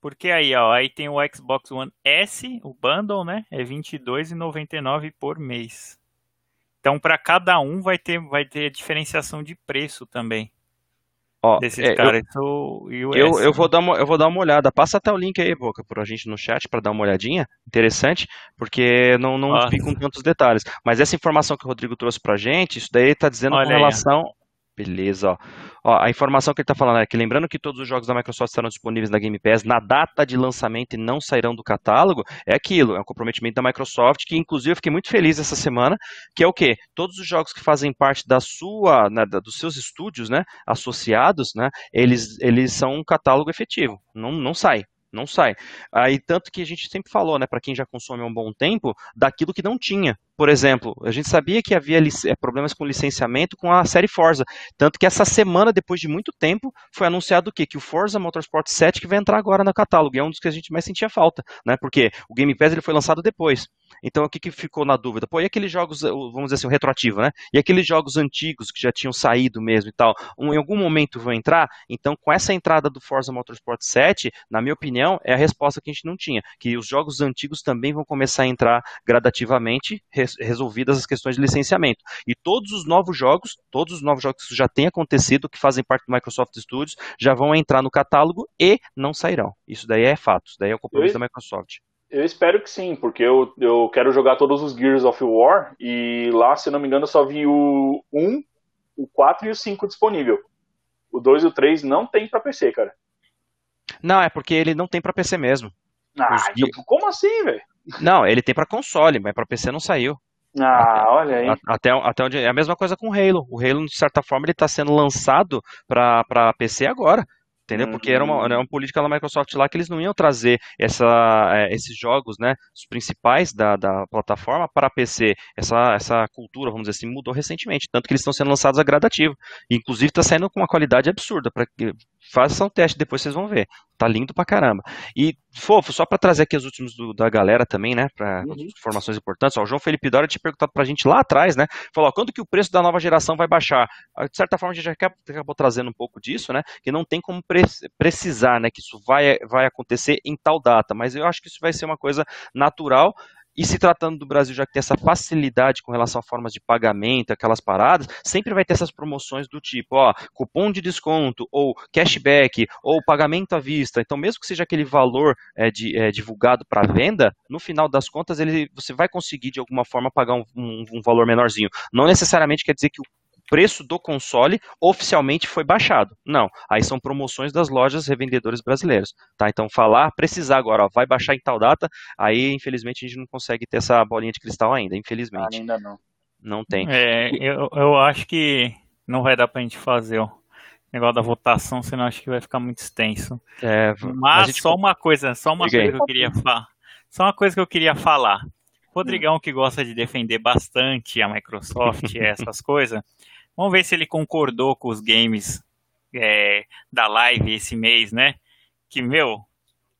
Porque aí, ó, aí tem o Xbox One S, o bundle, né? É R$22,99 por mês. Então, para cada um vai ter, vai ter diferenciação de preço também. Ó, desses é, caras eu, eu, eu, eu, vou dar uma, eu vou dar uma olhada. Passa até o link aí, Boca, pra gente no chat para dar uma olhadinha. Interessante, porque não, não vi com tantos detalhes. Mas essa informação que o Rodrigo trouxe pra gente, isso daí tá dizendo Olha com relação. Aí, Beleza, ó. Ó. a informação que ele está falando é que lembrando que todos os jogos da Microsoft estarão disponíveis na Game Pass na data de lançamento e não sairão do catálogo, é aquilo, é um comprometimento da Microsoft, que inclusive eu fiquei muito feliz essa semana, que é o quê? Todos os jogos que fazem parte da sua, né, dos seus estúdios, né, associados, né, eles, eles são um catálogo efetivo, não, não sai, não sai. Aí tanto que a gente sempre falou, né, para quem já consome há um bom tempo, daquilo que não tinha. Por exemplo, a gente sabia que havia eh, problemas com licenciamento com a série Forza. Tanto que essa semana, depois de muito tempo, foi anunciado o quê? Que o Forza Motorsport 7 que vai entrar agora no catálogo. E é um dos que a gente mais sentia falta, né? Porque o Game Pass ele foi lançado depois. Então o que, que ficou na dúvida? Pô, e aqueles jogos, eh, vamos dizer assim, o retroativo, né? E aqueles jogos antigos que já tinham saído mesmo e tal, um, em algum momento vão entrar? Então, com essa entrada do Forza Motorsport 7, na minha opinião, é a resposta que a gente não tinha. Que os jogos antigos também vão começar a entrar gradativamente, resolvidas as questões de licenciamento. E todos os novos jogos, todos os novos jogos que já têm acontecido, que fazem parte do Microsoft Studios, já vão entrar no catálogo e não sairão. Isso daí é fato, isso daí é o compromisso da Microsoft. Eu espero que sim, porque eu, eu quero jogar todos os Gears of War e lá, se não me engano, eu só vi o 1, o 4 e o 5 disponível. O 2 e o 3 não tem para PC, cara. Não, é porque ele não tem para PC mesmo. Ah, Os... como assim, velho? Não, ele tem para console, mas para PC não saiu. Ah, até, olha aí. Até, até onde, é a mesma coisa com o Halo. O Halo, de certa forma, ele está sendo lançado para PC agora. Entendeu? Porque era uma, era uma, política da Microsoft lá que eles não iam trazer essa, é, esses jogos, né, os principais da, da plataforma para PC. Essa, essa cultura, vamos dizer assim, mudou recentemente. Tanto que eles estão sendo lançados a gradativo. Inclusive está saindo com uma qualidade absurda. Pra, façam um teste, depois vocês vão ver. Tá lindo pra caramba. E, fofo, só para trazer aqui os últimos do, da galera também, né? Para uhum. informações importantes. Ó, o João Felipe Dória tinha perguntado pra gente lá atrás, né? Falou, ó, quando que o preço da nova geração vai baixar? Ah, de certa forma, a gente já acabou trazendo um pouco disso, né? Que não tem como pre precisar, né? Que isso vai, vai acontecer em tal data. Mas eu acho que isso vai ser uma coisa natural. E se tratando do Brasil, já que tem essa facilidade com relação a formas de pagamento, aquelas paradas, sempre vai ter essas promoções do tipo, ó, cupom de desconto, ou cashback, ou pagamento à vista. Então, mesmo que seja aquele valor é, de, é, divulgado para venda, no final das contas, ele, você vai conseguir de alguma forma pagar um, um, um valor menorzinho. Não necessariamente quer dizer que o preço do console oficialmente foi baixado. Não, aí são promoções das lojas revendedores brasileiros, tá? Então falar, precisar agora, ó, vai baixar em tal data, aí infelizmente a gente não consegue ter essa bolinha de cristal ainda, infelizmente. Ainda não. Não tem. É, eu, eu acho que não vai dar pra gente fazer o negócio da votação, senão acho que vai ficar muito extenso. É, Mas gente... só uma coisa, só uma coisa que eu queria falar. Só uma coisa que eu queria falar. Rodrigão que gosta de defender bastante a Microsoft e essas coisas, Vamos ver se ele concordou com os games é, da live esse mês, né? Que, meu,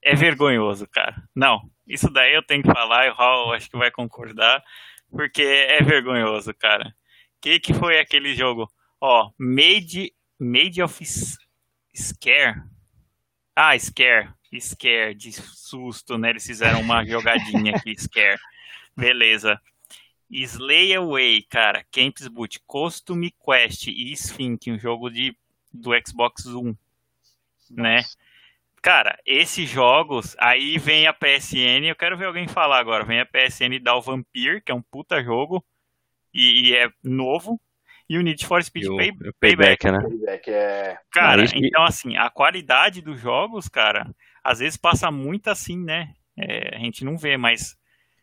é vergonhoso, cara. Não, isso daí eu tenho que falar e o Raul acho que vai concordar, porque é vergonhoso, cara. Que que foi aquele jogo? Ó, Made, Made of Scare. Ah, Scare. Scare, de susto, né? Eles fizeram uma jogadinha aqui, Scare. Beleza. Slay Away, cara, Campus Boot, Costume Quest e Sphinx, um jogo de, do Xbox One, né? Cara, esses jogos, aí vem a PSN, eu quero ver alguém falar agora, vem a PSN dar o Vampire, que é um puta jogo, e, e é novo, e o Need for Speed o, Pay, o Payback, Payback, né? Payback é... Cara, então assim, a qualidade dos jogos, cara, às vezes passa muito assim, né? É, a gente não vê, mas...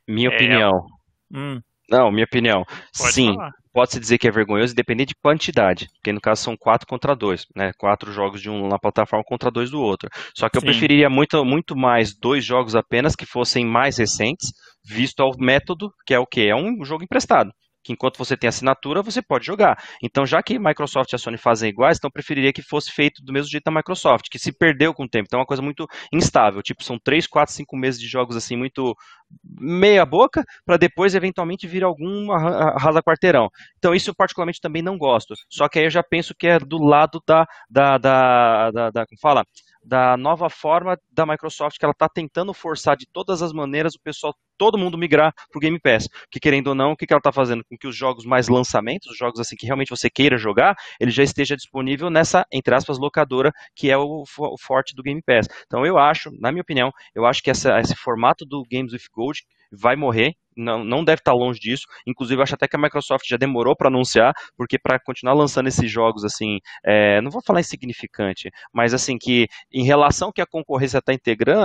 Minha é, opinião. Hum. Não, minha opinião. Pode Sim, pode-se dizer que é vergonhoso depender de quantidade, porque no caso são quatro contra dois, né? Quatro jogos de um na plataforma contra dois do outro. Só que eu Sim. preferiria muito, muito mais dois jogos apenas que fossem mais recentes, visto ao método, que é o que? É um jogo emprestado que enquanto você tem assinatura, você pode jogar. Então, já que Microsoft e a Sony fazem iguais, então preferiria que fosse feito do mesmo jeito da Microsoft, que se perdeu com o tempo. Então é uma coisa muito instável. Tipo, são 3, 4, 5 meses de jogos assim, muito meia boca, para depois eventualmente vir algum arrasa quarteirão. Então isso eu particularmente também não gosto. Só que aí eu já penso que é do lado da, da, da, da, da como fala? Da nova forma da Microsoft que ela está tentando forçar de todas as maneiras o pessoal, todo mundo migrar para o Game Pass. Que querendo ou não, o que, que ela está fazendo? Com que os jogos mais lançamentos, os jogos assim que realmente você queira jogar, ele já esteja disponível nessa, entre aspas, locadora, que é o, o forte do Game Pass. Então eu acho, na minha opinião, eu acho que essa, esse formato do Games with Gold vai morrer, não, não deve estar longe disso. Inclusive, acho até que a Microsoft já demorou para anunciar, porque para continuar lançando esses jogos, assim, é, não vou falar insignificante, mas assim, que em relação que a concorrência está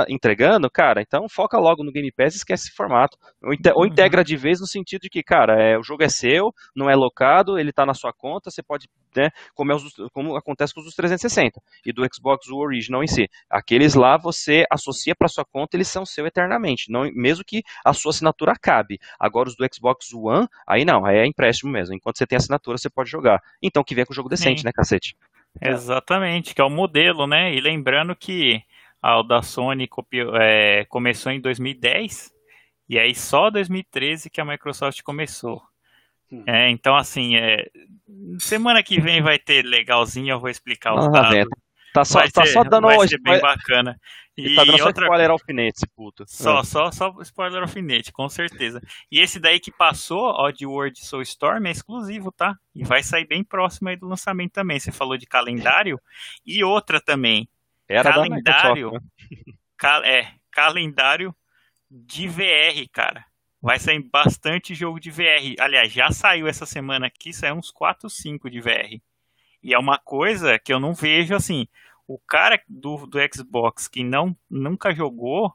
entregando, cara, então foca logo no Game Pass e esquece esse formato. Ou, ou uhum. integra de vez no sentido de que, cara, é, o jogo é seu, não é locado, ele está na sua conta, você pode, né, como, é os, como acontece com os 360 e do Xbox Original em si. Aqueles lá você associa para sua conta, eles são seu eternamente, não, mesmo que a sua assinatura cabe. Agora os do Xbox One, aí não, aí é empréstimo mesmo. Enquanto você tem assinatura, você pode jogar. Então que vier com o jogo decente, Sim. né, cacete? Exatamente, que é o modelo, né? E lembrando que o da Sony copiou, é, começou em 2010 e aí só 2013 que a Microsoft começou. Hum. É, então, assim, é, semana que vem vai ter legalzinho, eu vou explicar os ah, dados. Tá só, tá só dando vai ser bem bacana. E, tá dando só outra... spoiler alfinete, esse puto. Só, é. só, só spoiler alfinete, com certeza. E esse daí que passou, de World Soul Storm, é exclusivo, tá? E vai sair bem próximo aí do lançamento também. Você falou de calendário. E outra também. Era calendário. Né? Cal é, calendário de VR, cara. Vai sair bastante jogo de VR. Aliás, já saiu essa semana aqui, saiu uns 4, 5 de VR. E é uma coisa que eu não vejo assim o cara do, do Xbox que não nunca jogou,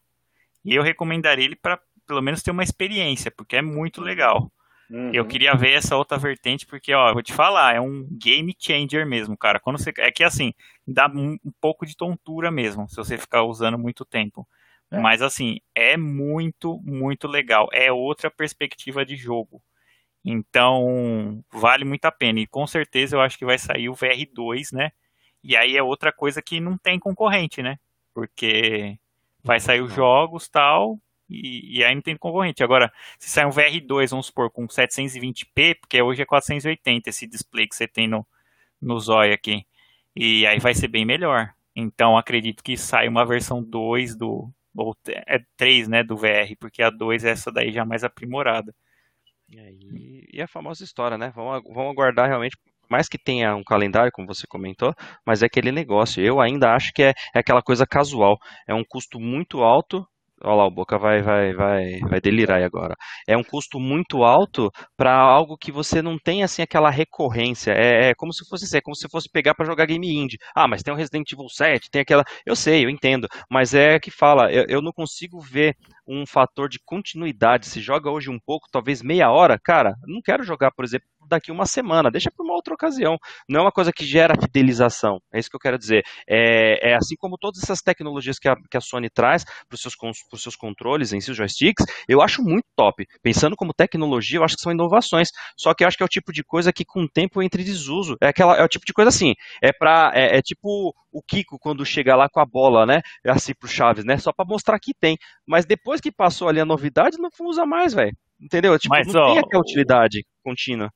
eu recomendaria ele para pelo menos ter uma experiência, porque é muito legal. Uhum. Eu queria ver essa outra vertente, porque, ó, vou te falar, é um game changer mesmo, cara. Quando você. É que assim, dá um, um pouco de tontura mesmo, se você ficar usando muito tempo. É. Mas assim, é muito, muito legal. É outra perspectiva de jogo. Então, vale muito a pena. E com certeza eu acho que vai sair o VR2, né? E aí é outra coisa que não tem concorrente, né? Porque vai sair os jogos tal, e, e aí não tem concorrente. Agora, se sair um VR2, vamos supor, com 720p, porque hoje é 480 esse display que você tem no, no Zóio aqui. E aí vai ser bem melhor. Então acredito que sai uma versão 2 do. Ou é 3, né, do VR, porque a 2 é essa daí já mais aprimorada. E, aí, e a famosa história, né? Vamos, vamos aguardar realmente, mais que tenha um calendário, como você comentou, mas é aquele negócio. Eu ainda acho que é, é aquela coisa casual. É um custo muito alto Olha lá, o Boca vai, vai, vai, vai delirar agora. É um custo muito alto para algo que você não tem assim aquela recorrência. É, é como se fosse, é como se fosse pegar para jogar game indie. Ah, mas tem o Resident Evil 7, tem aquela. Eu sei, eu entendo, mas é que fala. Eu, eu não consigo ver um fator de continuidade. Se joga hoje um pouco, talvez meia hora, cara, não quero jogar, por exemplo, daqui uma semana, deixa para uma outra ocasião. Não é uma coisa que gera fidelização, é isso que eu quero dizer. É, é assim como todas essas tecnologias que a, que a Sony traz para os seus, seus controles em seus joysticks, eu acho muito top. Pensando como tecnologia, eu acho que são inovações. Só que eu acho que é o tipo de coisa que com o tempo entra em desuso. É, aquela, é o tipo de coisa assim, é, pra, é, é tipo o Kiko quando chega lá com a bola, né? Assim pro Chaves, né? Só para mostrar que tem. Mas depois que passou ali a novidade, não usa mais, velho. Entendeu? Tipo, Mas, não ó, tem aquela utilidade contínua.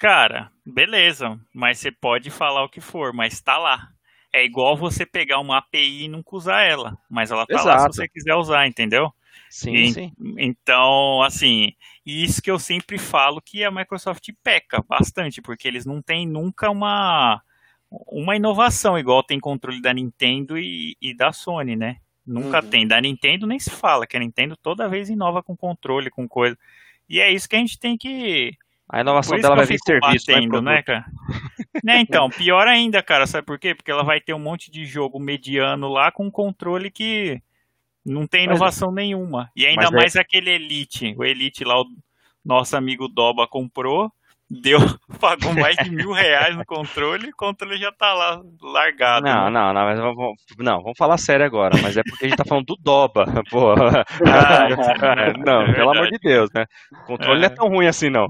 Cara, beleza, mas você pode falar o que for, mas tá lá. É igual você pegar uma API e nunca usar ela, mas ela tá lá se Exato. você quiser usar, entendeu? Sim, E- sim. Então, assim, isso que eu sempre falo que a Microsoft peca bastante, porque eles não têm nunca uma, uma inovação, igual tem controle da Nintendo e, e da Sony, né? Nunca Uhum. tem. Da Nintendo nem se fala, que a Nintendo toda vez inova com controle, com coisa. E é isso que a gente tem que. A inovação dela vai vir serviço, é batendo, né, cara? [LAUGHS] né, então, pior ainda, cara, sabe por quê? Porque ela vai ter um monte de jogo mediano lá com controle que não tem Mas- inovação nenhuma. E ainda mas é- mais aquele Elite. O Elite lá, o nosso amigo Doba comprou, deu, [LAUGHS] pagou mais de mil reais no controle e o controle já tá lá largado. Não, né? não, não, mas vamos, não, vamos falar sério agora, mas é porque a gente tá falando do Doba, [LAUGHS] pô. Ah, [LAUGHS] não, é pelo amor de Deus, né? O controle não é tão ruim assim, não.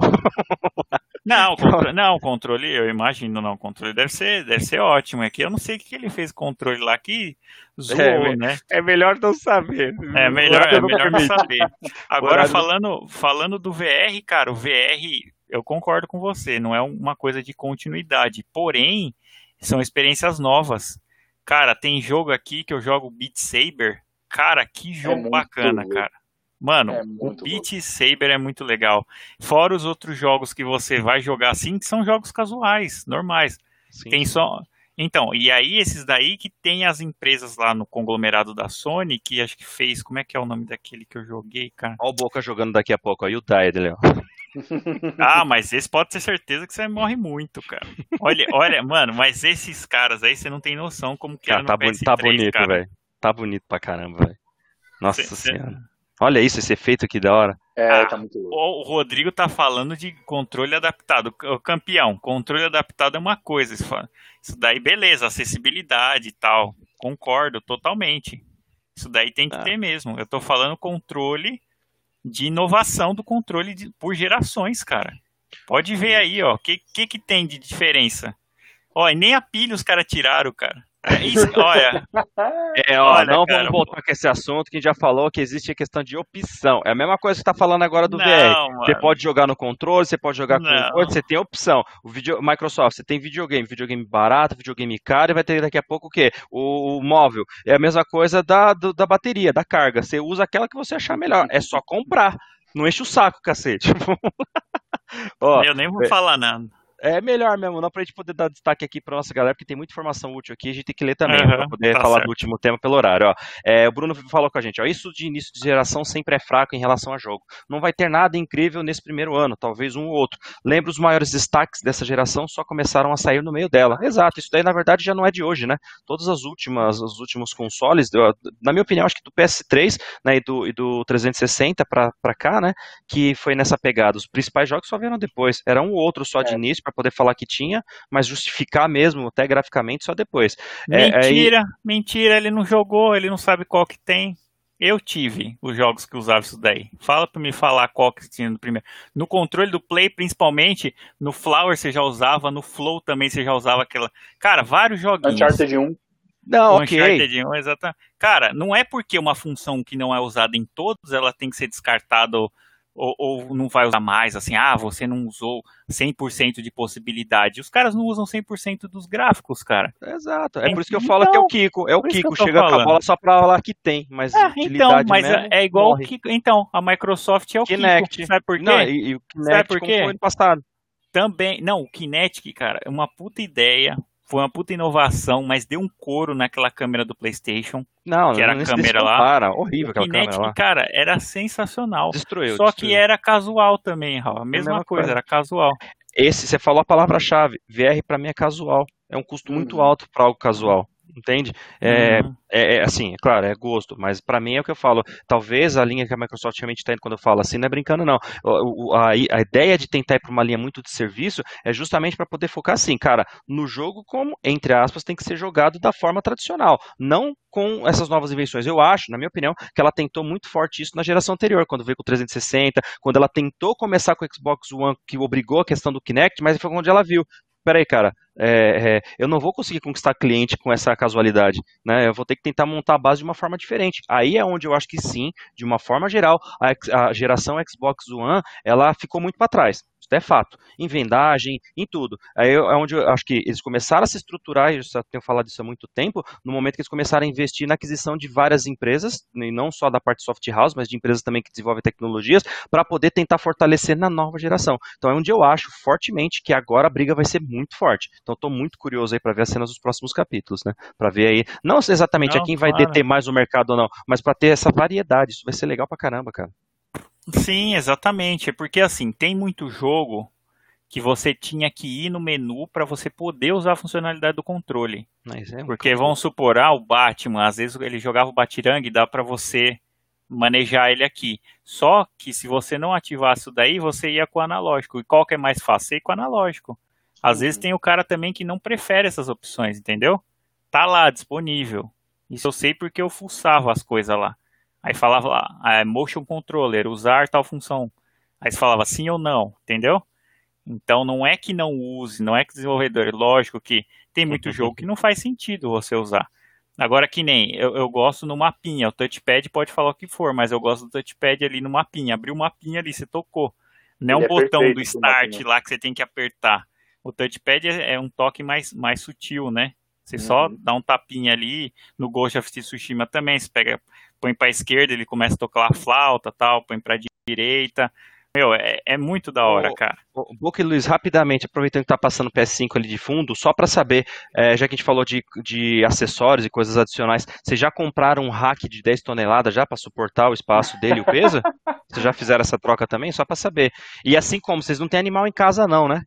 Não, o controle, não, o controle, eu imagino, não, o controle deve ser, deve ser ótimo. É que eu não sei o que ele fez com o controle lá que zoou, É, né? É melhor não saber. É melhor, é melhor não saber. Agora, falando, falando do VR, cara, o VR, eu concordo com você, não é uma coisa de continuidade. Porém, são experiências novas. Cara, tem jogo aqui que eu jogo Beat Saber. Cara, que jogo muito bacana, louco. cara. Mano, É o Beat Saber é muito legal. Fora os outros jogos que você vai jogar assim, que são jogos casuais, normais. Sim. Tem só. Então, e aí esses daí que tem as empresas lá no conglomerado da Sony, que acho que fez. Como é que é o nome daquele que eu joguei, cara? Olha o Boca jogando daqui a pouco, aí o Tide, Léo. [LAUGHS] Ah, mas esse pode ter certeza que você morre muito, cara. Olha, olha, mano, mas esses caras aí você não tem noção como que Cara, era tá, no boni- PS3, tá bonito, cara. velho. Tá bonito pra caramba, velho. Nossa Cê- cê- senhora. Olha isso, esse efeito aqui da hora. É, Ah, tá muito louco. O Rodrigo tá falando de controle adaptado. O campeão, controle adaptado é uma coisa. Isso daí, beleza, acessibilidade e tal. Concordo totalmente. Isso daí tem que Ah. ter mesmo. Eu tô falando controle de inovação do controle de- por gerações, cara. Pode ver aí, ó. O que, que que tem de diferença? Ó, e nem a pilha os caras tiraram, cara. É isso, olha, É, ó, Olha, não cara, vamos voltar com esse assunto que a gente já falou que existe a questão de opção. É a mesma coisa que você tá falando agora do não, VR. Você mano. pode jogar no controle, você pode jogar com Não. coisa, você tem opção. O vídeo, Microsoft, você tem videogame, videogame barato, videogame caro, e vai ter daqui a pouco o quê? O, o móvel. É a mesma coisa da, do- da bateria, da carga. Você usa aquela que você achar melhor. É só comprar. Não enche o saco, cacete. [LAUGHS] Ó, Eu nem vou é- falar nada. É melhor mesmo, não pra gente poder dar destaque aqui pra nossa galera, porque tem muita informação útil aqui, a gente tem que ler também, uhum, pra poder tá falar certo. do último tema pelo horário. Ó. É, o Bruno falou com a gente, ó, isso de início de geração sempre é fraco em relação a jogo. Não vai ter nada incrível nesse primeiro ano, talvez um ou outro. Lembra os maiores destaques dessa geração só começaram a sair no meio dela. Exato, isso daí na verdade já não é de hoje, né? Todas as últimas, os últimos consoles, na minha opinião, acho que do PS3 né, e, do, e do 360 pra, pra cá, né? Que foi nessa pegada. Os principais jogos só vieram depois. Era um ou outro só de é. início para poder falar que tinha, mas justificar mesmo, até graficamente, só depois. Mentira, é, é, mentira, ele não jogou, ele não sabe qual que tem. Eu tive os jogos que usavam isso daí. Fala para me falar qual que tinha no primeiro. No controle do Play, principalmente, no Flower você já usava, no Flow também você já usava aquela. Cara, vários joguinhos. Uncharted 1. Não, ok. Uncharted 1, exatamente. Cara, não é porque uma função que não é usada em todos, ela tem que ser descartada ou, ou, não vai usar mais, assim, ah, você não usou 100% de possibilidade. Os caras não usam 100% dos gráficos, cara. Exato, é por isso que eu falo que é o então, Kiko, é o Kiko, chega falando. com a bola só pra falar que tem, mas é, então, mas é, é igual o Kiko, então, a Microsoft é o Kinect. Kiko, sabe por quê? Não, e, e o Kinect sabe por quê? foi ano passado. Também, não, o Kinetic, cara, é uma puta ideia, foi uma puta inovação, mas deu um couro naquela câmera do PlayStation. Não, que era não, a câmera lá. Para, horrível aquela Kinetic, câmera lá. cara, era sensacional. Destruiu. Só destruiu. que era casual também, Raul. A mesma, a mesma coisa, coisa, era casual. Esse, você falou a palavra-chave. VR para mim é casual. É um custo muito uhum. alto para algo casual entende? É, uhum. é, é, assim, é claro, é gosto, mas para mim é o que eu falo. Talvez a linha que a Microsoft realmente está indo quando eu falo assim, não é brincando, não. O, a, a, ideia de tentar ir para uma linha muito de serviço é justamente para poder focar assim, cara, no jogo como, entre aspas, tem que ser jogado da forma tradicional, não com essas novas invenções. Eu acho, na minha opinião, que ela tentou muito forte isso na geração anterior, quando veio com o 360, quando ela tentou começar com o Xbox One, que obrigou a questão do Kinect, mas foi onde ela viu peraí, cara, é, é, eu não vou conseguir conquistar cliente com essa casualidade, né? Eu vou ter que tentar montar a base de uma forma diferente. Aí é onde eu acho que sim, de uma forma geral, a, a geração Xbox One, ela ficou muito para trás é fato. Em vendagem, em tudo. Aí é onde eu acho que eles começaram a se estruturar, eu já tenho falado isso há muito tempo, no momento que eles começaram a investir na aquisição de várias empresas, e não só da parte soft house, mas de empresas também que desenvolvem tecnologias, para poder tentar fortalecer na nova geração. Então é onde eu acho fortemente que agora a briga vai ser muito forte. Então estou muito curioso aí para ver as cenas dos próximos capítulos, né? Para ver aí, não exatamente não, a quem vai deter mais o mercado ou não, mas para ter essa variedade. Isso vai ser legal pra caramba, cara. Sim, exatamente. É porque assim, tem muito jogo que você tinha que ir no menu para você poder usar a funcionalidade do controle. É porque vamos supor, ah, o Batman, às vezes ele jogava o Batirangue, dá para você manejar ele aqui. Só que se você não ativasse isso daí, você ia com o analógico. E qual que é mais fácil? Ir com o analógico. Às uhum. vezes tem o cara também que não prefere essas opções, entendeu? Tá lá disponível. Isso eu sei porque eu fuçava as coisas lá. Aí falava lá, ah, é motion controller, usar tal função. Aí você falava sim ou não, entendeu? Então não é que não use, não é que desenvolvedor, lógico que tem muito [LAUGHS] jogo que não faz sentido você usar. Agora que nem, eu, eu gosto no mapinha, o touchpad pode falar o que for, mas eu gosto do touchpad ali no mapinha, abriu o mapinha ali, você tocou. Não é um é botão do start lá que você tem que apertar. O touchpad é, é um toque mais, mais sutil, né? Você uhum. só dá um tapinha ali, no Ghost of Tsushima também, você pega põe para a esquerda, ele começa a tocar a flauta, tal, põe para a direita. Meu, é, é, muito da hora, cara. O Boca e Luiz, rapidamente, aproveitando que tá passando o PS5 ali de fundo, só para saber, é, já que a gente falou de, de acessórios e coisas adicionais, vocês já compraram um rack de 10 toneladas já para suportar o espaço dele e o peso? [LAUGHS] vocês já fizeram essa troca também? Só para saber. E assim como, vocês não têm animal em casa não, né?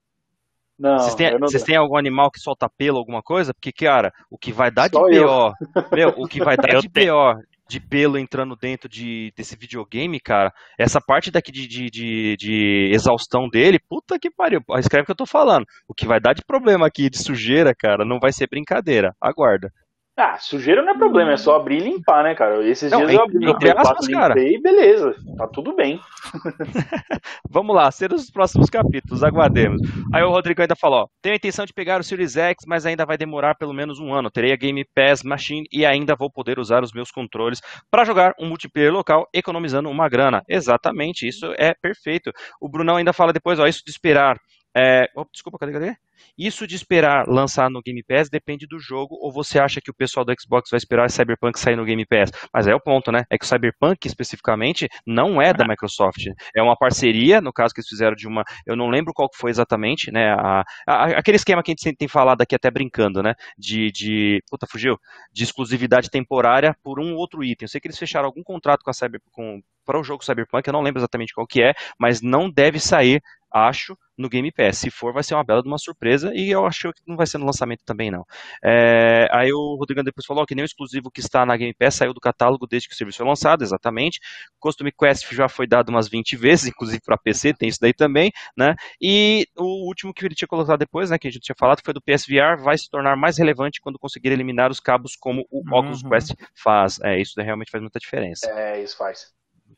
Não, vocês têm, não... vocês têm algum animal que solta pelo, alguma coisa? Porque, cara, o que vai dar Só de BO, meu, o que vai [LAUGHS] dar de BO de pelo entrando dentro de, desse videogame, cara, essa parte daqui de, de, de, de, exaustão dele, puta que pariu, escreve o que eu tô falando. O que vai dar de problema aqui de sujeira, cara, não vai ser brincadeira. Aguarda. Ah, sujeira não é problema, é só abrir e limpar, né, cara? Esses não, dias eu abri 4, cara. limpei, beleza, tá tudo bem. [LAUGHS] Vamos lá, ser os próximos capítulos, aguardemos. Aí o Rodrigo ainda falou, ó, tenho a intenção de pegar o Series X, mas ainda vai demorar pelo menos um ano. Terei a Game Pass Machine e ainda vou poder usar os meus controles para jogar um multiplayer local, economizando uma grana. Exatamente, isso é perfeito. O Brunão ainda fala depois, ó, isso de esperar É, oh, desculpa, cadê, cadê? Isso de esperar lançar no Game Pass depende do jogo, ou você acha que o pessoal do Xbox vai esperar Cyberpunk sair no Game Pass? Mas é o ponto, né? É que o Cyberpunk, especificamente, não é da Microsoft. É uma parceria, no caso que eles fizeram de uma. Eu não lembro qual foi exatamente, né? A, a, aquele esquema que a gente tem falado aqui até brincando, né? De. de puta, fugiu? De exclusividade temporária por um outro item. Eu sei que eles fecharam algum contrato com a Cyber, com, para o jogo Cyberpunk, eu não lembro exatamente qual que é, mas não deve sair acho, no Game Pass. Se for, vai ser uma bela de uma surpresa e eu acho que não vai ser no lançamento também, não. É, aí o Rodrigo depois falou que nem o exclusivo que está na Game Pass saiu do catálogo desde que o serviço foi lançado, exatamente. Costume Quest já foi dado umas 20 vezes, [LAUGHS] inclusive para PC, tem isso daí também, né? E o último que ele tinha colocado depois, né, que a gente tinha falado, foi do PSVR, vai se tornar mais relevante quando conseguir eliminar os cabos como o uhum. Oculus Quest faz. É, isso realmente faz muita diferença. É, isso faz.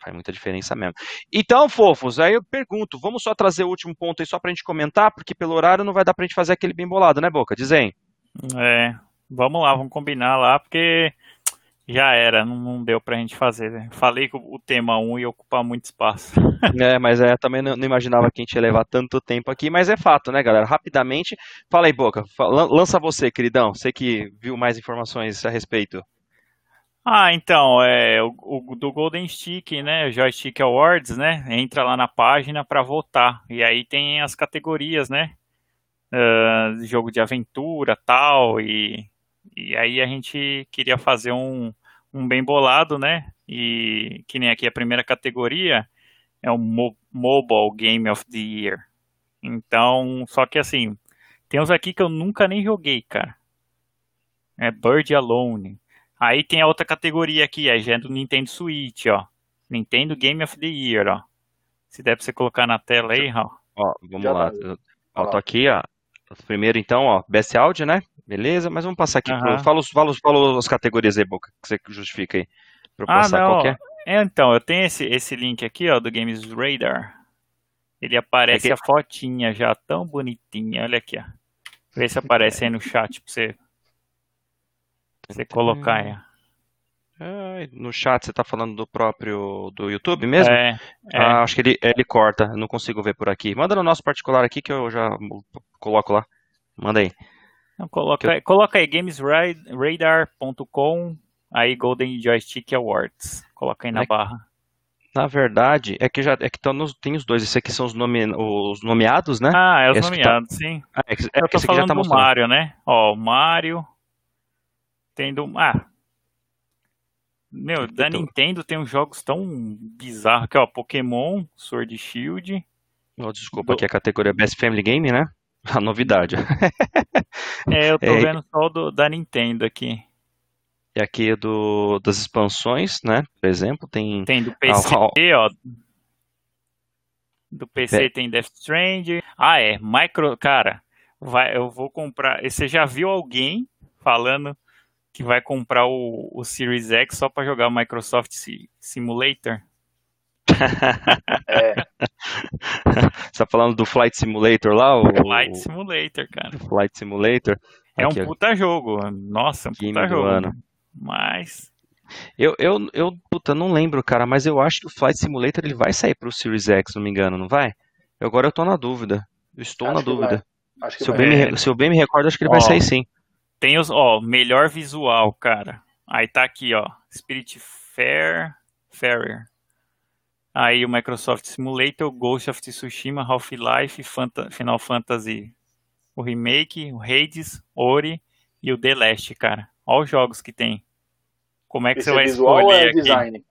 Faz muita diferença mesmo. Então, fofos, aí eu pergunto, vamos só trazer o último ponto aí só pra gente comentar, porque pelo horário não vai dar pra gente fazer aquele bem bolado, né, Boca? Dizem. É, vamos lá, vamos combinar lá, porque já era, não, não deu pra gente fazer. Né? Falei que o tema 1 ia ocupar muito espaço. [LAUGHS] É, mas é, também não, não, imaginava que a gente ia levar tanto tempo aqui, mas é fato, né, galera? Rapidamente, fala aí, Boca, lança você, queridão, você que viu mais informações a respeito. Ah, então, é o, o, do Golden Stick, né, o Joystick Awards, né, entra lá na página para votar. E aí tem as categorias, né, uh, jogo de aventura, tal, e, e aí a gente queria fazer um, um bem bolado, né, e que nem aqui a primeira categoria é o Mo Mobile Game of the Year. Então, só que assim, tem uns aqui que eu nunca nem joguei, cara. É Bird Alone, Aí tem a outra categoria aqui, é já do Nintendo Switch, ó. Nintendo Game of the Year, ó. Se der pra você colocar na tela aí, ó. Ó, vamos já lá. Tá. Ó, tô aqui, ó. Primeiro, então, ó, Best Audio, né? Beleza, mas vamos passar aqui. Uhum. Pro... Fala, fala, fala as categorias aí, Boca, que você justifica aí. Pra eu ah, passar não. qualquer. É, então, eu tenho esse, esse link aqui, ó, do Games Radar. Ele aparece é que... a fotinha já, tão bonitinha. Olha aqui, ó. Vê se aparece aí no chat pra você você colocar aí. É, no chat você está falando do próprio do YouTube mesmo? É, é. Ah, acho que ele, ele corta, não consigo ver por aqui. Manda no nosso particular aqui que eu já coloco lá. Manda aí. Não, coloca, eu... coloca aí gamesradar.com, aí Golden Joystick Awards. Coloca aí na é, barra. Na verdade, é que já é que nos, tem os dois. Esse aqui são os, nome, os nomeados, né? Ah, é os esse tá nomeados, tá... sim. Ah, é, é, eu tô falando tá do Mario, né? Ó, o Mario, tendo. Ah. Meu, da Nintendo tem uns jogos tão bizarros que, ó, Pokémon, Sword Shield. Oh, desculpa, do... aqui é a categoria Best Family Game, né? [LAUGHS] A novidade. é, eu tô é... vendo só o do, da Nintendo aqui. E aqui é do, das expansões, né? Por exemplo, tem. Tem do PC, ah, ó. Do PC é. tem Death Stranding. Ah, é. Micro. Cara, vai, eu vou comprar. Você já viu alguém falando que vai comprar o, o Series X só para jogar o Microsoft Simulator. é. Você tá falando do Flight Simulator lá? O... Flight Simulator, cara. Flight Simulator. É Aqui, um puta ó. jogo. Nossa, um puta jogo. Ano. Mas. Eu, eu, eu, puta, não lembro, cara, mas eu acho que o Flight Simulator ele vai sair pro Series X, se não me engano, não vai? Eu, agora eu tô na dúvida. Eu estou acho na dúvida. Se eu, me, se, eu bem me, recordo, acho que ele Ó, vai sair sim. Tem os, ó, melhor visual, cara. Aí tá aqui, ó, Spirit Fair, Fairer. Aí o Microsoft Simulator, Ghost of Tsushima, Half-Life, Fanta Final Fantasy, o remake, o Hades, Ori e o The Last, cara. Olha os jogos que tem. Como é que esse você é vai visual escolher é aqui? Design?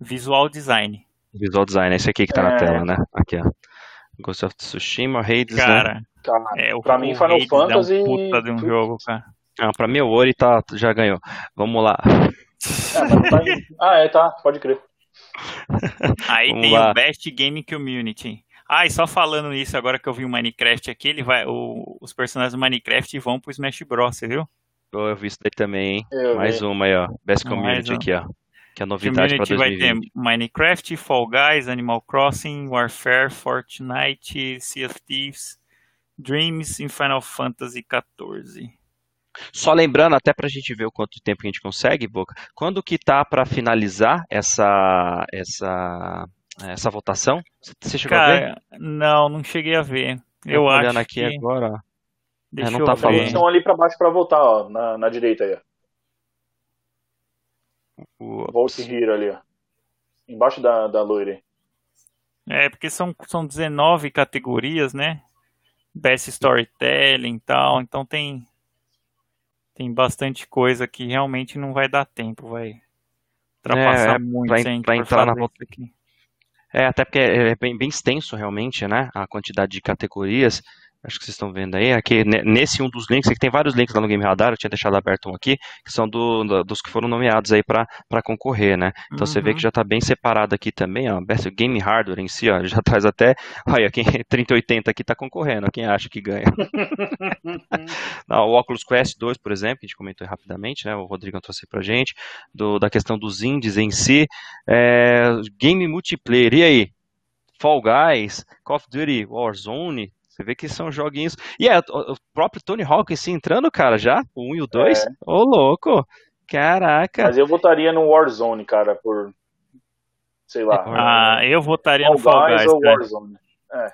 Visual design. Visual design, esse aqui que tá é... na tela, né? Aqui, ó. Ghost of Tsushima, Hades, né? cara, né? Cara, é, o, pra mim, Final Hades Fantasy. É um puta de um jogo, cara. Ah, pra mim, o Ori tá, já ganhou. Vamos lá. É, tá... [LAUGHS] ah, é, tá, pode crer. [LAUGHS] Aí Vamos tem lá. o Best Game Community. Ah, e só falando isso, agora que eu vi o Minecraft aqui, ele vai, o, os personagens do Minecraft vão pro Smash Bros, você viu? Eu vi isso daí também, hein? Eu Mais vi. uma aí, ó. Best Community aqui, ó. Que é a novidade para 2020. vai ter Minecraft, Fall Guys, Animal Crossing, Warfare, Fortnite, Sea of Thieves, Dreams e Final Fantasy XIV. Só lembrando, até para a gente ver o quanto tempo a gente consegue, Boca, quando que tá para finalizar essa, essa, essa votação? Você chegou Cara, a ver? Não, não cheguei a ver. Eu, eu olhando aqui que... agora, ó. Deixa é, não tá falando. Eles estão ali para baixo para voltar, ó, na, na direita aí. Volte Hero ali, ó. Embaixo da, da loira. É, porque são, são 19 categorias, né? Best Storytelling e tal, então tem tem bastante coisa que realmente não vai dar tempo, vai ultrapassar é, muito pra, pra entrar na volta aqui. É, até porque é bem, bem extenso realmente, né? A quantidade de categorias. Acho que vocês estão vendo aí. Aqui, nesse um dos links, que tem vários links lá no Game Radar, eu tinha deixado aberto um aqui, que são do, do, dos que foram nomeados aí para concorrer, né? Então uhum. você vê que uhum. já está bem separado aqui também, ó. Best Game Hardware em si, ó, já [LAUGHS] traz até. Olha, quem 3080 aqui está concorrendo, quem acha que ganha. [LAUGHS] Não, o Oculus Quest 2, por exemplo, que a gente comentou rapidamente, né? O Rodrigo trouxe pra gente, do, da questão dos indies em si. É, game multiplayer, e aí? Fall Guys, Call of Duty Warzone, você vê que são joguinhos. E é o próprio Tony Hawk se entrando, cara, já? O 1 e o 2? É. Ô, louco! Caraca! Mas eu votaria no Warzone, cara, por. Sei lá. Ah, eu votaria no Fall Guys. Ou Warzone. É.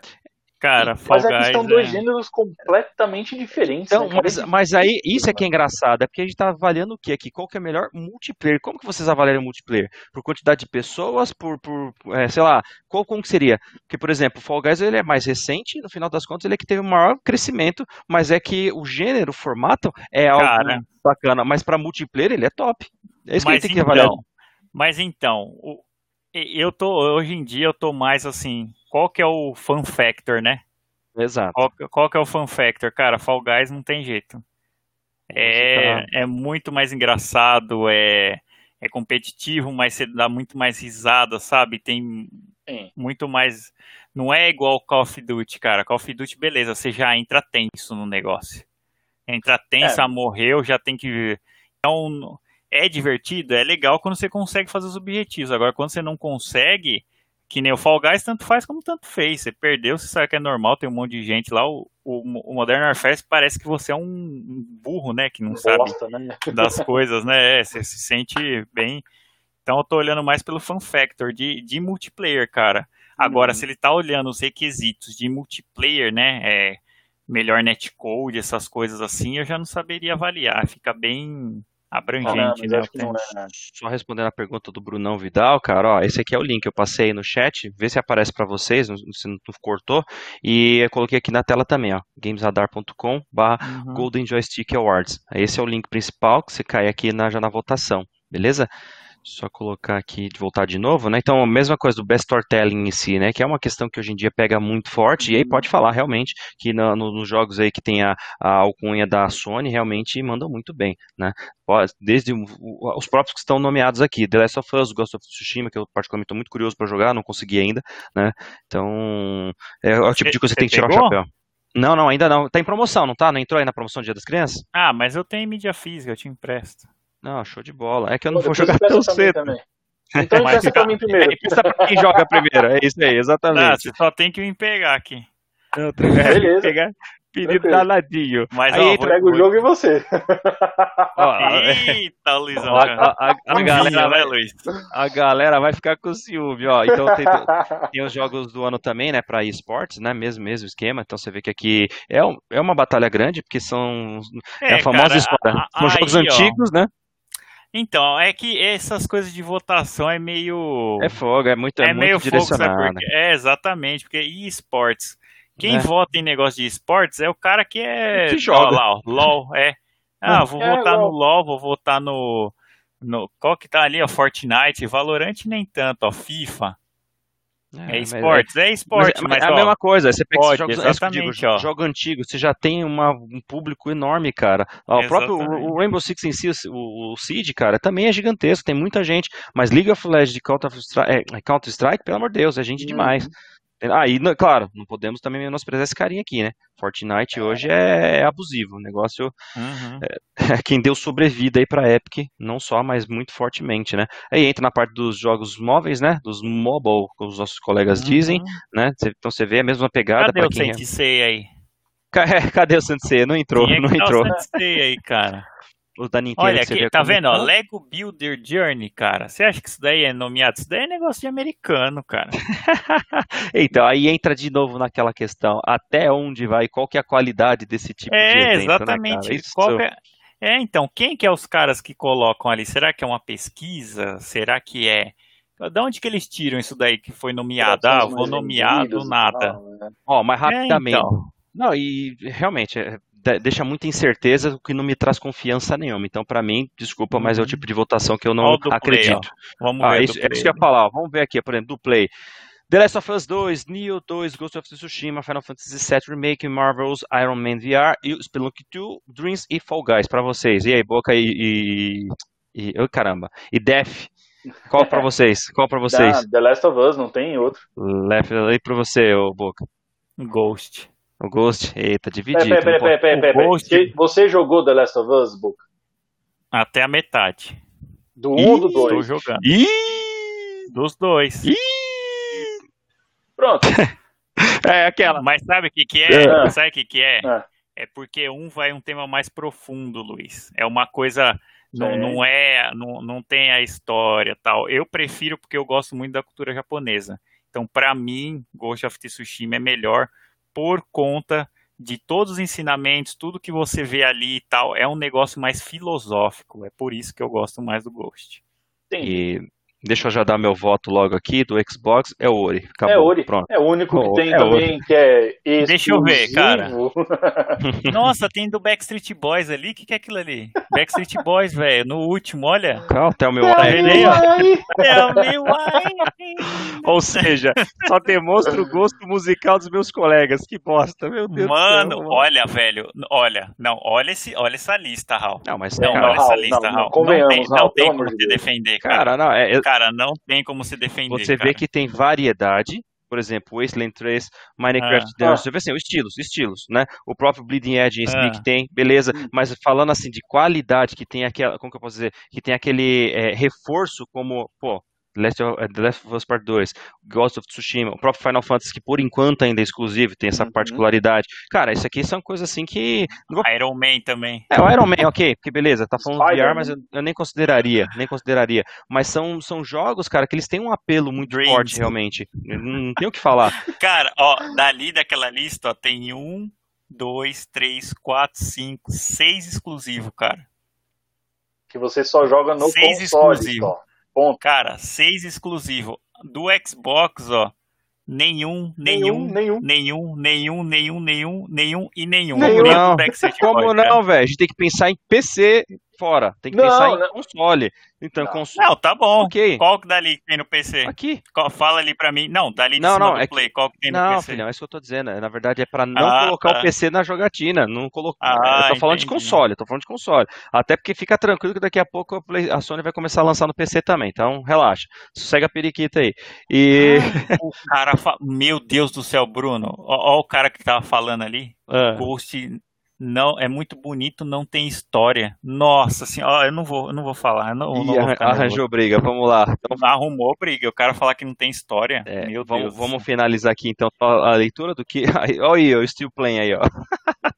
Cara, Fall Mas aqui estão dois é... gêneros completamente diferentes. Então, né? mas, mas, aí, isso é que é engraçado, é porque a gente está avaliando o que aqui? Qual que é o melhor multiplayer? Como que vocês avaliam o multiplayer? Por quantidade de pessoas, por, por é, sei lá, qual como que seria? Porque, por exemplo, o Fall Guys ele é mais recente, no final das contas ele é que teve o maior crescimento, mas é que o gênero, o formato é algo Cara, bacana, mas para multiplayer ele é top. É isso que a gente tem que avaliar. Então, mas então, eu tô, hoje em dia eu tô mais assim, qual que é o fun factor, né? Exato. Qual, qual que é o fun factor? Cara, Fall Guys não tem jeito. É, tá... é muito mais engraçado, é, é competitivo, mas você dá muito mais risada, sabe? Tem Sim. muito mais. Não é igual Call of Duty, cara. Call of Duty, beleza, você já entra tenso no negócio. Entra tenso, é. morreu, já tem que. Então, é divertido, é legal quando você consegue fazer os objetivos. Agora, quando você não consegue, que nem o Fall Guys, tanto faz como tanto fez. Você perdeu, você sabe que é normal, tem um monte de gente lá. O, o, o Modern Warfare parece que você é um burro, né? Que não Bosta, sabe né? das coisas, né? É, você se sente bem. Então eu tô olhando mais pelo fan factor de, de multiplayer, cara. Agora, uhum. se ele tá olhando os requisitos de multiplayer, né? É, melhor netcode, essas coisas assim, eu já não saberia avaliar. Fica bem abrangente, né? É, Só respondendo a pergunta do Brunão Vidal, cara, ó, esse aqui é o link, eu passei no chat, vê se aparece para vocês, se não cortou, e eu coloquei aqui na tela também, ó, gamesradar.com barra uhum. Golden Joystick Awards. Esse é o link principal, que você cai aqui na, já na votação, beleza? Só colocar aqui, de voltar de novo, né? Então, a mesma coisa do best storytelling em si, né? Que é uma questão que hoje em dia pega muito forte, e aí pode falar realmente que no, no, nos jogos aí que tem a, a alcunha da Sony, realmente mandam muito bem, né? Desde os próprios que estão nomeados aqui, The Last of Us, Ghost of Tsushima, que eu particularmente estou muito curioso para jogar, não consegui ainda, né? Então, é o tipo de coisa que você tem que tirar o chapéu. Não, não, ainda não. Tá em promoção, não tá? Não entrou aí na promoção do Dia das Crianças? Ah, mas eu tenho mídia física, eu te empresto. Não, show de bola. É que eu não Pô, vou jogar tão cedo. Também. [LAUGHS] Então empresta pra mim primeiro. Empresta pra quem joga primeiro. É isso aí, exatamente. Ah, você só tem que me pegar aqui. Não, Beleza. Pegar, pedido danadinho. Mas, aí ó, pega o jogo e você. [LAUGHS] Eita, Luizão. A, a, a, a galera vai, Luiz? a galera vai ficar com ciúme, ó. Então tem, tem, os jogos do ano também, né, pra esportes, né, mesmo, mesmo esquema. Então você vê que aqui é, um, é uma batalha grande, porque são é, é a famosa cara, história. São jogos aí, antigos, ó. né? Então, é que essas coisas de votação é meio. É fogo, é muito, é, é muito meio direcionado. Fogo, é, exatamente, porque e esportes? Quem é. vota em negócio de esportes é o cara que é. Que joga. Ó, lá, ó, LOL, é. [LAUGHS] Ah, vou é, votar LOL. no LOL, vou votar no. no qual que tá ali, ó? Fortnite, Valorant nem tanto, ó, FIFA. É, é esportes, é, é esporte, mas, mas, é a ó, mesma coisa. Você pega pode, jogos, exatamente, digo, jogo antigo, você já tem uma, um público enorme, cara. Ó, o próprio o Rainbow Six em si, o, o Seed, cara, também é gigantesco, tem muita gente. Mas League of Legends de Counter-Strike, é, Counter pelo amor de Deus, é gente uhum. demais. Ah, e claro, não podemos também menosprezar esse carinha aqui, né? Fortnite hoje é, é abusivo. O negócio. Uhum. É, é, [LAUGHS] quem deu sobrevida aí pra Epic, não só, mas muito fortemente, né? Aí entra na parte dos jogos móveis, né? Dos mobile, como os nossos colegas uhum. dizem, né? Então você vê a mesma pegada. Cadê o quem... Sensei aí? [LAUGHS] Cadê o Sensei? Não entrou, não entrou. o Sensei aí, cara. [LAUGHS] os da Nintendo. Olha, aqui, tá vendo? Ó, são. Lego Builder Journey, cara. Você acha que isso daí é nomeado? Isso daí é negócio de americano, cara. [LAUGHS] Então, aí entra de novo naquela questão, até onde vai, qual que é a qualidade desse tipo de É, evento, né, exatamente. Isso, Qual é... é, então, quem que é os caras que colocam ali? Será que é uma pesquisa? Será que é... Da onde que eles tiram isso daí que foi nomeado? Ah, vou nomear do nada. ó, mas É, rapidamente. então. Não, e realmente, é, de- deixa muita incerteza, o que não me traz confiança nenhuma. Então, pra mim, desculpa, mas é o tipo de votação que eu não o do Play, acredito. Vamos Ah, ver isso, é isso que eu ia falar. ó. Vamos ver aqui, por exemplo, do Play. The Last of Us 2, Neo 2, Ghost of Tsushima, Final Fantasy VII Remake, Marvel's Iron Man VR, e o Spelunky 2, Dreams e Fall Guys pra vocês. E aí, Boca e... e, e oh, caramba. E Def, qual pra [LAUGHS] vocês? Qual pra vocês? Da, The Last of Us, não tem outro. Left aí pra você, ô Boca. Ghost. O Ghost, eita, dividido. peraí, peraí, não peraí, peraí, o peraí. Ghost- Você- jogou The Last of Us, Book? Até a metade. Do 1 ou do Ih, 2? Estou jogando. Ih! Dos dois. Ih! Pronto. [LAUGHS] É aquela. Mas sabe o que que é? É. Sabe o que que é? É. É porque um vai um tema mais profundo, Luiz. É uma coisa não, não é, não, não tem a história tal. Eu prefiro porque eu gosto muito da cultura japonesa. Então, pra mim, Ghost of Tsushima é melhor por conta de todos os ensinamentos, tudo que você vê ali e tal. É um negócio mais filosófico. É por isso que eu gosto mais do Ghost. Entendi. E deixa eu já dar meu voto logo aqui do Xbox. É o Ori. Acabou. É Ori. Pronto. É o único que Oh, tem é também que é exclusivo. Deixa eu ver, cara. [LAUGHS] Nossa, tem do Backstreet Boys ali. O que, que é aquilo ali? Backstreet Boys, velho. No último, olha. Qual até o meu Tá Ori. vendo aí, ó? É o meu Ou seja, só demonstra o gosto musical dos meus colegas. Que bosta, meu Deus Mano, do céu. olha, velho. Olha, não, olha, esse, olha essa lista, Raul. Não, mas Não, cara, olha essa Raul, lista, não, não, Raul. Não convenhamos, tem, não tem como amor de se Deus. defender, cara. cara, não, é, é- Cara, não tem como se defender. você cara. vê que tem variedade. Por exemplo, Wasteland 3, Minecraft Ah. Dungeons, você vê assim, os estilos, estilos, né? O próprio Bleeding Edge em Ah. tem, beleza, mas falando assim de qualidade, que tem aquela, como que eu posso dizer, que tem aquele é, reforço como, pô, Last of, eh, The Last of Us Part 2, Ghost of Tsushima, o próprio Final Fantasy, que por enquanto ainda é exclusivo, tem essa Uhum. particularidade. Cara, isso aqui são coisas assim que. vou- Iron Man também. É, o Iron Man, ok, porque beleza, tá falando de VR, mas eu, eu nem consideraria, nem consideraria. Mas são, são jogos, cara, que eles têm um apelo muito Dreams. forte, realmente. Não, não tem o que falar. [LAUGHS] Cara, ó, dali daquela lista, ó, tem um, dois, três, quatro, cinco, seis exclusivos, cara. Que você só joga no Seis console exclusivo. só. Ponto. Cara, seis exclusivo. Do Xbox, ó, nenhum, nenhum, Nenhum, nenhum. nenhum, nenhum, nenhum, nenhum, e nenhum. Nenhum. Como não, velho? A gente tem que pensar em PC fora. Tem que Não, pensar em não. console. Então, Não. console. Não, tá bom. Ok. Qual que dali que tem no PC? Aqui. Qual- Fala ali pra mim. Não, dali de Não, cima não, do é que- Play. Qual que tem no Não, PC? filhão, é isso que eu tô dizendo. Na verdade, é pra não Ah, colocar tá. o PC na jogatina. Não colo... Ah, eu tô falando de entendi. console, eu tô falando de console. Até porque fica tranquilo que daqui a pouco a, Play- a Sony vai começar a lançar no PC também. Então, relaxa. Sossega a periquita aí. E. [LAUGHS] O cara fa... Meu Deus do céu, Bruno. Ó, ó o cara que tava falando ali. Ah, Ghost não é muito bonito, não tem história. Nossa senhora, ó, eu não vou, eu não vou falar. Não, não vou arranjou briga, vamos lá. Então, Arrumou briga. O cara falar que não tem história. é, Meu vamos, Deus. vamos finalizar aqui então a a leitura do que. Olha [LAUGHS] aí, o Steel Plane aí, ó. [LAUGHS]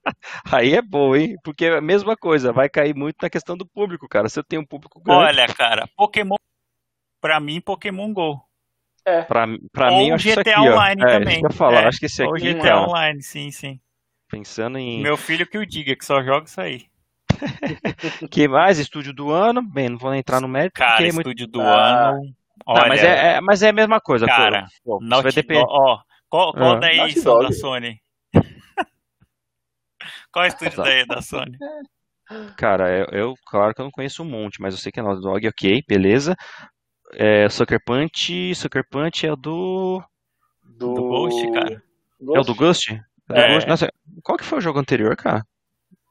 Aí é bom, hein? Porque é a mesma coisa, vai cair muito na questão do público, cara. Se eu tenho um público grande, Olha, cara, Pokémon. Pra mim, Pokémon Go. pra, pra Ou mim, eu acho isso GTA aqui, ó. Online é, também. Ia falar, É, acho que esse Ou aqui, GTA cara, Online, sim, sim. Pensando em. Meu filho que o diga, que só joga isso aí. [LAUGHS] que mais? Estúdio do ano? Bem, não vou entrar no mérito, Cara, é muito. estúdio do Ah. ano. Não, Olha, mas, é, é- mas é a mesma coisa, Cara, pô. Pô, Naughty vai depender. Ó, qual, qual Ah. daí Naughty são Dog. da Sony? [LAUGHS] qual é o estúdio daí da Sony? Cara, eu, eu, claro que eu não conheço um monte, mas eu sei que é Naughty Dog, ok, beleza. É, Sucker Punch, Sucker Punch é o do. Do, Do Ghost, cara. É o do Ghost? É É. Nossa, qual que foi o jogo anterior, cara?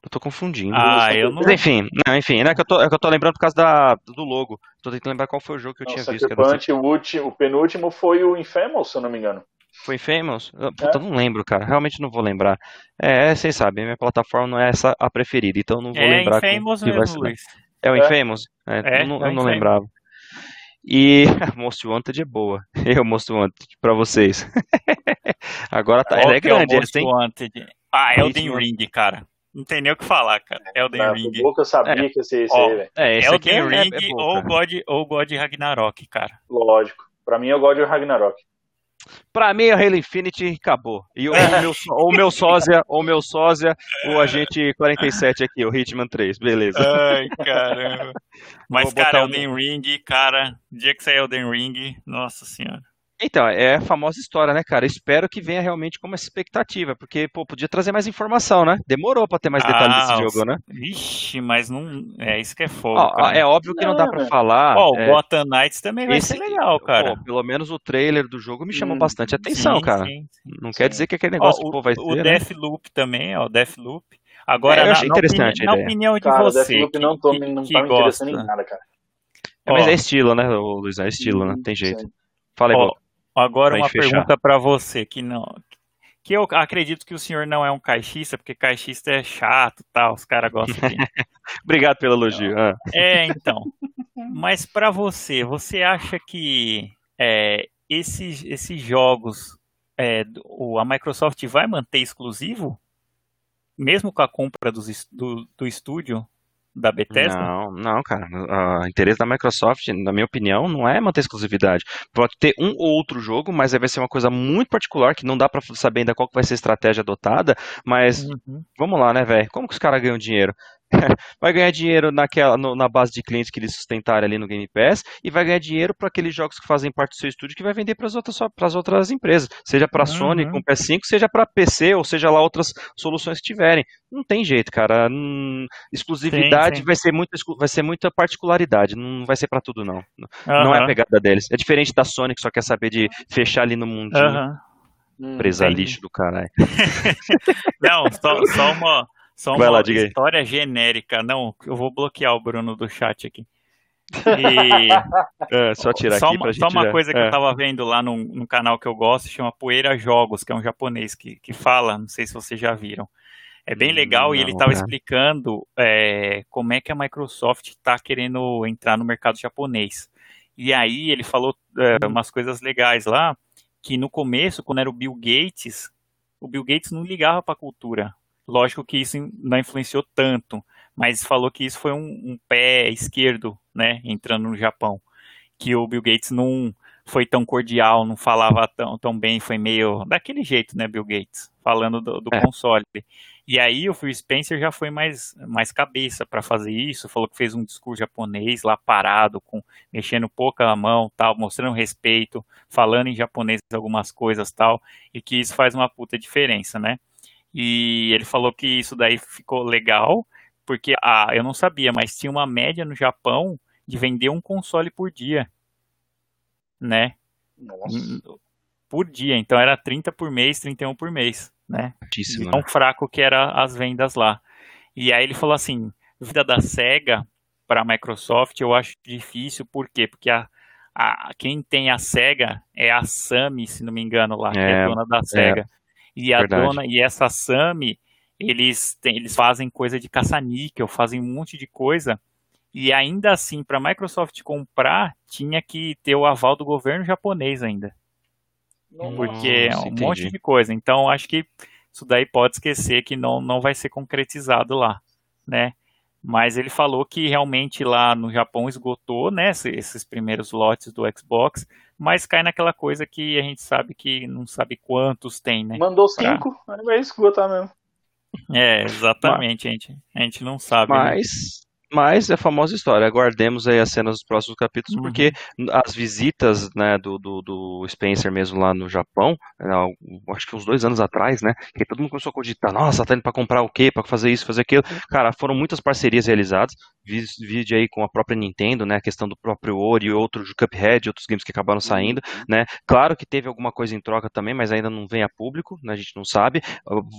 Eu tô confundindo. Ah, eu não. Mas enfim, não, enfim, é que eu tô, é que eu tô lembrando por causa da, do logo. Tô tentando lembrar qual foi o jogo que eu Não, tinha visto. Punch, o, último, o penúltimo foi o Infamous, se eu não me engano. Foi Infamous? Eu- Puta, não lembro, cara. Realmente não vou lembrar. É, é, vocês sabem, minha plataforma não é essa a preferida, então não vou É lembrar. qual Infamous mesmo, ser. Luiz. É o É. Infamous? É, É, eu não, é eu não lembrava. E [LAUGHS] Most Wanted é boa. [LAUGHS] Eu Most Wanted pra vocês. [LAUGHS] Agora tá. Ela é que é o grande, Most hein? Wanted? Ah, Most Elden. Ring, cara. não tem nem o que falar, cara. Elden Na Ring. boca eu sabia É. que ia ser esse Ó, aí, velho. É, esse aqui Elden é, Ring é, é bom, ou. God, ou God Ragnarok, cara. Lógico. Pra mim, eu gosto de Ragnarok. Pra mim, o Halo Infinity acabou. E o, o [LAUGHS] meu, ou o meu sósia, ou o meu sósia, o agente 47 aqui, o Hitman 3, beleza. Ai, caramba. Mas, Vou cara, um- Elden Ring, cara, dia que sair Elden Ring, nossa senhora. Então, é a famosa história, né, cara? Espero que venha realmente como essa expectativa, porque, pô, podia trazer mais informação, né? Demorou pra ter mais detalhes Ah, desse jogo, né? Vixe, mas não. É isso que é fogo. Ó, cara. é óbvio que não dá pra falar. Ó, o é, Gotham Knights também vai esse- ser legal, cara. pô, pelo menos o trailer do jogo me chamou Hum, bastante atenção, Sim, cara. sim, sim. Não sim. quer dizer que aquele Ó, negócio que o, pô, vai o ser, né? Deathloop também, ó, Deathloop. Agora, É, eu na, achei na interessante opini- a na opinião de Cara, você, Deathloop que, não, tô, que, não que tá me gosta. interessando em nada, cara. É, mas Ó, é estilo, né, Luiz? É estilo, né? Hum, Tem jeito. Fala aí, ó. Agora uma fechar. pergunta pra você, que não... Que eu acredito que o senhor não é um caixista, porque caixista é chato e tal, os caras gostam de... [LAUGHS] Obrigado pelo elogio. Ah. É, então. Mas pra você, você acha que é, esses, esses jogos, é, a Microsoft vai manter exclusivo? Mesmo com a compra dos do, do estúdio da Bethesda? Não, não, cara. O interesse da Microsoft, na minha opinião, não é manter exclusividade. Pode ter um ou outro jogo, mas vai ser uma coisa muito particular que não dá pra saber ainda qual vai ser a estratégia adotada. Mas Uhum. vamos lá, né, velho? Como que os caras ganham dinheiro? [LAUGHS] vai ganhar dinheiro naquela, no- na base de clientes que eles sustentarem ali no Game Pass e vai ganhar dinheiro para aqueles jogos que fazem parte do seu estúdio que vai vender para as outras, pras outras empresas, seja para Uhum. Sony com PS5, seja para PC ou seja lá outras soluções que tiverem. Não tem jeito, cara. Hum, exclusividade Sim, sim. vai ser muita exclu- vai ser muita particularidade, não vai ser para tudo não. Não é a pegada deles. É diferente da Sony que só quer saber de fechar ali no mundinho. aham. Hum, Presa entendi. lixo do caralho. [LAUGHS] Não, só, só uma, só uma lá, história genérica. Não, eu vou bloquear o Bruno do chat aqui. [LAUGHS] E É, só tirar só aqui uma, só uma já- coisa que é. eu tava vendo lá num, num canal que eu gosto, chama Poeira Jogos, que é um japonês que, que fala, não sei se vocês já viram. É bem Hum, legal e ele não, estava cara. explicando é, como é que a Microsoft está querendo entrar no mercado japonês. E aí ele falou é, Hum. umas coisas legais lá, que no começo, quando era o Bill Gates, o Bill Gates não ligava para a cultura. Lógico que isso não influenciou tanto, mas falou que isso foi um, um pé esquerdo, né, entrando no Japão. Que o Bill Gates não foi tão cordial, não falava tão, tão bem, foi meio daquele jeito, né, Bill Gates, falando do, do É. console. E aí o Phil Spencer já foi mais, mais cabeça para fazer isso, falou que fez um discurso japonês lá parado, com mexendo pouco a mão, tal, mostrando respeito, falando em japonês algumas coisas, tal, e que isso faz uma puta diferença, né? E ele falou que isso daí ficou legal, porque ah, eu não sabia, mas tinha uma média no Japão de vender um console por dia, né? Nossa. Por dia, então era 30 por mês, 31 por mês, né? Altíssimo, de né? tão fraco que era as vendas lá. E aí ele falou assim, vida da Sega para a Microsoft eu acho difícil, por quê? Porque a, a, quem tem a Sega é a Sami, se não me engano lá, que é, É, dona da Sega. E a verdade. dona e essa Sami, eles têm, eles fazem coisa de caça-níquel, fazem um monte de coisa. E ainda assim, para a Microsoft comprar, tinha que ter o aval do governo japonês ainda porque é Nossa, um entendi. monte de coisa. Então, acho que isso daí pode esquecer que não, não vai ser concretizado lá, né? Mas ele falou que realmente lá no Japão esgotou, né, esses primeiros lotes do Xbox, mas cai naquela coisa que a gente sabe que não sabe quantos tem, né? Mandou cinco, aí vai esgotar mesmo. É, exatamente, a gente, a gente não sabe. né? Mas, mas é a famosa história. Aguardemos aí as cenas dos próximos capítulos, Uhum. porque as visitas né, do, do, do Spencer mesmo lá no Japão, né, acho que uns dois anos atrás, né? Que todo mundo começou a cogitar, nossa, tá indo pra comprar o quê? Pra fazer isso, fazer aquilo. Cara, foram muitas parcerias realizadas. Vídeo aí com a própria Nintendo, né? A questão do próprio Ori, outros Cuphead, outros games que acabaram saindo, né? Claro que teve alguma coisa em troca também, mas ainda não vem a público, né? A gente não sabe.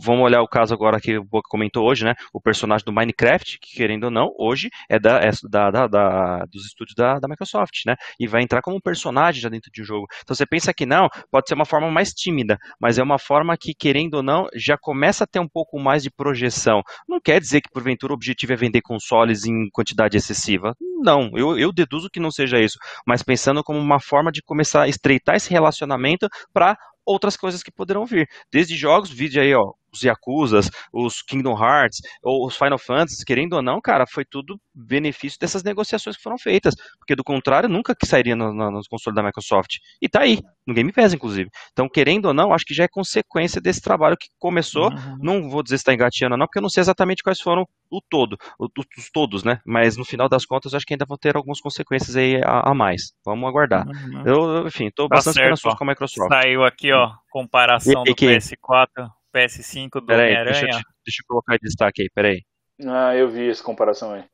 Vamos olhar o caso agora que o Boca comentou hoje, né? O personagem do Minecraft, que querendo ou não, hoje é, da, é da, da- da- dos estúdios da, da Microsoft, né? E vai entrar como um personagem já dentro de um jogo. Então você pensa que não, pode ser uma forma mais tímida, mas é uma forma que, querendo ou não, já começa a ter um pouco mais de projeção. Não quer dizer que, porventura, o objetivo é vender consoles em quantidade excessiva. Não, eu, eu deduzo que não seja isso. Mas pensando como uma forma de começar a estreitar esse relacionamento para outras coisas que poderão vir. Desde jogos, vídeo aí, ó, os Yakuzas, os Kingdom Hearts, ou os Final Fantasy, querendo ou não, cara, foi tudo benefício dessas negociações que foram feitas, porque do contrário, nunca que sairia no, no, nos consoles da Microsoft. E tá aí, no Game Pass, inclusive. Então, querendo ou não, acho que já é consequência desse trabalho que começou, uhum. não vou dizer se está engateando não, porque eu não sei exatamente quais foram o todo, os todos, né? Mas no final das contas, acho que ainda vão ter algumas consequências aí a, a mais. Vamos aguardar. Uhum. Eu, enfim, estou tá bastante esperançoso com a Microsoft. Saiu aqui, ó, comparação e, e do que... PS4, PS5 do Homem-Aranha. Deixa, deixa, eu colocar em destaque aí, peraí. Ah, eu vi essa comparação aí.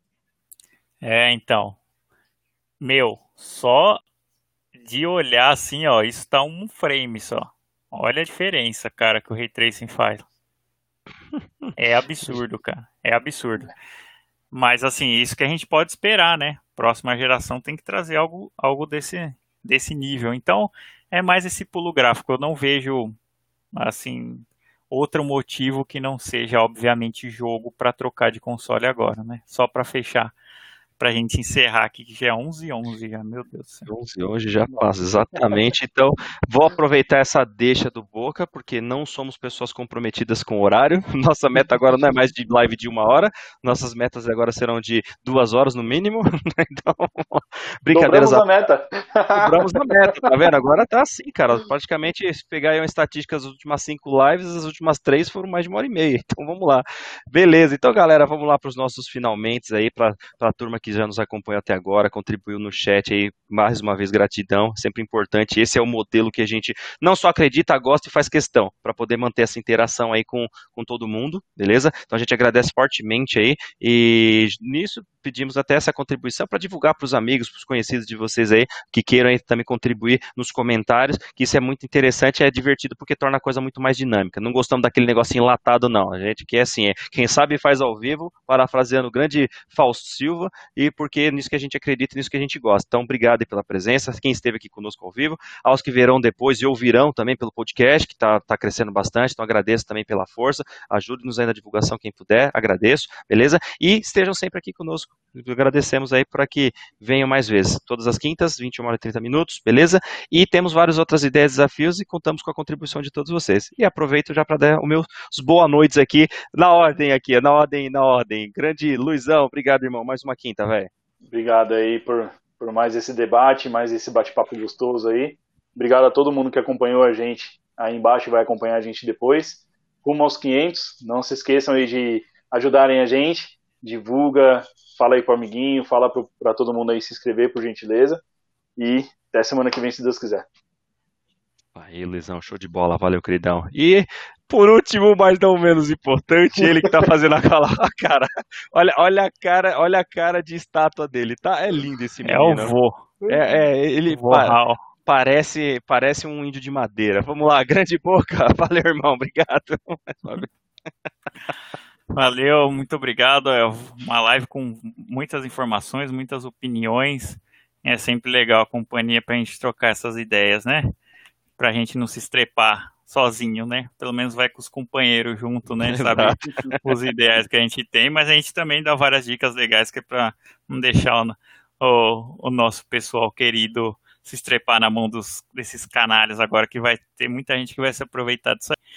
É, então. Meu, só de olhar assim, ó, isso tá um frame só. Olha a diferença, cara, que o Ray Tracing faz. É absurdo, cara. É absurdo. Mas assim, isso que a gente pode esperar, né? Próxima geração tem que trazer algo, algo desse, desse nível. Então, é mais esse pulo gráfico. Eu não vejo, assim, outro motivo que não seja, obviamente, jogo para trocar de console agora, né? Só para fechar pra gente encerrar aqui, que já é 11 h 11 já, meu Deus do céu. 11 hoje já passa, exatamente. Então, vou aproveitar essa deixa do Boca, porque não somos pessoas comprometidas com o horário. [LAUGHS] Nossa meta agora não é mais de live de uma hora, nossas metas agora serão de duas horas no mínimo. [LAUGHS] Então, brincadeiras. Dobramos a meta. Dobramos a meta, tá vendo? Agora tá assim, cara. Praticamente, se pegar aí uma estatística das últimas cinco lives, as últimas três foram mais de uma hora e meia. Então, vamos lá. Beleza, então, galera, vamos lá para os nossos finalmente aí, para a turma que já nos acompanhou até agora, contribuiu no chat aí, mais uma vez gratidão, sempre importante. Esse é o modelo que a gente não só acredita, gosta e faz questão, para poder manter essa interação aí com, com todo mundo, beleza? Então a gente agradece fortemente aí e nisso pedimos até essa contribuição para divulgar para os amigos, para os conhecidos de vocês aí, que queiram também contribuir nos comentários, que isso é muito interessante, é divertido porque torna a coisa muito mais dinâmica. Não gostamos daquele negocinho enlatado, não. A gente quer assim, é, quem sabe faz ao vivo, parafraseando o grande Fausto Silva, e porque é nisso que a gente acredita, nisso que a gente gosta. Então, obrigado pela presença, quem esteve aqui conosco ao vivo, aos que verão depois e ouvirão também pelo podcast, que está tá crescendo bastante, então agradeço também pela força, ajude-nos aí na divulgação quem puder, agradeço, beleza? E estejam sempre aqui conosco Agradecemos aí para que venham mais vezes. Todas as quintas, 21 horas e 30 minutos, beleza? E temos várias outras ideias desafios e contamos com a contribuição de todos vocês. E aproveito já para dar os meus boa noites aqui, na ordem aqui, na ordem, na ordem. Grande Luizão, obrigado, irmão. Mais uma quinta, velho. Obrigado aí por, por mais esse debate, mais esse bate-papo gostoso aí. Obrigado a todo mundo que acompanhou a gente aí embaixo e vai acompanhar a gente depois. Rumo aos 500. Não se esqueçam aí de ajudarem a gente. Divulga, fala aí pro amiguinho, fala para todo mundo aí se inscrever, por gentileza. E até semana que vem, se Deus quiser. Aí, Luizão, show de bola, valeu, queridão. E, por último, mas não menos importante, ele que tá fazendo aquela [LAUGHS] cara. Olha, olha a cara, olha a cara de estátua dele, tá? É lindo esse menino. É o vô. É, é ele pa parece, parece um índio de madeira. Vamos lá, grande boca. [LAUGHS] Valeu, irmão, obrigado. [LAUGHS] Valeu, muito obrigado. É uma live com muitas informações, muitas opiniões. É sempre legal a companhia para a gente trocar essas ideias, né? Para a gente não se estrepar sozinho, né? Pelo menos vai com os companheiros junto, né? Sabe [LAUGHS] os ideais que a gente tem, mas a gente também dá várias dicas legais que é para não deixar o, o, o, nosso pessoal querido se estrepar na mão dos, desses canalhas agora, que vai ter muita gente que vai se aproveitar disso aí.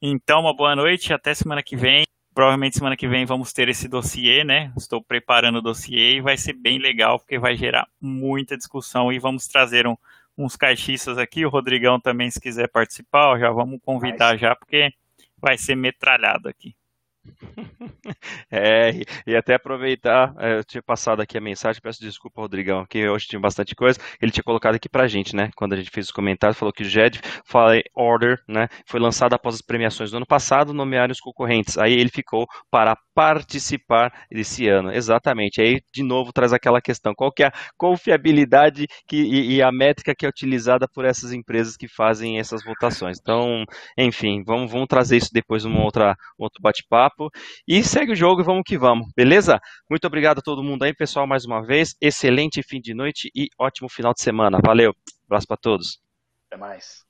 Então, uma boa noite, até semana que vem. Provavelmente semana que vem vamos ter esse dossiê, né? Estou preparando o dossiê e vai ser bem legal, porque vai gerar muita discussão e vamos trazer um, uns caixistas aqui. O Rodrigão também, se quiser participar, já vamos convidar já, porque vai ser metralhado aqui. É, e até aproveitar, é, eu tinha passado aqui a mensagem, peço desculpa, Rodrigão, que hoje tinha bastante coisa. Ele tinha colocado aqui pra gente, né? Quando a gente fez os comentários, falou que o JED File Order, né? Foi lançado após as premiações do ano passado, nomearam os concorrentes. Aí ele ficou para participar desse ano. Exatamente. Aí, de novo, traz aquela questão: qual que é a confiabilidade que, e, e a métrica que é utilizada por essas empresas que fazem essas votações? Então, enfim, vamos, vamos trazer isso depois num outra, outro bate-papo. E segue o jogo e vamos que vamos, beleza? Muito obrigado a todo mundo aí, pessoal, mais uma vez. Excelente fim de noite e ótimo final de semana. Valeu. Abraço para todos. Até mais.